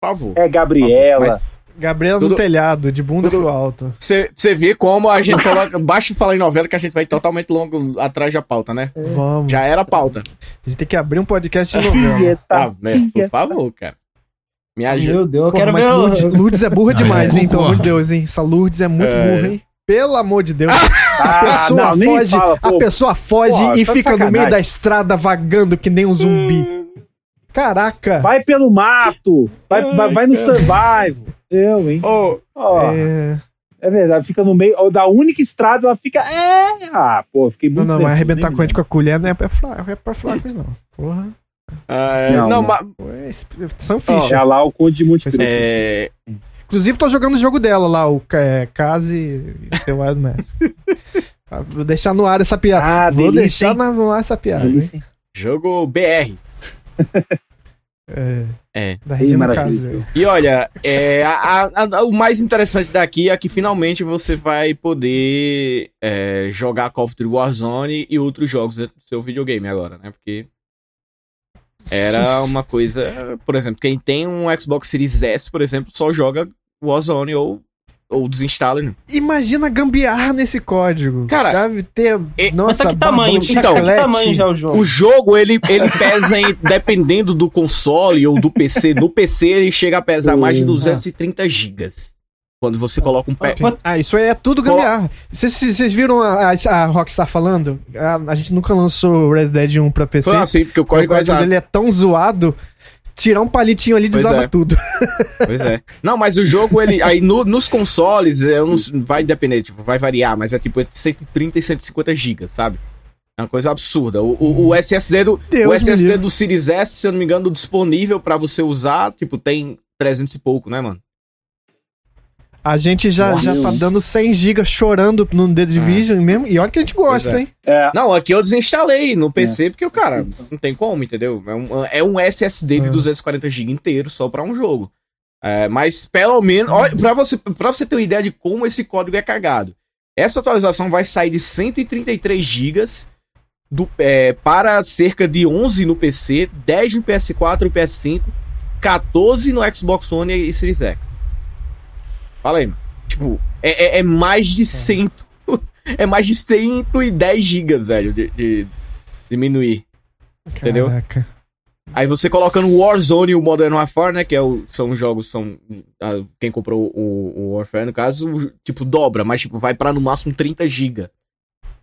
Por favor. É Gabriela. Mas- Gabriela Tudo- no telhado, de bunda tudo- pro alto. Você você vê como a gente coloca. Basta falar em novela que a gente vai totalmente longo atrás da pauta, né? Vamos. Já era a pauta. A gente tem que abrir um podcast de novela. Tieta, Ah, né? Por favor, cara. Me ajuda. Meu Deus, eu Pô, quero mas ver Lourdes, Lourdes é burra demais, eu hein? Pelo amor de. Deus, hein? Essa Lourdes é muito É. burra, hein? Pelo amor de Deus. Ah, a pessoa não, foge, fala, a pessoa foge Pô, e tá fica no meio sacanagem. da estrada vagando que nem um zumbi. Caraca. Vai pelo mato. Vai, vai, vai no survival. Eu, hein? Ô, Ó, é... É... verdade, fica no meio. Da única estrada, ela fica. É. Ah, pô, fiquei Não, muito. não, mas nervoso, arrebentar nem corrente com a colher não é pra, fra- é pra não. Porra. ah, é, Não, não, não. mas. É São É ficha. lá o Conde de Monte Cristo. É, Inclusive, tô jogando o jogo dela lá, o é, Case e seu Wild Man. Ah, Vou deixar no ar essa piada. Ah, Vou delícia, deixar hein? no ar essa piada. jogo BR. É, É. da Regina maravilha. Case. E olha, é, a- a- a- o mais interessante daqui é que finalmente você vai poder é, jogar Call of Duty Warzone e outros jogos dentro do seu videogame agora, né? Porque era uma coisa. Por exemplo, quem tem um Xbox Series S, por exemplo, só joga Warzone ou, ou desinstala. né? Imagina gambiarra nesse código. Cara, Deve ter. e- nossa, Mas tá que tamanho? Então, tá que tamanho já o jogo? O jogo, ele, ele pesa em, dependendo do console ou do PC. No PC, ele chega a pesar mais de 230 gigas. Quando você coloca um pé. Ah, isso aí é tudo gambiarra. Vocês- viram a, a, a Rockstar falando? A, a gente nunca lançou Red Dead 1 pra PC. Foi assim, porque o o código é código dele é tão zoado. Tirar um palitinho ali Pois desaba é. tudo. Pois é. Não, mas o jogo, ele. Aí no- nos consoles, eu não, vai depender, tipo, vai variar, mas é tipo entre 130 e 150 gigas, sabe? É uma coisa absurda. O, o, o SSD do. Deus o SSD do Series S, se eu não me engano, disponível pra você usar, tipo, tem 300 e pouco, né, mano? A gente já, Nossa. já tá dando 100 GB chorando no The Division mesmo. E olha que a gente gosta, é. hein? É. Não, aqui eu desinstalei no PC, porque o cara não tem como, entendeu? É um, é um SSD de É. 240 GB inteiro só pra um jogo. É, mas pelo menos, olha, pra você, pra você ter uma ideia de como esse código é cagado. Essa atualização vai sair de 133 GB do, é, para cerca de 11 no PC, 10 no PS4 e PS5, 14 no Xbox One e Series X. Fala aí, mano. Tipo, é, é- é mais de 100. É mais de 110 gigas, velho, de, de diminuir. Entendeu? Caraca. Aí você colocando o Warzone e o Modern Warfare, né? Que é o, são jogos, são. ah, quem comprou o, o Warfare, no caso, o- tipo, dobra, mas tipo, vai pra no máximo 30 GB.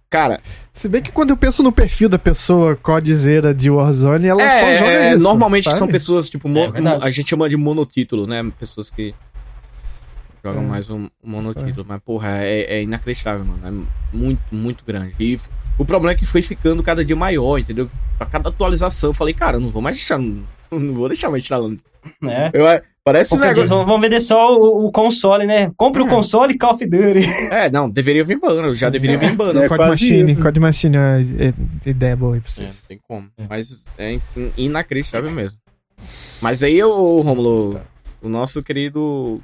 Cara, Se bem que quando eu penso no perfil da pessoa codizeira de Warzone, ela só é, joga é, isso. normalmente sabe? são pessoas, tipo, É a gente chama de monotítulo, né? Pessoas que jogam É. mais um monotítulo. Mas, porra, é, é inacreditável, mano. É muito, muito grande. E o problema é que foi ficando cada dia maior, entendeu? Pra cada atualização, eu falei, cara, eu não vou mais deixar. Não, vou deixar mais instalando. É. Eu, é, parece um negócio. vão vender só o, o console, né? Compre o console e Call of Duty. É, não, deveria vir bano, já deveria vir bano. É Code Machine. Code Machine é, é, é ideia boa aí pra É, vocês. não tem como. Mas é in- inacreditável mesmo. Mas aí, ô Romulo, o nosso querido.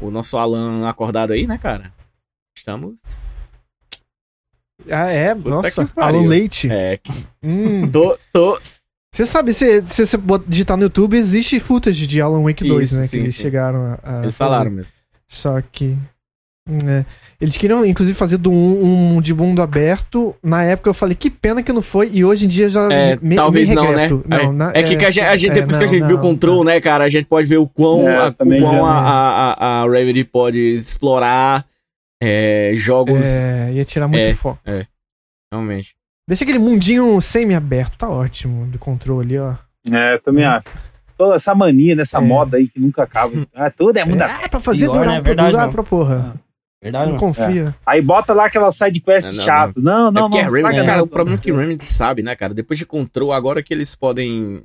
O nosso Alan acordado aí, né, cara? Estamos. Ah, é? Puta Nossa. Alan Leite. É, Hum. tô. tô Você sabe, se você digitar no YouTube, existe footage de Alan Wake 2, Isso, né? sim, que eles sim. chegaram a. a eles fazer. falaram mesmo. Só que. Hum, é. Eles queriam, inclusive, fazer do um, um de mundo aberto. Na época eu falei, que pena que não foi. E hoje em dia já É, me, talvez me não, né? é, na- é que, que a gente, a gente é, depois que a não, gente viu o não, Control, né, cara, a gente pode ver o quão, É, a, o quão já, a, né? a, a, a Remedy pode explorar é, jogos. É, ia tirar muito É. foco. Realmente. Deixa aquele mundinho semi-aberto, tá ótimo de controle, ó. É, também acho. Toda essa mania dessa É. moda aí que nunca acaba. Ah, tudo é mundo Ah, é pra fazer Pior, durar, né? pra Verdade, durar não. pra porra. Verdade, não não. confia. Aí bota lá aquela side quest É, não, chato. Não, é não, não. Remedy, estraga cara, nada. o problema é que Remedy sabe, né, cara? Depois de Control, agora que eles podem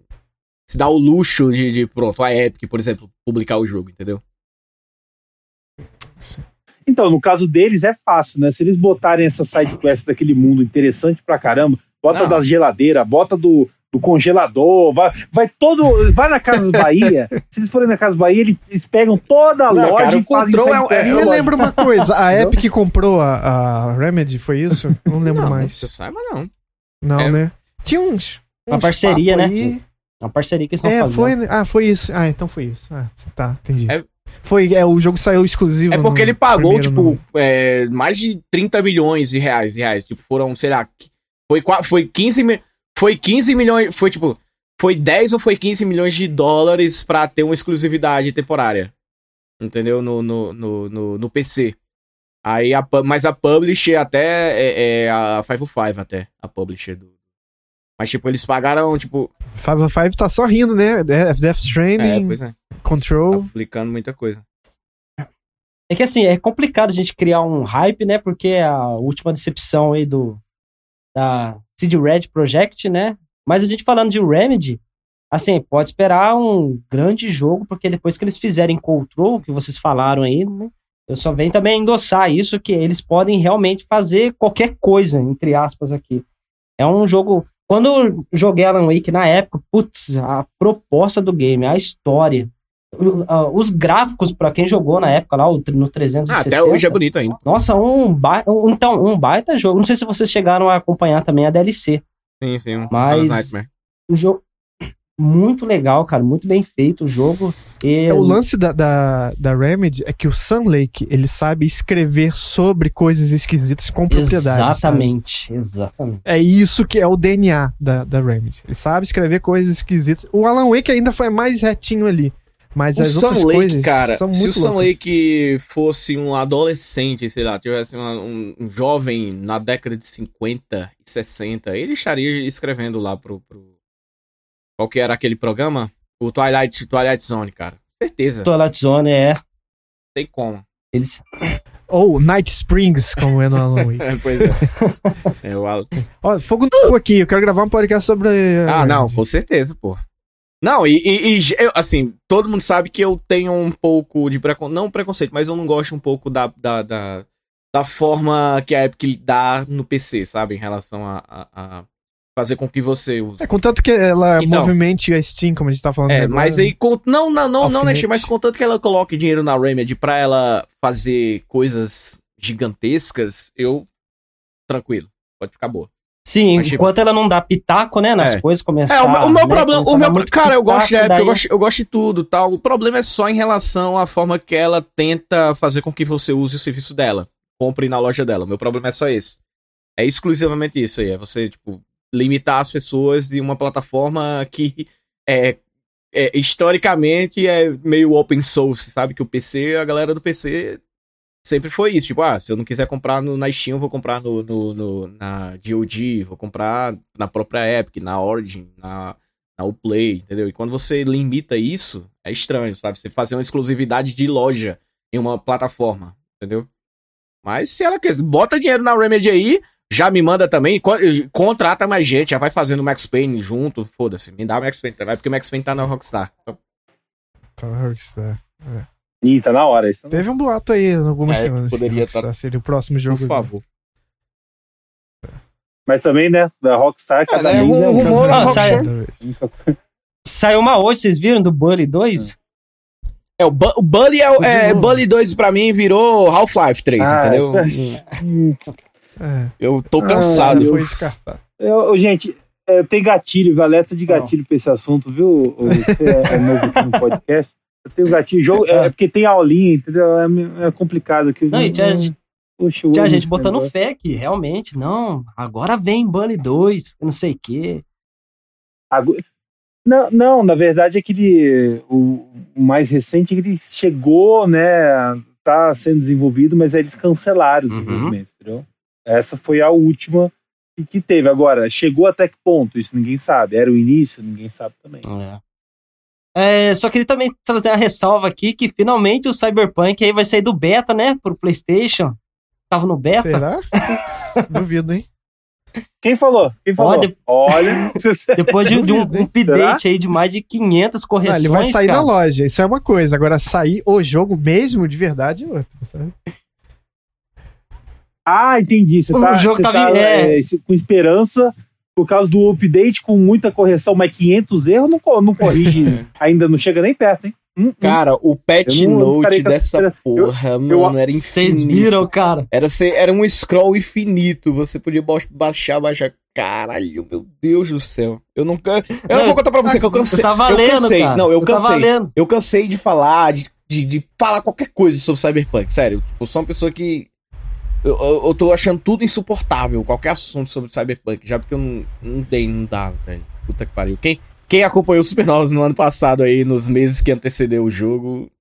se dar o luxo de, de, pronto, a Epic, por exemplo, publicar o jogo, entendeu? Então, no caso deles é fácil, né? Se eles botarem essa side quest daquele mundo interessante pra caramba, bota Não. da geladeira, bota do, do congelador, vai, vai todo. Vai na Casa Bahia. se eles forem na Casa Bahia, eles, pegam toda a Não, loja cara, e isso é- aí é- Eu lembro uma coisa, a Epic comprou a, a Remedy, foi isso? Não lembro não, mais. que eu saiba, não. Não, É. né? Tinha uns. Uma uns parceria, papo né? aí. Uma parceria que eles estão É, fazendo. foi. Ah, foi isso. Ah, então foi isso. Ah, tá, entendi. É- Foi, é, o jogo saiu exclusivo. É porque ele pagou, tipo, é, mais de 30 milhões de reais, reais. Tipo, foram, sei lá, foi, foi 15 mi- Foi 15 milhões. Foi tipo. Foi 10 ou foi 15 milhões de dólares pra ter uma exclusividade temporária. Entendeu? No, no, no, no, no PC. Aí a, mas a publisher até é, é a 505 até, a publisher do. Mas, tipo, eles pagaram, tipo. Five of Five tá só rindo, né? Death Death É, Stranding, pois é. Tá Control. aplicando muita coisa. É que assim, é complicado a gente criar um hype, né? Porque a última decepção aí do da Seed Red Project, né? Mas a gente falando de Remedy, assim, pode esperar um grande jogo, porque depois que eles fizerem Control, que vocês falaram aí, né? Eu só venho também endossar isso, que eles podem realmente fazer qualquer coisa, entre aspas, aqui. É um jogo. Quando eu joguei Alan Wake na época, putz, a proposta do game, a história, os gráficos, pra quem jogou na época lá, no Ah, 360. até hoje é bonito ainda. Nossa, um, ba... então, um baita jogo. Não sei se vocês chegaram a acompanhar também a DLC. Sim, sim. Um Mas- Nightmare. Um jogo muito legal, cara. Muito bem feito o jogo. E... É, o lance da, da, da Remedy é que o Sun Lake, ele sabe escrever sobre coisas esquisitas com propriedade. sabe? Exatamente, exatamente. É isso que é o DNA da, da Remedy. Ele sabe escrever coisas esquisitas. O Alan Wake ainda foi mais retinho ali. Mas O as Sun outras Lake, coisas cara, são se o muito Sun loucas. Lake fosse um adolescente, sei lá, tivesse uma- um, um jovem na década de 50 e 60, ele estaria escrevendo lá pro, pro- Qual que era aquele programa? O Twilight, Twilight Zone, cara. Certeza. Twilight Zone é. Tem como. Eles... Ou Night Springs, como é no Alan Wake. É, pois é. É, o Al- Ó, fogo no cu aqui, eu quero gravar um podcast sobre. Ah, não, Remedy. com certeza, pô. Não, e, e- e, eu, assim, todo mundo sabe que eu tenho um pouco de preconceito, não preconceito, mas eu não gosto um pouco da, da, da, da forma que a Epic dá no PC, sabe? Em relação a, a- a fazer com que você use. É, contanto que ela Então. movimente a Steam, como a gente tá falando. É, agora, mas aí, com- não, não, não, não, né, mas contanto que ela coloque dinheiro na Remedy pra ela fazer coisas gigantescas, eu, tranquilo, pode ficar boa. Sim, Mas, tipo- enquanto ela não dá pitaco, né? Nas É. coisas começar. É, o, meu- o meu né, problema. O a meu, cara, eu gosto de época, eu daí- gosto, eu gosto de tudo tal. O problema é só em relação à forma que ela tenta fazer com que você use o serviço dela. Compre na loja dela. O meu problema é só esse. É exclusivamente isso aí. É você, tipo, limitar as pessoas de uma plataforma que é, é, historicamente é meio open source, sabe? Que o PC, a galera do PC sempre foi isso. Tipo, ah, se eu não quiser comprar no, na Steam, eu vou comprar no, no, no- na GOG, vou comprar na própria Epic, na Origin, na, na Uplay, entendeu? E quando você limita isso, é estranho, sabe? Você fazer uma exclusividade de loja em uma plataforma, entendeu? Mas se ela quer, bota dinheiro na Remedy aí, já me manda também, co- contrata mais gente, já vai fazendo o Max Payne junto, foda-se, me dá Max Payne também, porque o Max Payne tá na Rockstar. Então, Tá na Rockstar. Ih, tá na hora. Isso tá na- Teve um boato aí algumas É, semanas. poderia que Rockstar Seria o próximo jogo. por favor. Mas também, né? Da Rockstar, cada né, mês o- é um- rumor- Ah, Cada sai- vez. Saiu uma hoje, vocês viram? Do Bully 2? É, o, Bu- o Bully é, o- é. Bully 2 pra mim virou Half-Life 3, Ah, entendeu? hum, É, Eu tô Ah, cansado. Foi descartado. eu- gente, é, tem gatilho, valeta de gatilho pra esse assunto, viu? O- Você é, é novo aqui no podcast. Eu tenho gatilho, jogo, é, porque tem aulinha, entendeu? É, é complicado aqui. Não, tinha, Poxa, tinha gente botando negócio. fé que realmente, não, agora vem Bully 2, não sei o quê. Agora- Não, não, na verdade é que ele, o, o mais recente é que ele chegou, né? Tá sendo desenvolvido, mas aí eles cancelaram o Uhum. desenvolvimento, entendeu? Essa foi a última que- que teve. Agora, chegou até que ponto? Isso ninguém sabe. Era o início, ninguém sabe também. É. É, só queria também trazer uma ressalva aqui que finalmente o Cyberpunk aí vai sair do beta, né? Pro PlayStation. Tava no beta. Será? Duvido, hein? Quem falou? Quem falou? Olha- Olha, Depois de, de um hein? update aí de mais de 500 Não, correções, ele vai sair cara. na loja, isso é uma coisa. Agora, sair o jogo mesmo, de verdade, é outra, sabe? Ah, entendi. Você O tá, jogo você tá tá, é. é, com esperança por causa do update com muita correção, mas 500 erros não, não corrige, ainda não chega nem perto, hein? Hum, hum. Cara, o patch Eu não note com essa dessa esperança. Eu- porra, mano, era infinito. Vocês viram, cara? Era, era um scroll infinito. Você podia baixar, baixar. Caralho, meu Deus do céu. Eu nunca. Eu não vou contar pra você que eu cansei. Tá valendo, eu cansei. cara. Não, eu Tá cansei. valendo. Eu cansei de falar, de, de, de falar qualquer coisa sobre Cyberpunk. Sério, eu sou uma pessoa que. Eu, eu, eu tô achando tudo insuportável, qualquer assunto sobre Cyberpunk, já porque eu não, não dei, não dá, velho. Puta que pariu. Quem, quem acompanhou o Supernovas no ano passado aí, nos meses que antecedeu o jogo,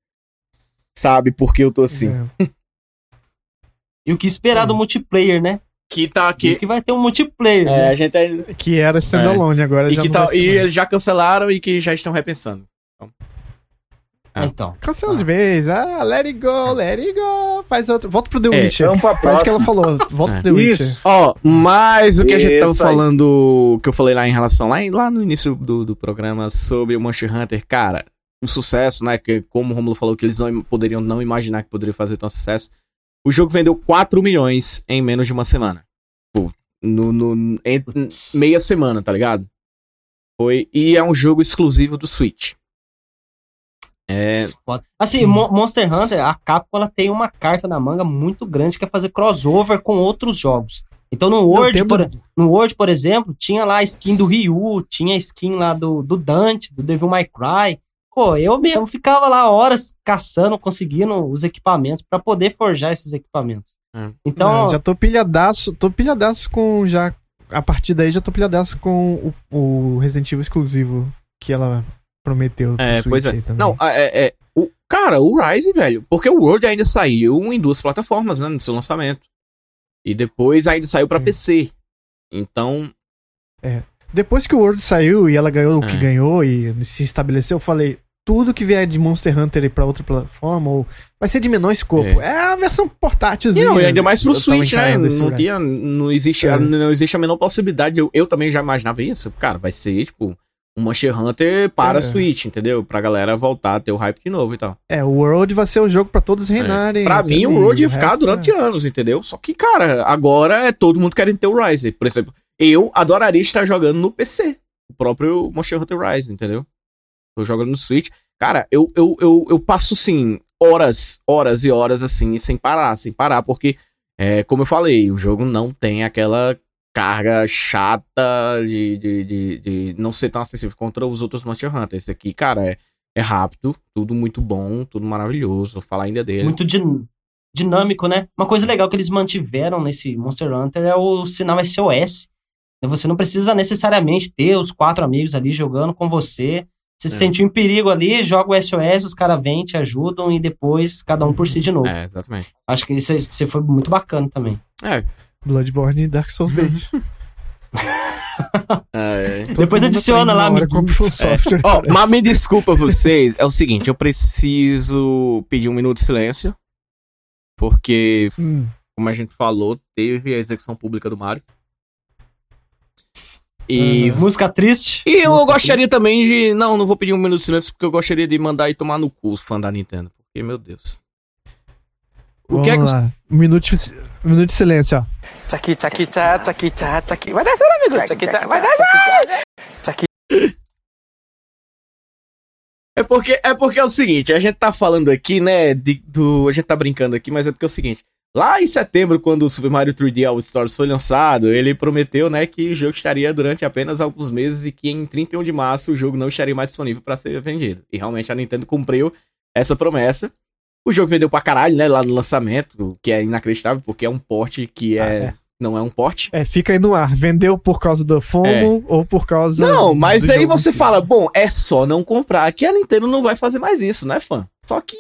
sabe por que eu tô assim. É. E o que esperar do multiplayer, né? Que tá Diz que vai ter um multiplayer, É, né? a gente é, Que era standalone, agora e já que não tá, vai e eles já cancelaram e que já estão repensando. Ah. Então. Cancela de vez. Ah, let it go, let it go. Faz outro. Volta pro The É, Witcher. Vamos pra Faz o que ela próxima. falou. Volta É. pro The Witcher. Isso. Ó, mas o que a gente tava Isso aí. falando, que eu falei lá em relação, lá, em- lá no início do, do programa sobre o Monster Hunter, cara, um sucesso, né? Que, como o Romulo falou, que eles não poderiam não imaginar que poderia fazer tão sucesso. O jogo vendeu 4 milhões em menos de uma semana. Pô, no, no, em- meia semana, tá ligado? Foi, e é um jogo exclusivo do Switch. É, Foda. Assim, Sim. Mo- Monster Hunter, a Capcom ela tem uma carta na manga muito grande que é fazer crossover com outros jogos. Então no Word, tem por, no Word, por exemplo, tinha lá a skin do Ryu, tinha a skin lá do, do Dante, do Devil May Cry. Pô, eu mesmo ficava lá horas caçando, conseguindo os equipamentos pra poder forjar esses equipamentos. É. Então, Não, já tô pilhadaço, tô pilhadaço com já. A partir daí já tô pilhadaço com o, o Resident Evil exclusivo que ela prometeu. pro É, pois é. também. Não, é, é, o, cara, o Rise, velho, porque o World ainda saiu em duas plataformas, né, no seu lançamento. E depois ainda saiu pra É. PC. Então, Depois que o World saiu e ela ganhou o que É. ganhou e se estabeleceu, eu falei. Tudo que vier de Monster Hunter pra outra plataforma ou vai ser de menor escopo. É, a versão portátilzinha. não, e ainda mais pro Eu Switch, né? Não, tinha, não, existe, É. não existe a menor possibilidade. Eu, eu também já imaginava isso. Cara, vai ser, tipo, um Monster Hunter para É. Switch, entendeu? Pra galera voltar a ter o hype de novo e tal. É, o World vai ser o jogo pra todos reinarem. É. Pra mim, o? World ia ficar durante é. anos, entendeu? Só que, cara, agora é todo mundo querendo ter o Rise. Por exemplo, eu adoraria estar jogando no PC. O próprio Monster Hunter Rise, entendeu? Tô jogando no Switch. Cara, eu, eu, eu, eu passo, assim, horas, horas e horas, assim, sem parar, sem parar, porque, é, como eu falei, o jogo não tem aquela carga chata de, de, de, de não ser tão acessível contra os outros Monster Hunter. Esse aqui, cara, é, é rápido, tudo muito bom, tudo maravilhoso. Vou falar ainda dele. muito din- dinâmico, né? Uma coisa legal que eles mantiveram nesse Monster Hunter é o sinal SOS. Você não precisa necessariamente ter os quatro amigos ali jogando com você. Você se É. sentiu em perigo ali, joga o SOS, os caras vêm, te ajudam e depois cada um por si de novo. É, exatamente. Acho que isso, isso foi muito bacana também. É, Bloodborne e Dark Souls bait. é. Todo Depois mundo adiciona lá, na hora amiguinhos. com o software. Ó, parece. mas me desculpa vocês, é o seguinte, eu preciso pedir um minuto de silêncio, porque, Hum, como a gente falou, teve a execução pública do Mario. E, Uhum. Música triste. e eu Música gostaria também de... Não, não vou pedir um minuto de silêncio, porque eu gostaria de mandar e tomar no cu os fãs da Nintendo. Porque, meu Deus. O que é que... vamos os- lá. Um minuto, de- um minuto de silêncio, ó. Tchaki, tchaki, tchá, tchaki, tchá, tchaki. Vai descer, amigo. Tchaki, tchá, vai descer. Tchaki. É porque, é porque é o seguinte, a gente tá falando aqui, né, de- do, a gente tá brincando aqui, mas é porque é o seguinte, lá em setembro, quando o Super Mario 3D All Stars foi lançado, ele prometeu, né, que o jogo estaria durante apenas alguns meses e que em 31 de março o jogo não estaria mais disponível para ser vendido. E realmente a Nintendo cumpriu essa promessa. O jogo vendeu pra caralho, né, lá no lançamento, o que é inacreditável, porque é um porte que é, Ah, é. não é um porte. É, fica aí no ar. Vendeu por causa do FOMO ou por causa. É. Não, mas do aí você si? fala, bom, é só não comprar, que a Nintendo não vai fazer mais isso, né, fã? Só que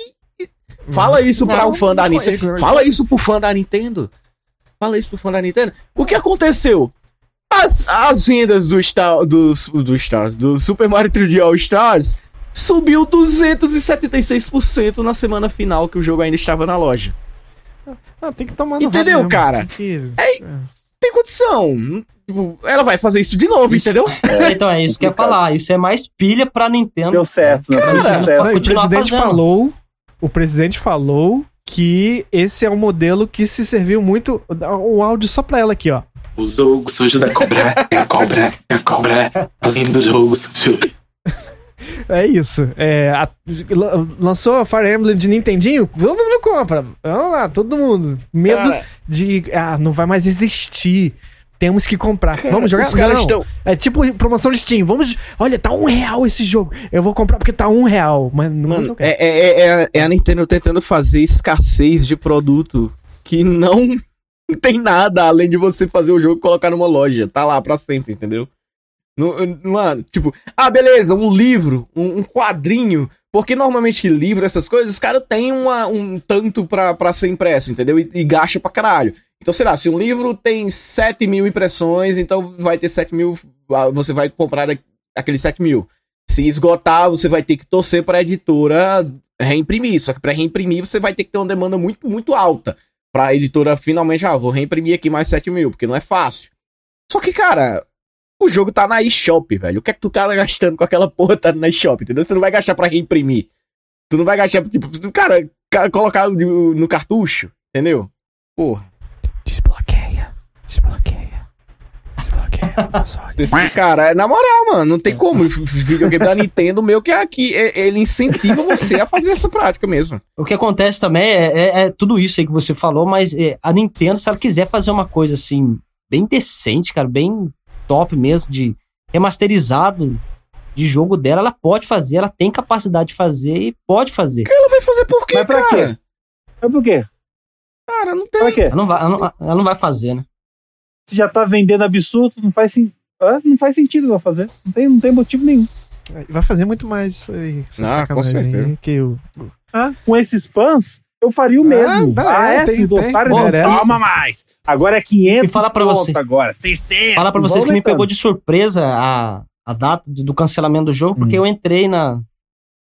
fala isso pra Não, um fã da não Nintendo. Fala isso pro fã da Nintendo. Fala isso pro fã da Nintendo. O que aconteceu? As, as vendas do Star, do, do Stars, do Super Mario 3D All Stars, subiu 276% na semana final que o jogo ainda estava na loja. Ah, tem que tomar no Entendeu, cara? Tem que- É, Tem condição. Tipo, ela vai fazer isso de novo, Isso. entendeu? É, então é isso que eu ia falar. Isso é mais pilha pra Nintendo. Deu certo, né? Cara, Foi Não, sucesso. Não, e o presidente fazendo. falou. O presidente falou que esse é um modelo que se serviu muito. O áudio só pra ela aqui, ó. O jogo sujo da cobra, é a cobra, é a cobra, fazendo o jogo sujo. É isso. É, a- la- lançou a Fire Emblem de Nintendinho? Todo mundo compra. Vamos lá, todo mundo. Medo Cara, de. Ah, não vai mais existir. Temos que comprar. Vamos jogar? os caras Não. estão- É tipo promoção de Steam. Vamos. Olha, tá um real esse jogo. Eu vou comprar porque tá um real. Mas não vou Mano, jogar. é, é, é, é a Nintendo tentando fazer escassez de produto que não tem nada além de você fazer o jogo e colocar numa loja. Tá lá pra sempre, entendeu? No- Mano, tipo, ah, beleza, um livro, um, um quadrinho. Porque normalmente livro, essas coisas, os caras têm um tanto pra, pra ser impresso, entendeu? E, e gasta pra caralho. Então, sei lá, se um livro tem 7 mil impressões, então vai ter 7 mil. ah, Você vai comprar aqueles 7 mil. Se esgotar, você vai ter que torcer para a editora reimprimir. Só que para reimprimir, você vai ter que ter uma demanda muito, muito alta. Para a editora finalmente, ah, vou reimprimir aqui mais 7 mil, porque não é fácil. Só que, cara, o jogo tá na eShop, velho. O que é que tu tá gastando com aquela porra tá na eShop, entendeu? Você não vai gastar para reimprimir. Tu não vai gastar, tipo, cara, ca- colocar no cartucho, entendeu? Porra. Desbloqueia. Desbloqueia. Desbloqueia. Esse cara, na moral, mano, não tem como. Os videogames da Nintendo, meio que aqui, é- ele incentiva você a fazer essa prática mesmo. O que acontece também é, é- é tudo isso aí que você falou, mas é, a Nintendo, se ela quiser fazer uma coisa assim, bem decente, cara, bem top mesmo, de remasterizado de jogo dela, ela pode fazer, ela tem capacidade de fazer e pode fazer. Ela vai fazer por quê, Mas pra cara? quê? Mas por quê? Cara, não tem. Pra quê? Ela não vai, ela não, ela não vai fazer, né? Se já tá vendendo absurdo, não faz, sen- não faz sentido ela fazer. Não tem, não tem motivo nenhum. Vai fazer muito mais isso aí. Essa Ah, com certeza. que eu... Ah, com esses fãs, eu faria o mesmo. dá, Ah, é, é? tem- Se gostarem, toma mais. Agora é 500 E fala pra você. agora. 600. Falar pra vocês que me pegou de surpresa a, a data do cancelamento do jogo, porque eu entrei na,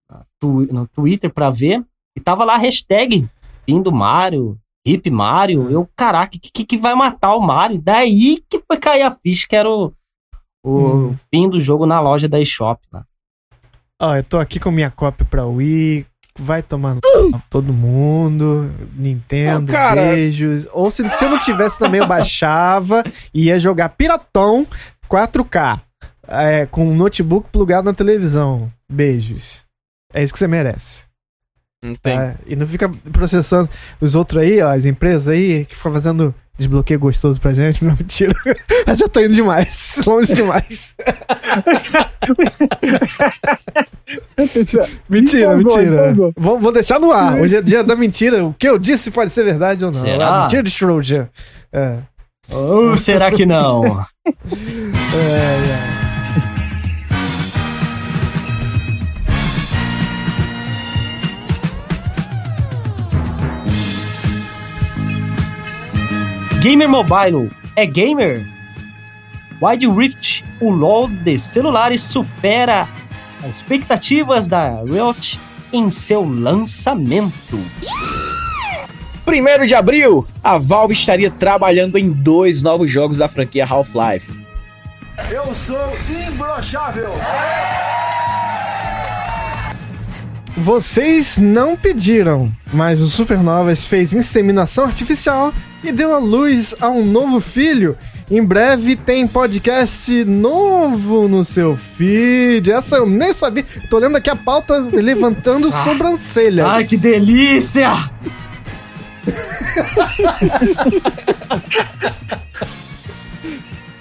na tu- no Twitter pra ver e tava lá a hashtag fim do Mario, hip Mario. Eu, caraca, que, que, que vai matar o Mario? Daí que foi cair a ficha, que era o, o fim do jogo na loja da eShop. Né? Ó, eu tô aqui com minha cópia pra Wii. Vai c- todo mundo. Nintendo, beijos. Ou se, se eu não tivesse também, eu baixava e ia jogar Piratão 4K. é, com um notebook plugado na televisão. Beijos. É isso que você merece. Não tem. Tá? E não fica processando os outros aí, ó, as empresas aí, que ficam fazendo desbloqueio gostoso pra gente. Não, mentira. Eu já tô indo demais. Longe demais. Mentira, Empolgou, mentira. empolgou. Vou, vou deixar no ar. Hoje é dia da mentira. O que eu disse pode ser verdade ou não. Será? A mentira de Schrödinger. É. Ou será que não? É, é. Gamer Mobile é gamer? Wide Rift, o LoL de celulares, supera as expectativas da Riot em seu lançamento. Primeiro de abril, a Valve estaria trabalhando em dois novos jogos da franquia Half-Life. Eu sou imbrochável. Vocês não pediram, mas o Supernovas fez inseminação artificial e deu à luz a um novo filho. Em breve tem podcast novo no seu feed. Essa eu nem sabia. Tô olhando aqui a pauta levantando sobrancelhas. Ai, que delícia!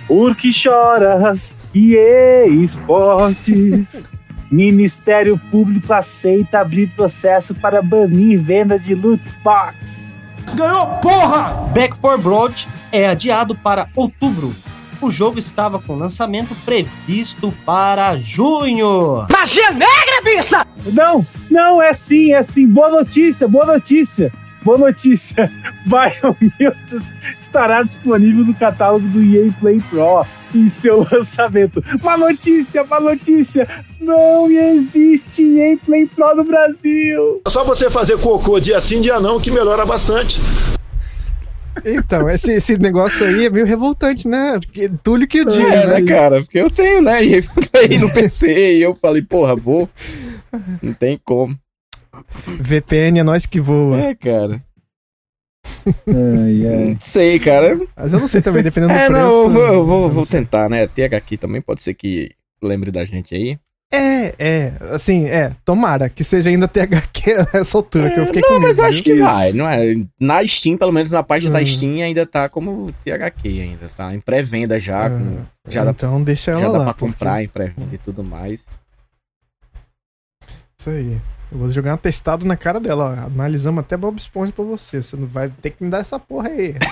Por que choras? EA Esportes. Ministério Público aceita abrir processo para banir venda de loot box. Ganhou, porra! Back 4 Blood é adiado para outubro. O jogo estava com lançamento previsto para junho. Magia negra, bicha! Não, não, é sim, é sim. Boa notícia, boa notícia. Boa notícia. Biomutant estará disponível no catálogo do EA Play Pro em seu lançamento. Uma notícia, uma notícia. Não existe EA Play Pro no Brasil. É só você fazer cocô dia sim, dia não, que melhora bastante. Então, esse, esse negócio aí é meio revoltante, né? Porque Túlio que o diga, É, né? né, cara? Porque eu tenho, né? E aí no PC e eu falei, porra, vou. Não tem como. VPN é nós que voa. É, cara. Ai, ai. Sei, cara. Mas eu não sei também, dependendo do É, preço. não, eu vou, eu vou, não vou sei. tentar, né? THQ também pode ser que lembre da gente aí. É, é, assim, é, tomara que seja ainda THQ essa altura, que eu fiquei com É, Não, mas medo, acho viu? que vai, não é? Na Steam, pelo menos na página da Hum. Steam, ainda tá como THQ ainda, tá em pré-venda já, Ah, com- já dá, então deixa ela já dá lá. pra porque- comprar em pré-venda e tudo mais. Isso aí. Eu vou jogar um testado na cara dela, ó. Analisamos até Bob Esponja pra você. Você não vai ter que me dar essa porra aí.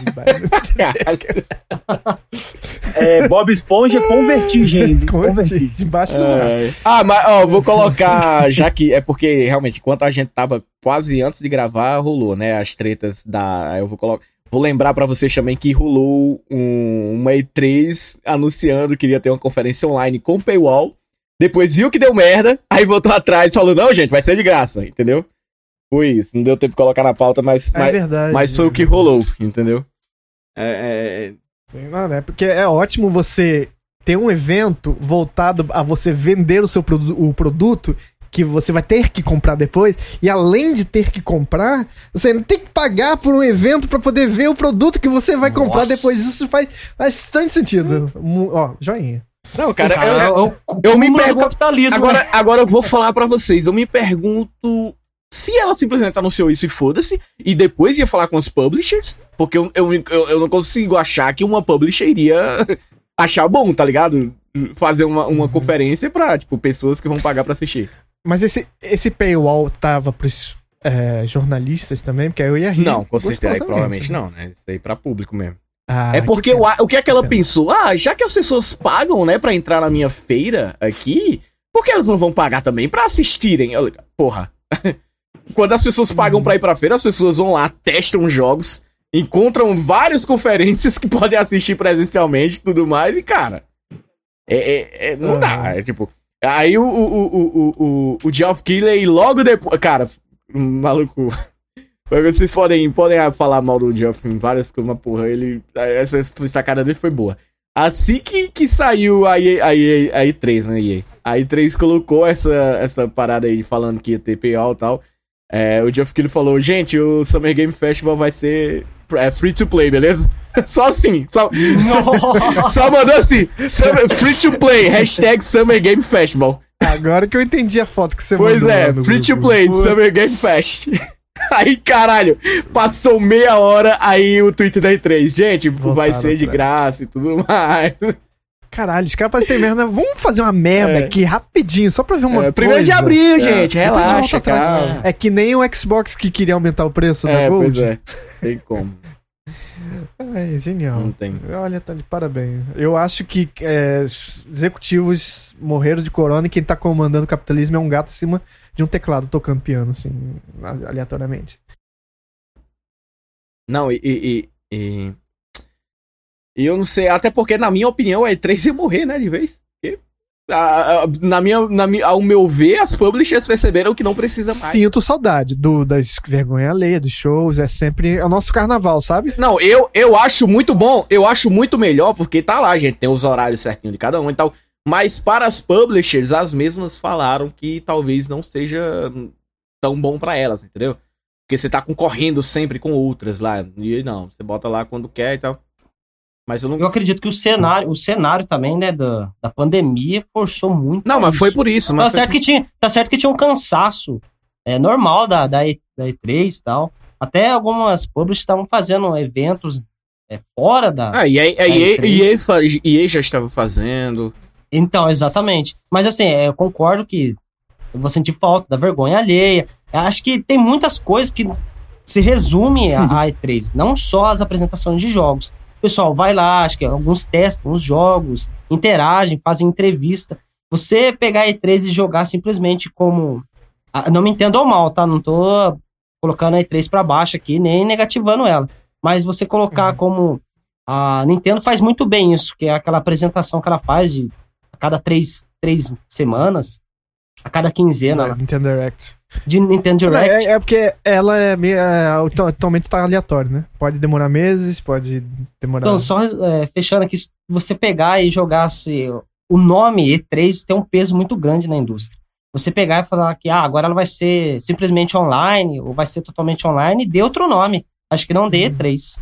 É, Bob Esponja com vertigem. Com vertigem. Debaixo do mar. É. Ah, mas ó, vou colocar, já que é porque realmente, enquanto a gente tava quase antes de gravar, rolou, né? As tretas da. Eu vou colocar. Vou lembrar pra vocês também que rolou um, uma E3 anunciando que iria ter uma conferência online com paywall. Depois viu que deu merda, aí voltou atrás e falou: não, gente, vai ser de graça, entendeu? Foi isso. Não deu tempo de colocar na pauta, mas, É mas, verdade. mas foi o que rolou, entendeu? É, é, Sim, não, né? Porque é ótimo você ter um evento voltado a você vender o seu produ o produto que você vai ter que comprar depois, e além de ter que comprar, você não tem que pagar por um evento pra poder ver o produto que você vai comprar Nossa. depois. Isso faz bastante sentido. Mu- Ó, joinha. Não, cara, Cara, eu- é eu me cúmulo do pergunto- capitalismo. Agora, né? agora eu vou falar pra vocês. Eu me pergunto se ela simplesmente anunciou isso e foda-se, e depois ia falar com os publishers, porque eu, eu, eu, eu não consigo achar que uma publisher iria achar bom, tá ligado? Fazer uma, uma conferência pra, tipo, pessoas que vão pagar pra assistir. Mas esse, esse paywall tava pros é, jornalistas também, porque aí eu ia rir. Não, com certeza, aí gostosamente. provavelmente não, né? Isso aí pra público mesmo. Ah, é porque que a- o que é que ela pensou? Ah, já que as pessoas pagam, né, pra entrar na minha feira aqui, por que elas não vão pagar também pra assistirem? Eu- Porra. Quando as pessoas pagam pra ir pra feira, as pessoas vão lá, testam jogos, encontram várias conferências que podem assistir presencialmente e tudo mais, e cara. É, é- é- não dá, é tipo. Aí o, o, o, o, o, o Geoff Keighley logo depois. Cara, maluco. Vocês podem, podem falar mal do Geoff em várias coisas, mas porra, ele. Essa sacada dele foi boa. Assim que, que saiu a, EA, a, EA, a E3, né, EA? A E3 colocou essa, essa parada aí falando que ia ter payout e tal. É, o Geoff Keighley falou, gente, o Summer Game Festival vai ser é, free to play, beleza? Só assim, só, só, só mandou assim, Summer- free to play, hashtag Summer Game Festival. Agora que eu entendi a foto que você Pois mandou. é, lá no free to play, Putz. Summer Game Fest. Aí, caralho, passou meia hora, aí o tweet da E3. Gente, vai Voltaram ser de graça e tudo mais. Caralho, os caras parecem ter merda. Vamos fazer uma merda É. aqui rapidinho, só pra ver uma É, coisa. primeiro de abril, É. gente, relaxa, calma. É que nem o Xbox que queria aumentar o preço da É, Gold. pois é. Tem como. É, genial. Não tem. Olha, tá de parabéns. Eu acho que é, os executivos morreram de corona e quem tá comandando o capitalismo é um gato em cima de um teclado tocando piano, assim, aleatoriamente. Não, e, e, e, e- e eu não sei, até porque, na minha opinião, a E3 ia morrer, né, de vez. Porque, a- a- na minha, na ao meu ver, as publishers perceberam que não precisa mais. Sinto saudade do, das vergonha alheia, dos shows, é sempre é o nosso carnaval, sabe? Não, eu, eu acho muito bom, eu acho muito melhor, porque tá lá, gente, tem os horários certinhos de cada um e tal. Mas para as publishers, as mesmas falaram que talvez não seja tão bom pra elas, entendeu? Porque você tá concorrendo sempre com outras lá. E não, você bota lá quando quer e tal. Mas eu não. Eu acredito que o cenário, o cenário também, né, da, da pandemia forçou muito. Não, mas isso. foi por isso. Tá Mas foi- certo, que tinha, tá certo que tinha um cansaço é, normal da, da, E, da E3 e tal. Até algumas publishers estavam fazendo eventos é, fora da. Ah, e aí, Da aí, E3. EA, fa- EA já estava fazendo. Então, exatamente. Mas assim, é, eu concordo que eu vou sentir falta da vergonha alheia. Eu acho que tem muitas coisas que se resume a, a E3, não só as apresentações de jogos. O pessoal vai lá, acho que alguns testam os jogos, interagem, fazem entrevista. Você pegar a E3 e jogar simplesmente como. Ah, Não me entendam mal, tá? Não tô colocando a E3 pra baixo aqui, nem negativando ela. Mas você colocar como. A Nintendo faz muito bem isso, que é aquela apresentação que ela faz de a cada três, três semanas, a cada quinzena lá, Nintendo Direct. de Nintendo Direct. É, é porque ela é meio. É, atualmente tá aleatório, né? Pode demorar meses, pode demorar. Então, só é, fechando aqui, se você pegar e jogar se, o nome E3 tem um peso muito grande na indústria. Você pegar e falar que ah, agora ela vai ser simplesmente online, ou vai ser totalmente online, dê outro nome. Acho que não dê E3.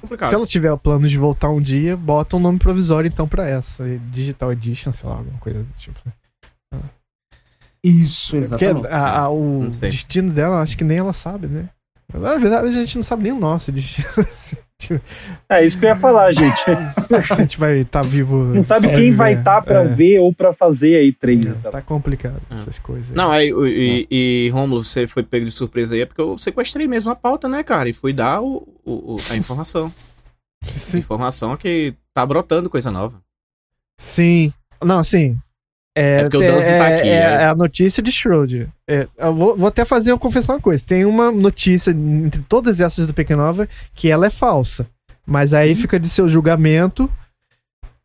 Complicado. Se ela tiver planos de voltar um dia, bota um nome provisório então pra essa. Digital Edition, sei lá, alguma coisa do tipo. né? Isso, Porque exatamente. a- a- o destino dela, acho que nem ela sabe, né? Na verdade, a gente não sabe nem o nosso destino. É isso que eu ia falar, gente. a gente vai estar vivo. Não sabe só quem viver. vai estar pra É, ver ou pra fazer aí três. então. Tá complicado essas coisas. Não, aí, o- e, e, Romulo, você foi pego de surpresa aí, é porque eu sequestrei mesmo a pauta, né, cara? E fui dar o, o- o- a informação. Sim. informação que tá brotando coisa nova. Sim. Não, sim. É, É porque o tem- Danzi tá é- aqui, é, é. é a notícia de Schroeder. É, vou, vou até fazer uma confessar uma coisa. Tem uma notícia entre todas essas do Pequena Nova que ela é falsa. Mas aí fica de seu julgamento,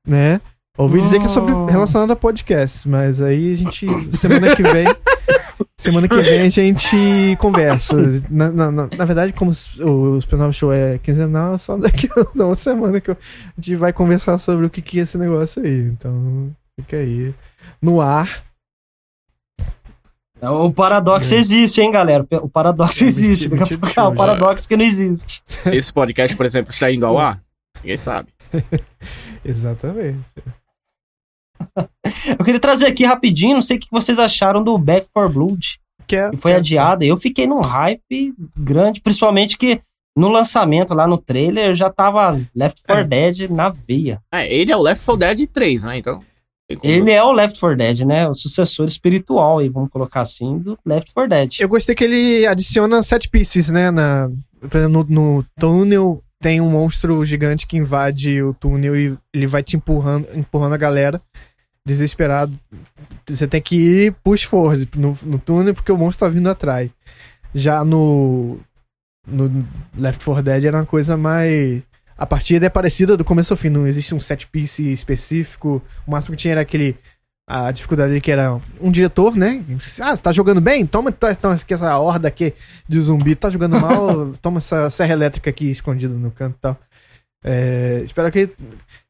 né? Ouvi dizer que é sobre Oh. relacionado a podcast, mas aí a gente semana que vem semana que vem a gente conversa. Na, na, na, na verdade, como o Supernova Show é quinzenal, só daqui a uma semana que eu- a gente vai conversar sobre o que, que é esse negócio aí. Então, fica aí no ar. O paradoxo existe, hein, galera? O paradoxo É, existe. do É o paradoxo que não existe. Esse podcast, por exemplo, está indo ao ar? Ninguém sabe. Exatamente. Eu queria trazer aqui rapidinho, não sei o que vocês acharam do Back for Blood, Que é, que foi adiada. Eu fiquei num hype grande, principalmente que no lançamento, lá no trailer, já tava Left 4 Dead na veia. É, ele é o Left 4 Dead 3, né? Então. Ele é o Left 4 Dead, né? O sucessor espiritual, aí, vamos colocar assim, do Left 4 Dead. Eu gostei que ele adiciona set pieces, né? Na, por exemplo, no, no túnel tem um monstro gigante que invade o túnel e ele vai te empurrando, empurrando a galera. Desesperado. Você tem que ir push forward no, no túnel porque o monstro tá vindo atrás. Já no. No Left 4 Dead era uma coisa mais. A partida é parecida do começo ao fim, não existe um set piece específico. O máximo que tinha era aquele. A dificuldade que era um diretor, né? Ah, você tá jogando bem? Toma então, então, essa horda aqui de zumbi. Tá jogando mal? Toma essa serra elétrica aqui escondida no canto e tal. É, espero que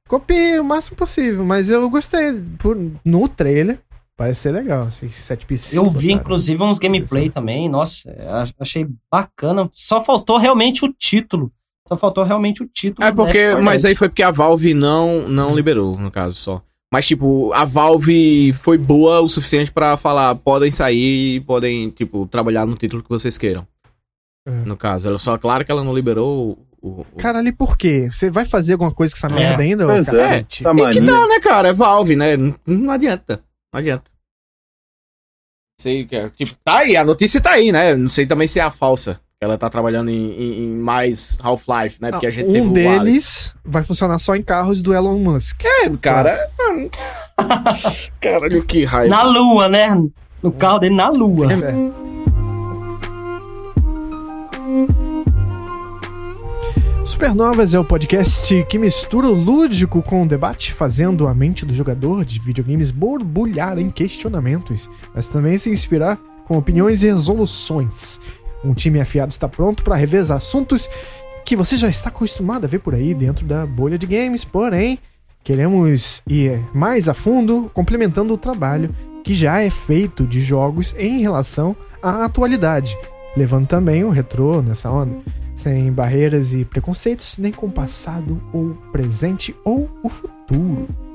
copie o máximo possível, mas eu gostei. Por, no trailer, parece ser legal. Esses set pieces. Eu vi, botaram. inclusive, uns gameplay também. Nossa, ach- achei bacana. Só faltou realmente o título. Só faltou realmente o título. É do porque. 4 Mas aí foi porque a Valve não, não liberou, no caso só. Mas, tipo, a Valve foi boa o suficiente pra falar, podem sair podem, tipo, trabalhar no título que vocês queiram. É. No caso. Ela só, claro que ela não liberou o. o- Caralho, e por quê? Você vai fazer alguma coisa com essa É. merda ainda? ô Pois é, cacete? essa E que tal, né, cara? É Valve, né? Não, não adianta. Não adianta. Sei que é. Tipo, tá aí, a notícia tá aí, né? Não sei também se é a falsa. Ela tá trabalhando em, em- em mais Half-Life, né? Porque a gente um deles vai funcionar só em carros do Elon Musk. É, cara. mano. Caralho, que raiva. Na lua, né? No carro dele na lua. É. Supernovas é o podcast que mistura o lúdico com o debate, fazendo a mente do jogador de videogames borbulhar em questionamentos, mas também se inspirar com opiniões e resoluções. Um time afiado está pronto para revezar assuntos que você já está acostumado a ver por aí dentro da bolha de games, porém, queremos ir mais a fundo, complementando o trabalho que já é feito de jogos em relação à atualidade, levando também o retrô nessa onda, sem barreiras e preconceitos, nem com o passado ou presente ou o futuro.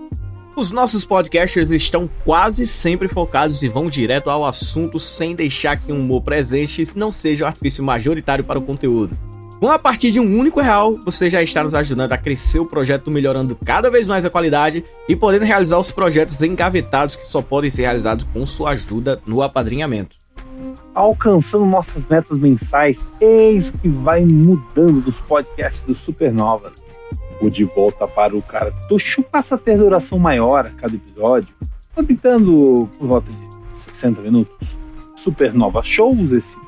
Os nossos podcasters estão quase sempre focados e vão direto ao assunto sem deixar que o humor presente não seja o artifício majoritário para o conteúdo. Com a partir de um único real, você já está nos ajudando a crescer o projeto, melhorando cada vez mais a qualidade e podendo realizar os projetos engavetados que só podem ser realizados com sua ajuda no apadrinhamento. alcançando nossas metas mensais, eis o que vai mudando dos podcasts do Supernovas. De Volta para o Cartucho passa a ter duração maior a cada episódio, habitando por volta de 60 minutos. Supernova Shows, esse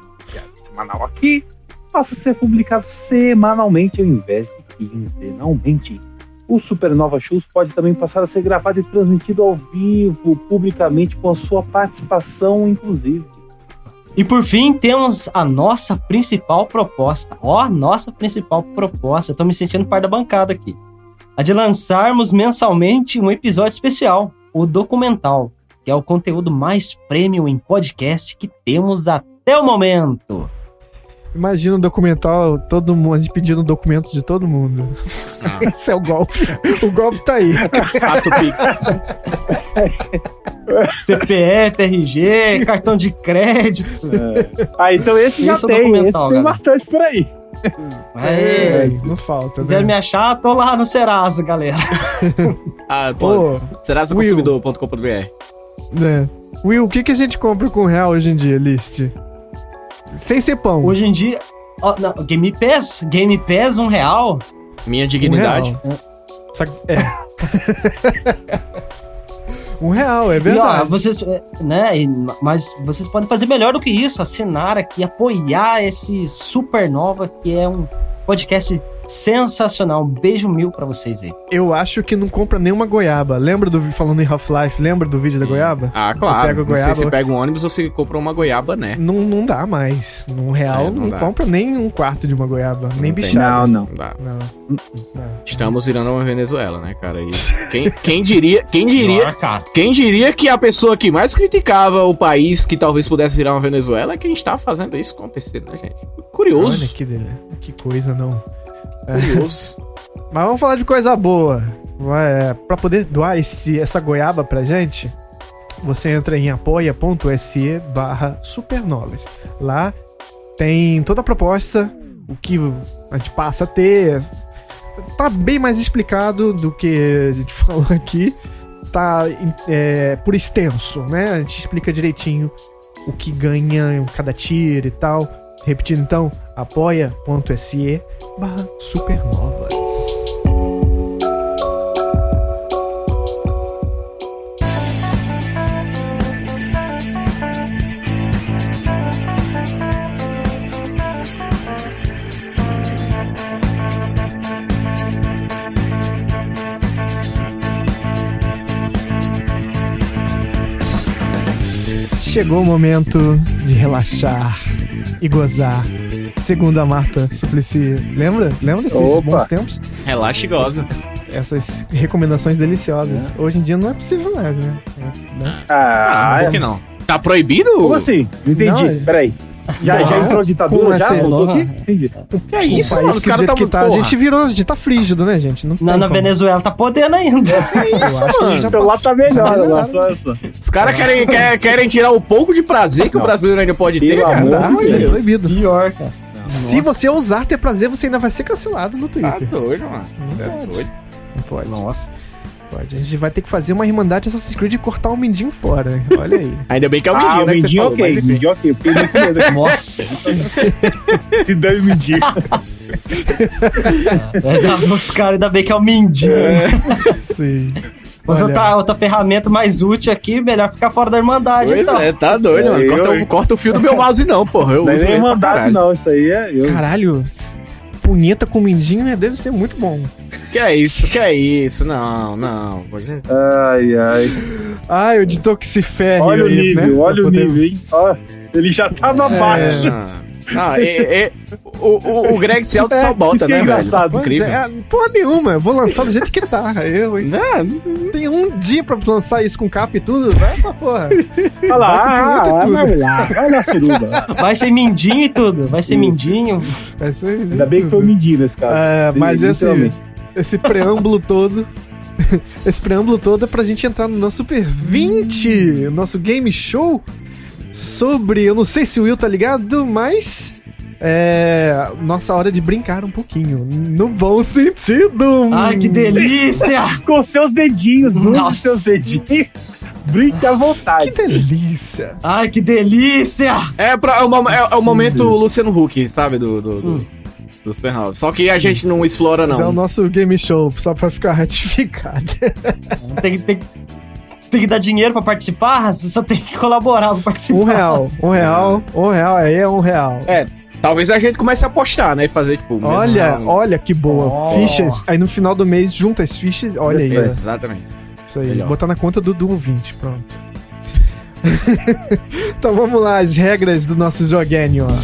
semanal aqui, passa a ser publicado semanalmente ao invés de quinzenalmente. O Supernova Shows pode também passar a ser gravado e transmitido ao vivo, publicamente, com a sua participação, inclusive. E por fim, temos a nossa principal proposta. Ó, nossa principal proposta. Eu tô me sentindo par da bancada aqui. A de lançarmos mensalmente um episódio especial, o documental, que é o conteúdo mais premium em podcast que temos até o momento. Imagina um documental, todo mundo, a gente pedindo documento de todo mundo. Ah. Esse é o golpe. O golpe tá aí. Faço. CPF, RG, cartão de crédito. Ah, então esse já Esse é o tem. Esse documental, tem galera. bastante por aí. É, não falta, quiser né? me achar, tô lá no Serasa, galera. Ah, pô. Ô, Será Will. consumidor.com.br? né? Will, o que, que a gente compra com real hoje em dia, List? Sem ser pão. Hoje em dia. ó, não, Game Pass? Game Pass, um real? Minha Um dignidade. real. Sa- É. um real, é E, ó, verdade. vocês, é, né, e- mas vocês podem fazer melhor do que isso, assinar aqui, apoiar esse Supernova, que é um podcast sensacional. Um beijo mil pra vocês aí. Eu acho que não compra nenhuma goiaba. Lembra do falando em Half-Life? Lembra do vídeo da goiaba? Ah, claro. pega a Não sei goiaba- se pega um ônibus ou se compra uma goiaba, né? Não, não dá mais. Num real É, não não, compra nem um quarto de uma goiaba. nem Não tem. bichada. Não, não. Não dá. Não. não. Estamos virando uma Venezuela, né, cara? E quem, quem diria, quem diria, quem diria que a pessoa que mais criticava o país que talvez pudesse virar uma Venezuela é quem está fazendo isso acontecer, né, gente? Olha Curioso. que, dele- que coisa, não. Curioso. Mas vamos falar de coisa boa. É, pra poder doar esse- essa goiaba pra gente, você entra em apoia.se barra supernovas. Lá tem toda a proposta, o que a gente passa a ter. Tá bem mais explicado do que a gente falou aqui. Tá é, por extenso, né? A gente explica direitinho o que ganha cada tiro e tal. Repetindo então, apoia.se barra supernovas. Chegou o momento de relaxar e gozar. Segundo a Marta Suplicy. Lembra? Lembra desses Opa. bons tempos? Relaxa e goza. Essas recomendações deliciosas. Hoje em dia não é possível mais, né? É, né? Ah, Por que não? Tá proibido? como assim? Não entendi. Não, é- Peraí. Já, já Não. entrou ditadura? Já? Voltou aqui? Entendi. Que é isso, o mano? Os caras tá, que tá, a gente virou, a gente tá frígido, né, gente? Não Na, tem na como. Venezuela tá podendo ainda. A gente já Então lá tá melhor, tá lá só essa. Os caras querem, quer- querem tirar o pouco de prazer que o Não. brasileiro ainda pode ter, Pelo cara. amor Tá, de é Deus. proibido. Pior, cara. Se você ousar ter prazer, você ainda vai ser cancelado no Tá Twitter. doido, mano. Não Tá pode. doido. Não pode. Nossa. Pode. A gente vai ter que fazer uma irmandade Assassin's Creed e cortar o mindinho fora. hein? Olha aí. Ainda bem que é o Ah, Mindinho, o né? você Mindinho falou, ok, mas enfim. Mindinho ok. Fiquei medo aqui. Nossa. Se dane o Mindinho. É, dá os caras, ainda bem que é o Mindinho. Sim. Mas outra, outra ferramenta mais útil aqui, melhor ficar fora da Irmandade, Pois então. é, tá doido, É, mano. eu, Corta, o- corta o fio do meu mouse, não, porra. Eu Não é caralho. não. Isso aí é. Eu... Caralho, punheta com mindinho é- deve ser muito bom. Que é isso, que é isso? Não, não. Pode- Ai, ai. Ah, o de Toxiferre. Olha o aí, nível, né? olha Pra o poder- nível, hein? Ó, ele já tava abaixo. Não, não é, é- o, o, o Greg se auto-sabota, que é né, velho? engraçado. Pois Incrível. é, porra nenhuma, eu vou lançar do jeito que tá. Eu, hein? Não, Tem um dia pra lançar isso com capa e tudo, vai pra porra. Olha lá, Vai ah, vai lá, olha lá a suruba. Vai ser Mindinho e tudo. Vai ser Isso. Mindinho. Vai ser Ainda bem que foi o Mindinho nesse caso. É, mas esse, esse preâmbulo todo. Esse preâmbulo todo é pra gente entrar no nosso Super 20, nosso game show sobre. Eu não sei se o Will tá ligado, mas. É. Nossa hora de brincar um pouquinho. No bom sentido. Ai, que delícia! Com seus dedinhos, use seus dedinhos. Brinque à Que vontade. delícia. Ai, que delícia! é, pra, é, o, é- é o momento Luciano Huck, sabe? Do, do, do, Hum. do Supernova. Só que a gente não explora, Mas é o não. nosso game show, só pra ficar ratificado. Tem, que- tem, tem que dar dinheiro pra participar? Você só tem que colaborar pra participar. Um real, um real, um real, aí é um real. É, talvez a gente comece a apostar, né? E fazer, tipo... Olha, mesmo- olha que boa. Oh. Fichas. Aí no final do mês, junta as fichas. Olha aí. Isso. Exatamente. Isso aí. Melhor. Botar na conta do, do ouvinte. Pronto. então vamos lá, as regras do nosso joguinho, ó.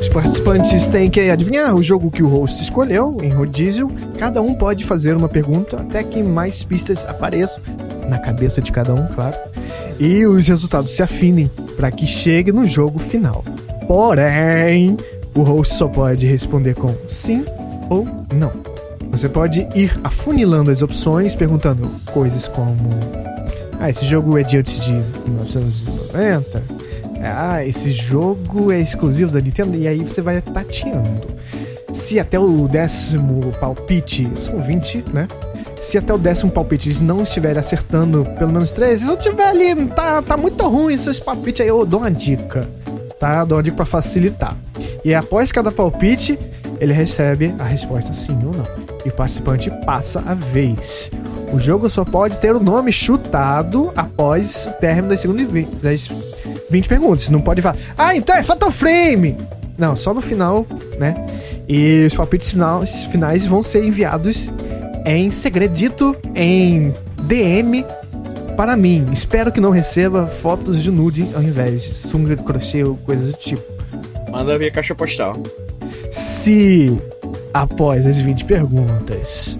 Os participantes têm que adivinhar o jogo que o host escolheu em rodízio. Cada um pode fazer uma pergunta até que mais pistas apareçam. Na cabeça de cada um, claro, e os resultados se afinem para que chegue no jogo final. Porém, o host só pode responder com sim ou não. Você pode ir afunilando as opções, perguntando coisas como: Ah, esse jogo é de antes de 1990? Ah, esse jogo é exclusivo da Nintendo? E aí você vai tateando. Se até o décimo palpite, são 20, né? Se até o décimo palpite eles não estiverem acertando pelo menos três, se eu tiver ali, tá, tá muito ruim esses palpites aí, eu dou uma dica, tá? Dou uma dica pra facilitar. E após cada palpite, ele recebe a resposta sim ou não. E o participante passa a vez. O jogo só pode ter o nome chutado após o término das segundas 20, das 20 perguntas. Não pode falar, ah, então é Fatal Frame! Não, só no final, né? E os palpites finais, finais vão ser enviados em segredito, em DM para mim. Espero que não receba fotos de nude ao invés de sunga de crochê ou coisas do tipo. Manda via caixa postal. Se após as 20 perguntas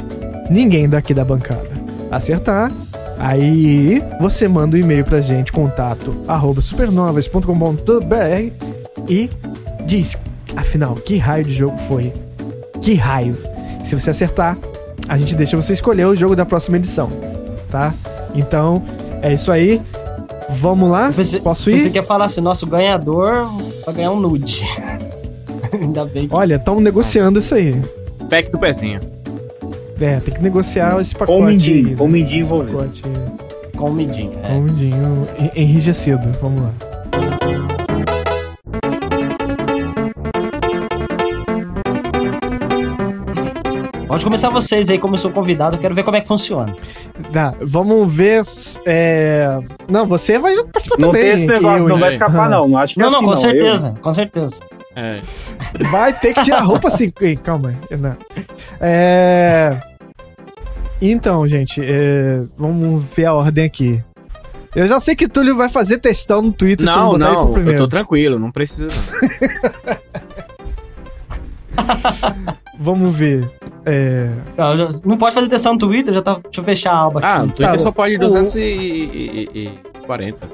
ninguém daqui da bancada acertar, aí você manda um e-mail pra gente, contato arroba supernovas.com.br e diz, afinal, que raio de jogo foi? Que raio? Se você acertar, a gente deixa você escolher o jogo da próxima edição, tá? Então, é isso aí. Vamos lá? Você, Posso ir? Você quer falar assim, nosso ganhador vai ganhar um nude. Ainda bem que... Olha, estamos negociando isso aí. Pack do pezinho. É, tem que negociar esse pacote. Com o mindinho, né? com o mindinho Esse envolvido. pacote Com o midinho. com o mindinho en- enrijecido. Vamos lá. Pode começar vocês aí, como eu sou convidado, eu quero ver como é que funciona. Tá, vamos ver. É... Não, você vai participar Não também. tem esse negócio, eu- não vai escapar, não. Não acho que Não, é não, assim, com Eu- certeza, com certeza. É. Vai ter que tirar a roupa assim. Calma aí. Não. É. Então, gente, é, vamos ver a ordem aqui. Eu já sei que Túlio vai fazer testão no Twitter se Não, botar ele pro não, eu tô tranquilo, não precisa. não. Vamos ver. É... Não, já- não pode fazer testão no Twitter, já tá. Deixa eu fechar a aba Ah, aqui. no Twitter Tá, só pode o- 240.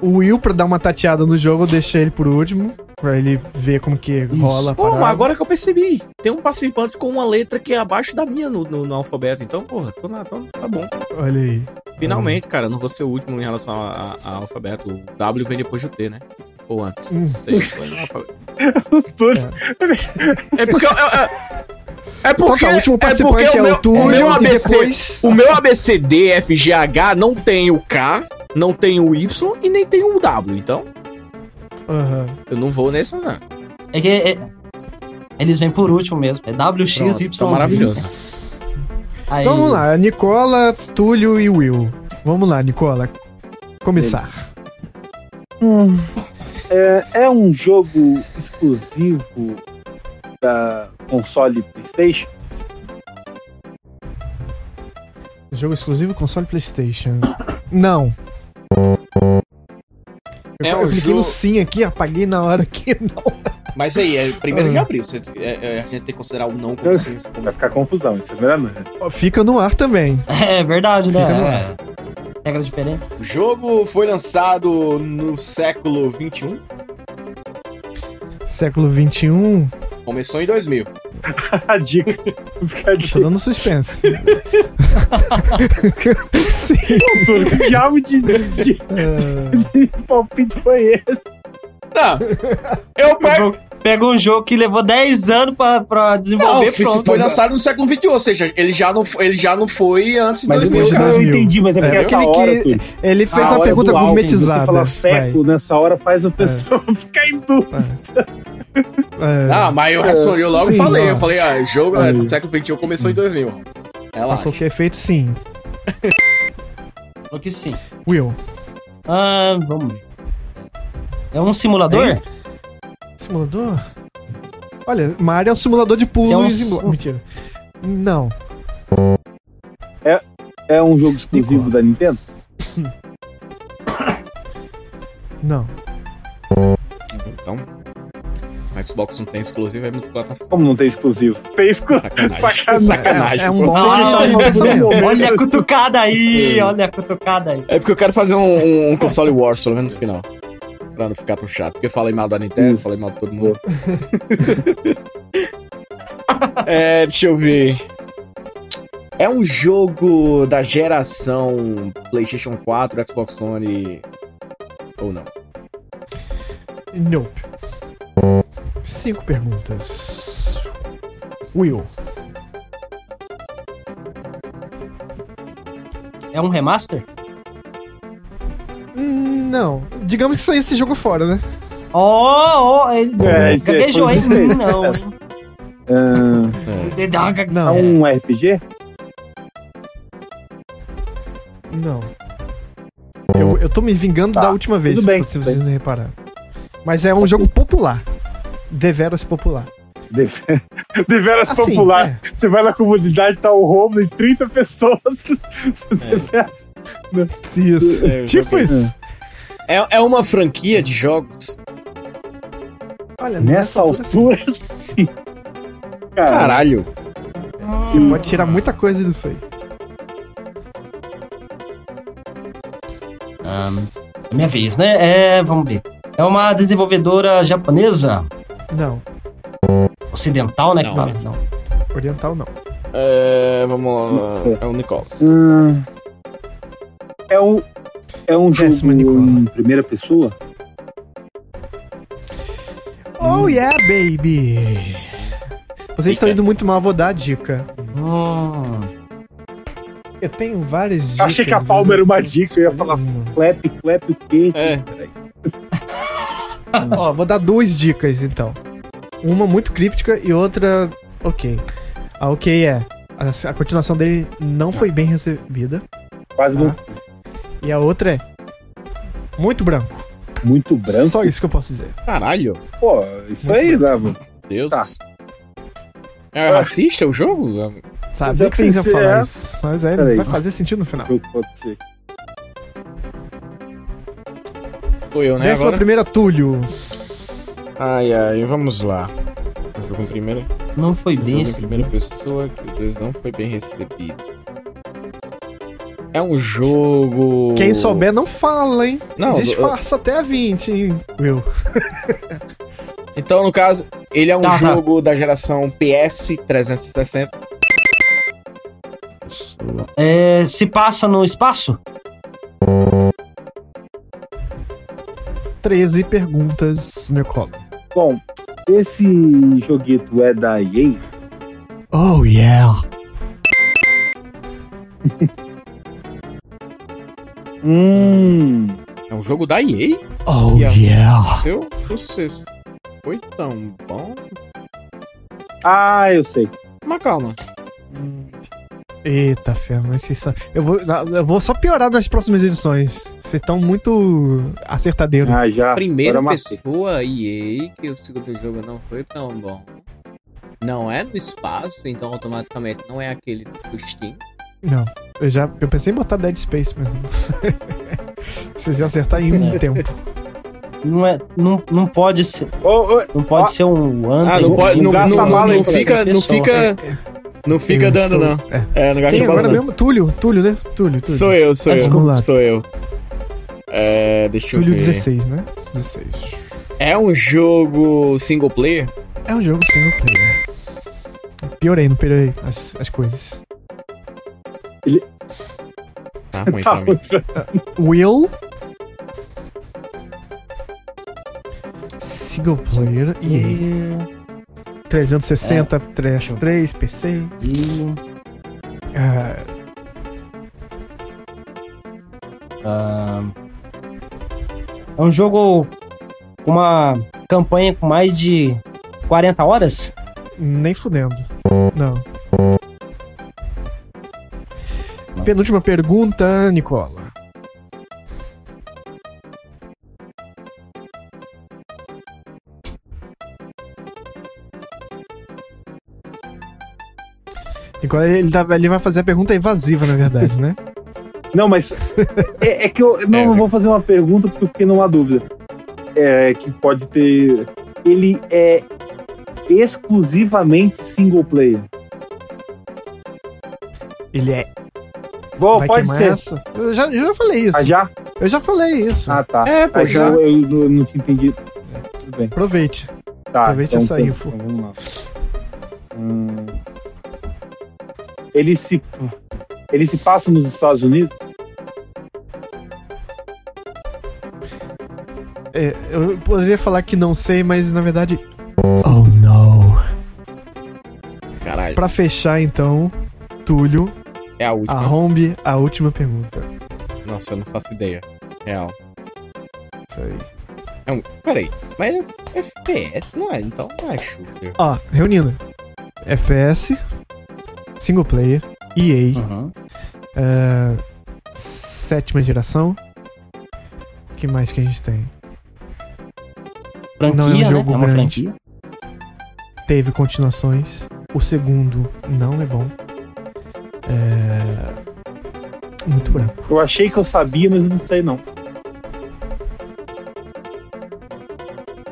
O Will, pra dar uma tateada no jogo, eu deixei ele por último. Pra ele ver como que rola a Pô, parada. agora que eu percebi, tem um participante com uma letra que é abaixo da minha no, no- no alfabeto. Então, porra, tô na, tô- tá bom. Olha aí. Finalmente, cara, não vou ser o último em relação a- a- ao alfabeto. O W vem depois do T, né? Ou antes. Hum. Alfabeto. Os dois. É porque. eu- eu- eu- É porque, Então tá, o último é participante porque é, o meu, o Túlio o meu ABC, depois... o meu ABCD FGH não tem o K, não tem o Y e nem tem o W. Então, Aham. eu não vou nessa, não. É que é- eles vêm por último mesmo. É WXY. Tá maravilhoso. Aí, Então vamos lá, Nicola, Túlio e Will. Vamos lá, Nicola. Começar. É, é um jogo exclusivo da console PlayStation? Jogo exclusivo console PlayStation. Não. Eu, É eu cliquei jogo- no sim aqui, apaguei na hora que não. Mas aí, é primeiro Ah. de abril. Você, é- é, a gente tem que considerar o não como Eu- sim. como- Vai ficar confusão, isso é não. Ó, Fica no ar também. É verdade, né? Fica no É. Regras diferentes. O jogo foi lançado no século 21, Século 21, começou em 2000. A dica. Fica a tô dica. dando suspense. sim. Que diabo de, de, de, é, de palpite foi esse? Não, eu pego... Pegou um jogo que levou 10 anos pra, pra Não, desenvolver, foi, pronto. foi lançado no século 21, ou seja, ele já não, foi- ele já não foi antes de Mas eu, 2000, de cara. eu 2000. entendi, mas é porque É, essa aquele hora, que- Ele fez a uma hora pergunta gourmetizada. Você falar século nessa hora faz a pessoa ficar em dúvida. É, Não, mas eu respondi, eu logo Sim, falei. Eu nossa. falei, ah, jogo é, do século XXI começou em 2000. pra Relaxa. qualquer efeito, sim. Falou que sim. Will. Ah, vamos ver. É um simulador? Hein? Simulador? Olha, Mario é um simulador de pulo é um e Mentira. Não. É um jogo exclusivo da Nintendo? Não. Então, O Xbox não tem exclusivo, é muito plataforma. Como não tem exclusivo? Tem exclusivo. Sacanagem. É, é um bom Ah, jeito. olha a cutucada aí, olha a cutucada aí. É porque eu quero fazer um, um console Wars, pelo menos no final. Pra não ficar tão chato. Porque eu falei mal da Nintendo, Isso. falei mal de todo mundo. é, deixa eu ver. É um jogo da geração PlayStation 4, Xbox One ou não? Nope. Cinco perguntas. Will. É um remaster? Hum, Não. Digamos que saiu esse jogo fora, né? Ó, ó, ele É, é- gaguejou, hein? Não, hein? Uma gague- é Não. um RPG? Não. Eu, eu tô me vingando Tá, da última vez, se vocês não repararam. Mas é um jogo popular. Deveras popular. Deve- Deveras Assim, popular. é. Você vai na comunidade, tá o Romulo e 30 pessoas. Isso. É, tipo isso. É, é uma franquia de jogos? Olha, Nessa altura, sim. Cara, Caralho. Você pode tirar muita coisa disso aí. É Minha vez, né? É, vamos ver. É uma desenvolvedora japonesa, Não, ocidental, né? que Não. fala? Não. oriental não. É, vamos lá. É o Nicole. hum, é um, é um jogo Décima, Nicola. em primeira pessoa? Oh yeah, baby! Vocês estão indo muito mal, vou dar a dica. Hum, Eu tenho várias dicas. Achei que a palma era uma eu- dica, eu ia falar clap, clap o quê? É. Ó, vou dar duas dicas então. Uma muito críptica e outra ok. A ok é. A, a continuação dele não foi bem recebida. Quase não. Tá. E a outra é. Muito branco. Muito branco. Só isso que eu posso dizer. Caralho. Pô, isso aí, Dava. Deus. Tá. É racista o jogo? Sabe já que vocês iam falar é. isso. Mas aí Peraí. vai fazer sentido no final. Pode ser. Sou eu, né? Décima Agora? primeira, Túlio. Ai, ai, vamos lá. Um jogo em primeira, não foi bem esse. primeira pessoa que o 2 não foi bem recebido. É um jogo. Quem souber não fala, hein? Não, Disfarça até a 20, hein, Will. Então, no caso, ele é um Tá, tá. jogo da geração PS 360. É, se passa no espaço? 13 perguntas, Nicole. Bom, esse joguito é da EA? Oh, yeah. Hum. É um jogo da EA? Oh, a- yeah. Seu sucesso. Foi tão bom. Ah, eu sei. Mas calma. Eita, fé, mas vocês são... eu, vou, eu vou só piorar nas próximas edições. Vocês estão muito acertadeiros. Ah, já. Primeira Agora matei. pessoa EA que o segundo jogo não foi tão bom. Não é no espaço, então automaticamente não é aquele do Steam. Não, eu já eu pensei em botar Dead Space mesmo. Vocês iam acertar em um É. tempo. Não, é, não, não pode ser. Ô, ô, Não pode Ó. ser um ano. Ah, não pode. Não, gasta não, não, não fica. Não fica. Não fica Eu dando, estou- não. É. É, não gasta Quem bala, agora não. mesmo? Túlio, Túlio, né? Túlio, Túlio. Sou eu, sou Ah, eu. desculpa. Sou eu. É, deixa eu Túlio ver. 16, né? 16. É um jogo single player? É um jogo single player. Piorei, não piorei as, as coisas. Tá ruim tá, pra mim. Will. Single player e 360, 3, 3 PC. E, ah, é um jogo com uma campanha com mais de 40 horas? nem fudendo. Não. Penúltima pergunta, Nicola. Ele, tá- ele vai fazer a pergunta evasiva, na verdade, né? Não, mas. É, é que eu não É, vou fazer uma pergunta porque eu fiquei numa dúvida. É que pode ter. ele é exclusivamente single player. Ele é. Bom, vai pode ser. essa? Eu já, eu já falei isso. Ah, já? Eu já falei isso. Ah, tá. É, pô, Ah, já. Eu, eu não- não tinha entendido. Tudo bem. Aproveite. Tá, Aproveite essa então, info. então vamos lá. Hum. Ele se. Ele se passa nos Estados Unidos? É, eu poderia falar que não sei, mas na verdade. Oh não. Caralho. Pra fechar então, Túlio, É a última. arrombe a última pergunta. Nossa, eu não faço ideia. Real. Isso aí. É um... Peraí. Mas é FPS, não é? Então não é shooter. Ó, reunindo. FPS, single player, EA, Uhum. é, sétima geração. O que mais que a gente tem? Franquia, Não é um né? jogo É uma grande. franquia. Teve continuações. O segundo não é bom. É. Muito branco. Eu achei que eu sabia, mas eu não sei não.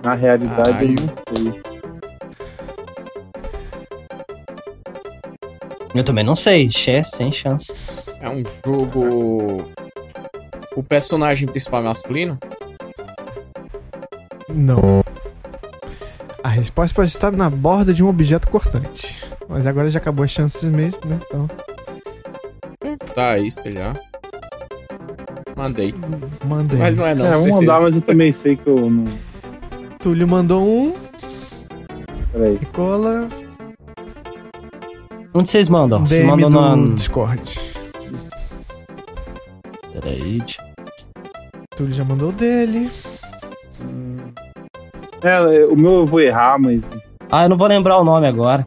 Na realidade, Caralho. eu não sei. Eu também não sei. Chess, sem chance. É um jogo. O personagem principal é masculino? Não. A resposta pode estar na borda de um objeto cortante. Mas agora já acabou as chances mesmo, né? Então, Tá aí, sei lá. Mandei. mandei. Mas não é não. É, certeza. mandar, mas eu também sei que eu não. Túlio mandou um. Peraí. Nicola. Onde vocês mandam? Vocês DM mandam do na. Discord. Peraí. Túlio já mandou o dele. É, o meu eu vou errar, mas. Ah, eu não vou lembrar o nome agora.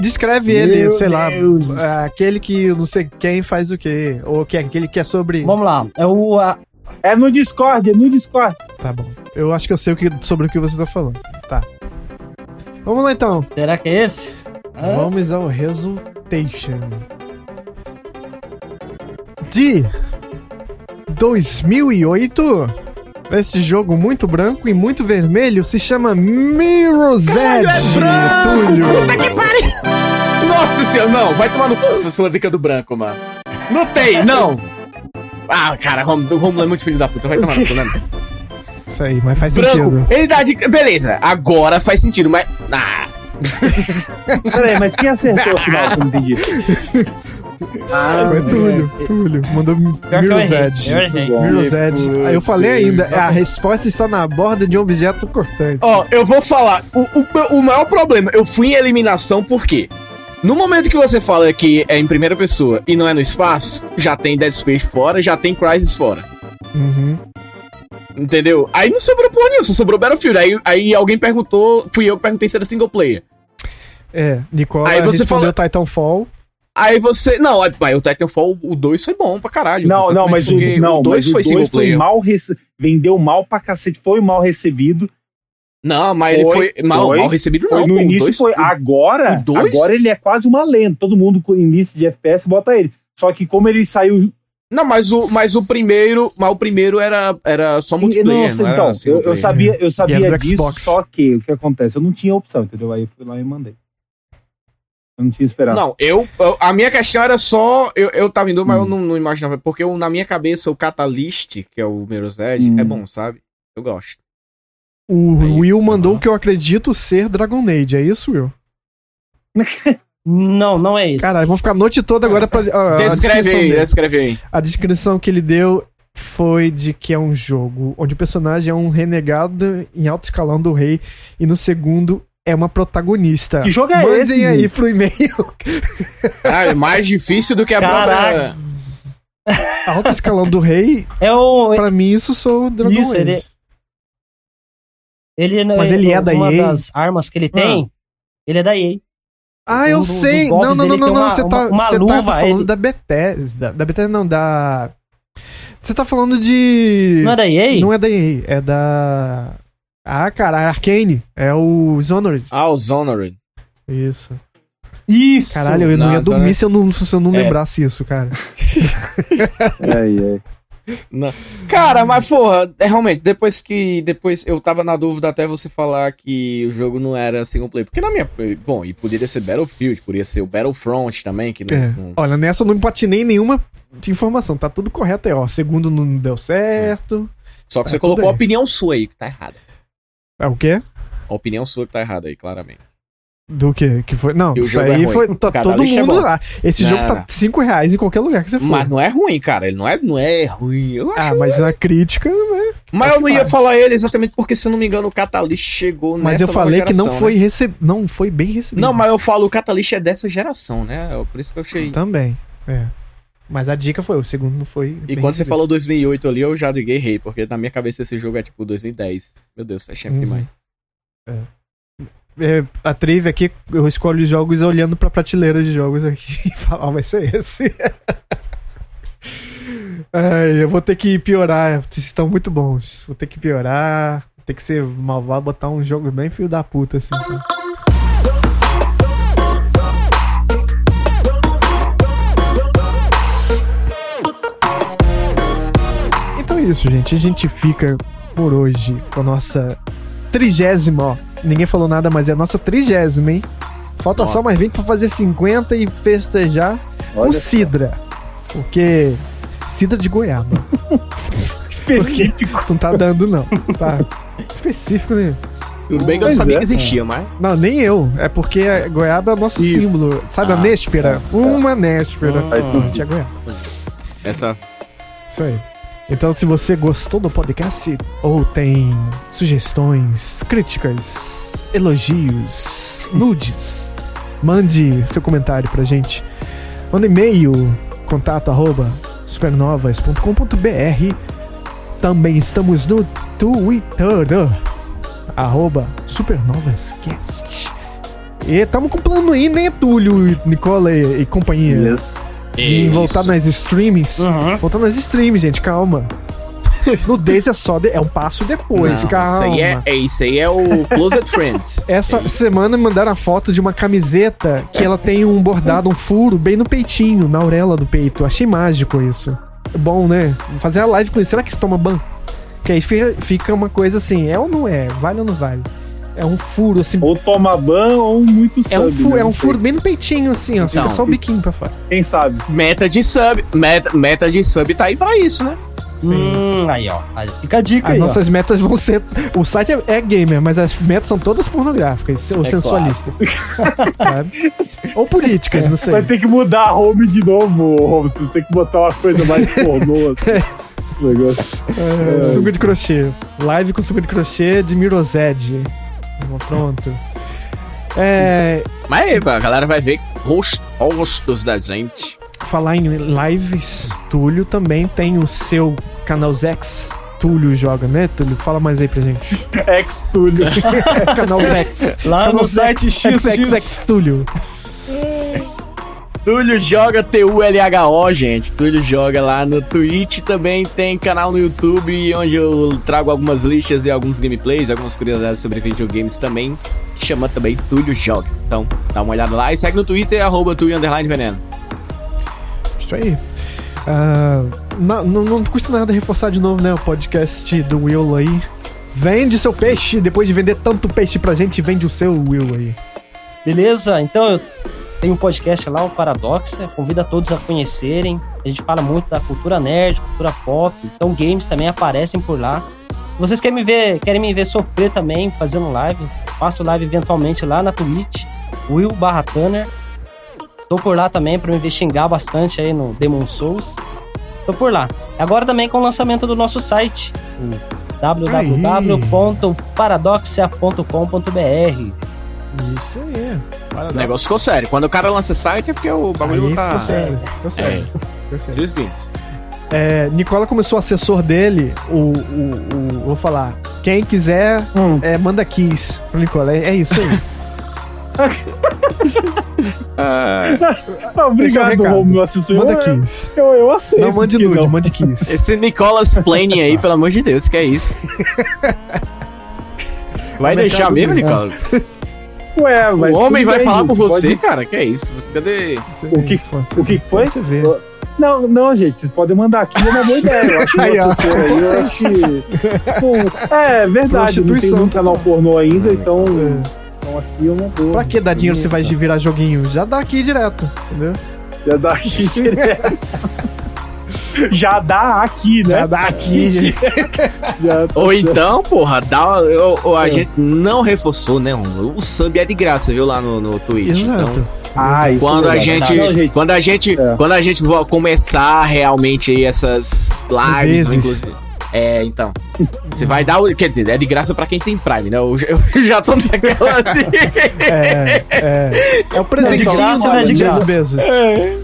Descreve ele, Meu sei lá. Deus. é, Aquele que não sei quem faz o quê. Ou que é aquele que é sobre. Vamos lá. É o. a- É no Discord, é no Discord. Tá bom. Eu acho que eu sei o que, sobre o que você tá falando. Tá. Vamos lá então. Será que é esse? Hã? Vamos ao Resultation. De 2008, esse jogo muito branco e muito vermelho se chama Mirror's Edge. Túlio. Puta que pariu! Nossa senhora, não, vai tomar no cu essa sua dica do branco, mano. Não tem, não! Ah, cara, o Romulo é muito filho da puta, vai tomar no cu, né? Isso aí, mas faz Branco, sentido. ele dá dica. Beleza, agora faz sentido, mas. Ah, Peraí, mas quem acertou o final? Que eu não entendi. Ah, Foi Túlio, Túlio. Mandou. Edge. Mirror's Edge. Aí eu falei ainda, a resposta está na borda de um objeto cortante. Ó, eu vou falar. O, o, o maior problema, eu fui em eliminação por quê? No momento que você fala que é em primeira pessoa e não é no espaço, já tem Dead Space fora, já tem Crysis fora. Uhum. Entendeu? Aí não sobrou porra nenhuma, só sobrou Battlefield. Aí, aí alguém perguntou, fui eu que perguntei se era single player. É, Nicola Aí você respondeu fala- Titanfall. Aí você. Não, aí o Titanfall, o 2 foi bom pra caralho. Não, não, mas o, não, o foi single dois foi mal rece... vendeu mal pra cacete, foi mal recebido. Não, mas ele Foi, foi mal, foi. mal recebido, Foi não. no início dois- foi agora, dois? agora ele é quase uma lenda. Todo mundo com- lista de FPS bota ele. Só que como ele saiu Não, mas o, mas o primeiro. Mas o primeiro era, era só multiplayer. Nossa, então, eu, eu sabia, eu sabia disso, Xbox. só que o que acontece? Eu não tinha opção, entendeu? Aí eu fui lá e mandei. Eu não tinha esperado. Não, eu, eu- A minha questão era só. Eu, eu tava indo, mas Hum. eu não, não imaginava. Porque eu, na minha cabeça, o Catalyst, que é o Mirror's Edge, Hum. é bom, sabe? Eu gosto. O Aí, Will mandou aham. o que eu acredito ser Dragon Age, é isso, Will? Não, não é esse. Caralho, vamos ficar a noite toda agora pra. a Descreve descrição aí, dele. descreve aí. A descrição que ele deu foi de que é um jogo onde o personagem é um renegado em alto escalão do rei e no segundo é uma protagonista. Que jogo é Mandem esse, aí gente? pro e-mail. Ah, é mais difícil do que a Caraca. própria. alto escalão do rei, É o. pra mim isso sou o Dragon Isso, Age. ele- Ele, Mas ele é da uma EA? das armas que ele tem, ele é da EA. Ah, eu Um dos sei. Não, golpes, não, não, ele não, uma- Você tá, uma- uma você tá luva, falando ele- da Bethesda. Da Bethesda não, da. Você tá falando de. Não é da EA? Não é da EA, é da. Ah, cara, a Arcane. É o Dishonored. Ah, o Zonored. Isso. Isso! Caralho, eu não, Não, ia dormir se eu não, se eu não É. lembrasse isso, cara. Ai, ai. Não. Cara, mas porra, é realmente, depois que. Depois eu tava na dúvida até você falar que o jogo não era single player. Porque na minha. Bom, e poderia ser Battlefield, poderia ser o Battlefront também, que não. É. não- Olha, nessa eu não patinei nenhuma de informação. Tá tudo correto aí, ó. Segundo não deu certo. Só que Tá você colocou a aí. opinião sua aí, que tá errada. É o quê? A opinião sua que tá errada aí, claramente. Do quê? Que foi? Não, isso é aí ruim. foi. Tá Cada todo é mundo bom. lá. Esse Não, jogo tá não. 5 reais em qualquer lugar que você for. Mas não é ruim, cara. Ele não é, não é ruim. Eu acho. ah, mas na crítica, né? mas eu não que ia falar ele exatamente porque, se eu não me engano, o Catalyst chegou Mas nessa eu falei nova que não geração, foi né? receb... não foi bem recebido. Não, mas eu falo o Catalyst é dessa geração, né? É Por isso que eu achei. Também, é. Mas a dica foi, o segundo não foi. E quando você falou 2008 ali, eu já liguei rei, porque na minha cabeça esse jogo é tipo 2010. Meu Deus, é sempre Uhum. demais. É, a trivia aqui, eu escolho os jogos olhando pra prateleira de jogos aqui e falar, ah, vai ser esse. Ai, eu vou ter que piorar, vocês estão muito bons. Vou ter que piorar, vou ter que ser malvado, botar um jogo bem filho da puta, assim. sabe? Isso, gente. A gente fica por hoje com a nossa trigésima, ó. Ninguém falou nada, mas é a nossa trigésima, hein? Falta só mais 20 pra fazer 50 e festejar com Olha só. Sidra. Porque. Sidra de goiaba. Específico. Tu não tá dando, não. Tá. Específico, né? Tudo bem que eu não sabia é, que existia, mas. Não, nem eu. É porque a goiaba é o nosso Isso. símbolo. Sabe a Ah, néspera? Uma néspera. Ah, tinha goiaba. Essa. Isso aí. Então, se você gostou do podcast ou tem sugestões, críticas, elogios, nudes, mande seu comentário pra gente. Manda e-mail, contato arroba supernovas.com.br. Também estamos no Twitter, arroba supernovascast. E estamos com plano aí, né, Túlio, Nicola e, e companhia? Yes. De voltar nas streams. Uhum. Voltar nas streams, gente, calma. Nudez é só. de- é um passo depois, Não, calma. Isso aí é, é, isso aí é o Closet Friends. Essa semana me mandaram a foto de uma camiseta que ela tem um bordado, um furo bem no peitinho, na orelha do peito. Achei mágico isso. É Bom, né? Fazer a live com isso. Será que isso toma ban? Que aí fica uma coisa assim, é ou não é? Vale ou não vale? É um furo, assim. Ou toma ban ou muito sub. É um, fu né? é um furo bem no peitinho, assim, ó. Fica Então. só o biquinho pra fora. Quem sabe? Meta de sub. Meta, meta de sub tá aí pra isso, né? Hum, aí, ó. Aí fica a dica As aí, ó. nossas metas vão ser. O site é, é gamer, mas as metas são todas pornográficas, ou É sensualistas. Sabe? Ou políticas, não sei. Vai ter que mudar a home de novo, Home. Tem que botar uma coisa mais pornô, assim. Negócio. É, Suga de crochê. Live com suga de crochê de Mirozed. Pronto. É, Mas aí, a galera vai ver rost- rostos da gente. falar em lives, Túlio também tem o seu canal Zex. Túlio joga, né, Túlio? Fala mais aí pra gente. Ex-Túlio. canal Zex. Lá no Canal site XX. XXX Túlio. Túlio joga T-U-L-H-O, gente. Túlio joga lá no Twitch. Também tem canal no YouTube onde eu trago algumas listas e alguns gameplays, algumas curiosidades sobre videogames também. Que chama também Túlio Joga. Então, dá uma olhada lá e segue no Twitter, arroba Túlio Underline Veneno. Isso aí. Ah, não, não, não custa nada reforçar de novo, né? O podcast do Will aí. Vende seu peixe. Depois de vender tanto peixe pra gente, vende o seu Will aí. Beleza? Então eu tenho um podcast lá, o Paradoxa. Convido a todos a conhecerem. A gente fala muito da cultura nerd, cultura pop. Então games também aparecem por lá. Se vocês querem me ver, querem me ver sofrer também fazendo live, faço live eventualmente lá na Twitch, Will barra Tanner. Tô por lá também pra me ver xingar bastante aí no Demon Souls. Tô por lá. Agora também com o lançamento do nosso site, www.paradoxia.com.br. Isso aí. O negócio ficou sério. Quando o cara lança site é porque o bagulho Aí tá. ficou sério. Ficou sério. Ficou sério. Serious business. É, Nicola começou o assessor dele, o, o, o- Vou falar. Quem quiser, Hum. é, manda keys pro Nicola. É, é isso aí. Ah, Esse é obrigado, meu assessor. Manda eu, keys. eu, eu aceito. Não mande nude, não. mande keys. Esse Nicolas Plane aí, pelo amor de Deus, que é isso? Vai O deixar mesmo, Nicolas? Ué, mas O homem vai bem, falar gente, você, pode- cara? Que é isso? Você- Cadê? O que- o que que foi? Você vê. Não, não, gente, vocês podem mandar aqui, é uma boa ideia. Eu acho que Aí, assessor aí, eu acho que. Pô, é verdade, não tem nenhum canal pornô ainda, então. Então aqui é uma boa. Pra que dar dinheiro se vai virar joguinho? Já dá aqui direto, entendeu? Já dá aqui direto. Já dá aqui, né? Já dá aqui. Já tá Ou então, porra, dá, ou, ou a É. gente não reforçou, né? O sub é de graça, viu, lá no, no Twitch. Exato. Então, Ah, isso quando é a verdade. gente, Não, gente, quando a gente, É. quando a gente começar realmente aí essas lives, inclusive. É, então. Você vai dar o. Quer dizer, é de graça pra quem tem Prime, né? Eu, já- eu já tô naquela. de- É, é. É o presentinho de graça, não é de graça. Bezos. É.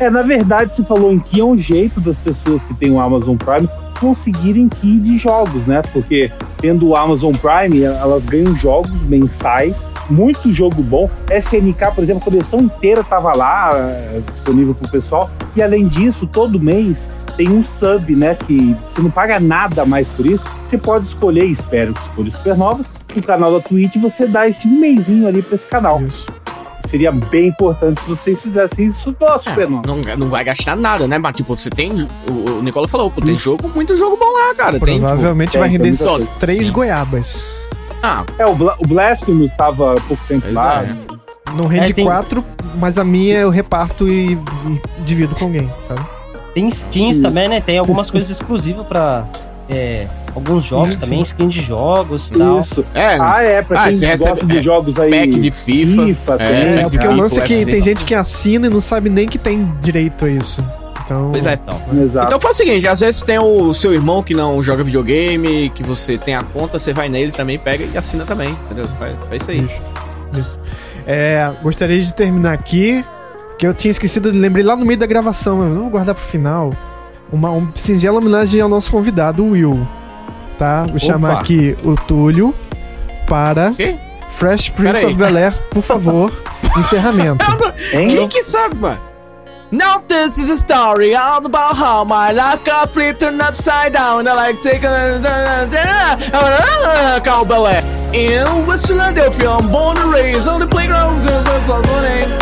É, na verdade, você falou em que é um jeito das pessoas que têm o Amazon Prime conseguirem key de jogos, né? Porque tendo o Amazon Prime, elas ganham jogos mensais, muito jogo bom. SNK, por exemplo, a coleção inteira tava lá é, disponível pro pessoal. E além disso, todo mês tem um sub, né? Que você não paga nada mais por isso. Você pode escolher, espero que escolha Supernovas, o canal da Twitch, você dá esse um mêsinho ali pra esse canal. Isso. Seria bem importante se vocês fizessem isso da Supernova. Não, não vai gastar nada, né? Mas, tipo, você tem. O, o Nicola falou, pô, tem Isso. jogo, muito jogo bom lá, cara. Tem, tipo, Provavelmente tem, vai tem render muita coisa. três Sim. goiabas. ah, É, o, Bla o Blasphemous tava há pouco tempo Pois lá. é. Não rende É, tem- quatro, mas a minha eu reparto e, e divido com alguém, sabe? Tem skins Isso. também, né? Tem algumas coisas exclusivas pra é, alguns jogos Isso. também, skin de jogos e tal. Isso. é. Ah, é, pra Ah, quem você gosta recebe- de é, jogos aí. pack de FIFA. FIFA É, tem. É, porque o lance é que tem gente que assina e não sabe nem que tem direito a isso. Então. Pois é. Então, Exato. Então faz o seguinte, às vezes tem o seu irmão que não joga videogame, que você tem a conta, você vai nele também, pega e assina também, entendeu? Faz, faz isso aí. Isso. É, gostaria de terminar aqui, que eu tinha esquecido, lembrei lá no meio da gravação, eu vou guardar pro final. Uma um singela homenagem ao nosso convidado, o Will. Tá? Vou chamar aqui o Túlio para Quê? Fresh Prince of Bel Air, por favor, encerramento. Quem que sabe, mano? Now this is a story all about how my life got flipped turned upside down. I like taking a cowbell In West Philadelphia, I'm born and raised on the playgrounds and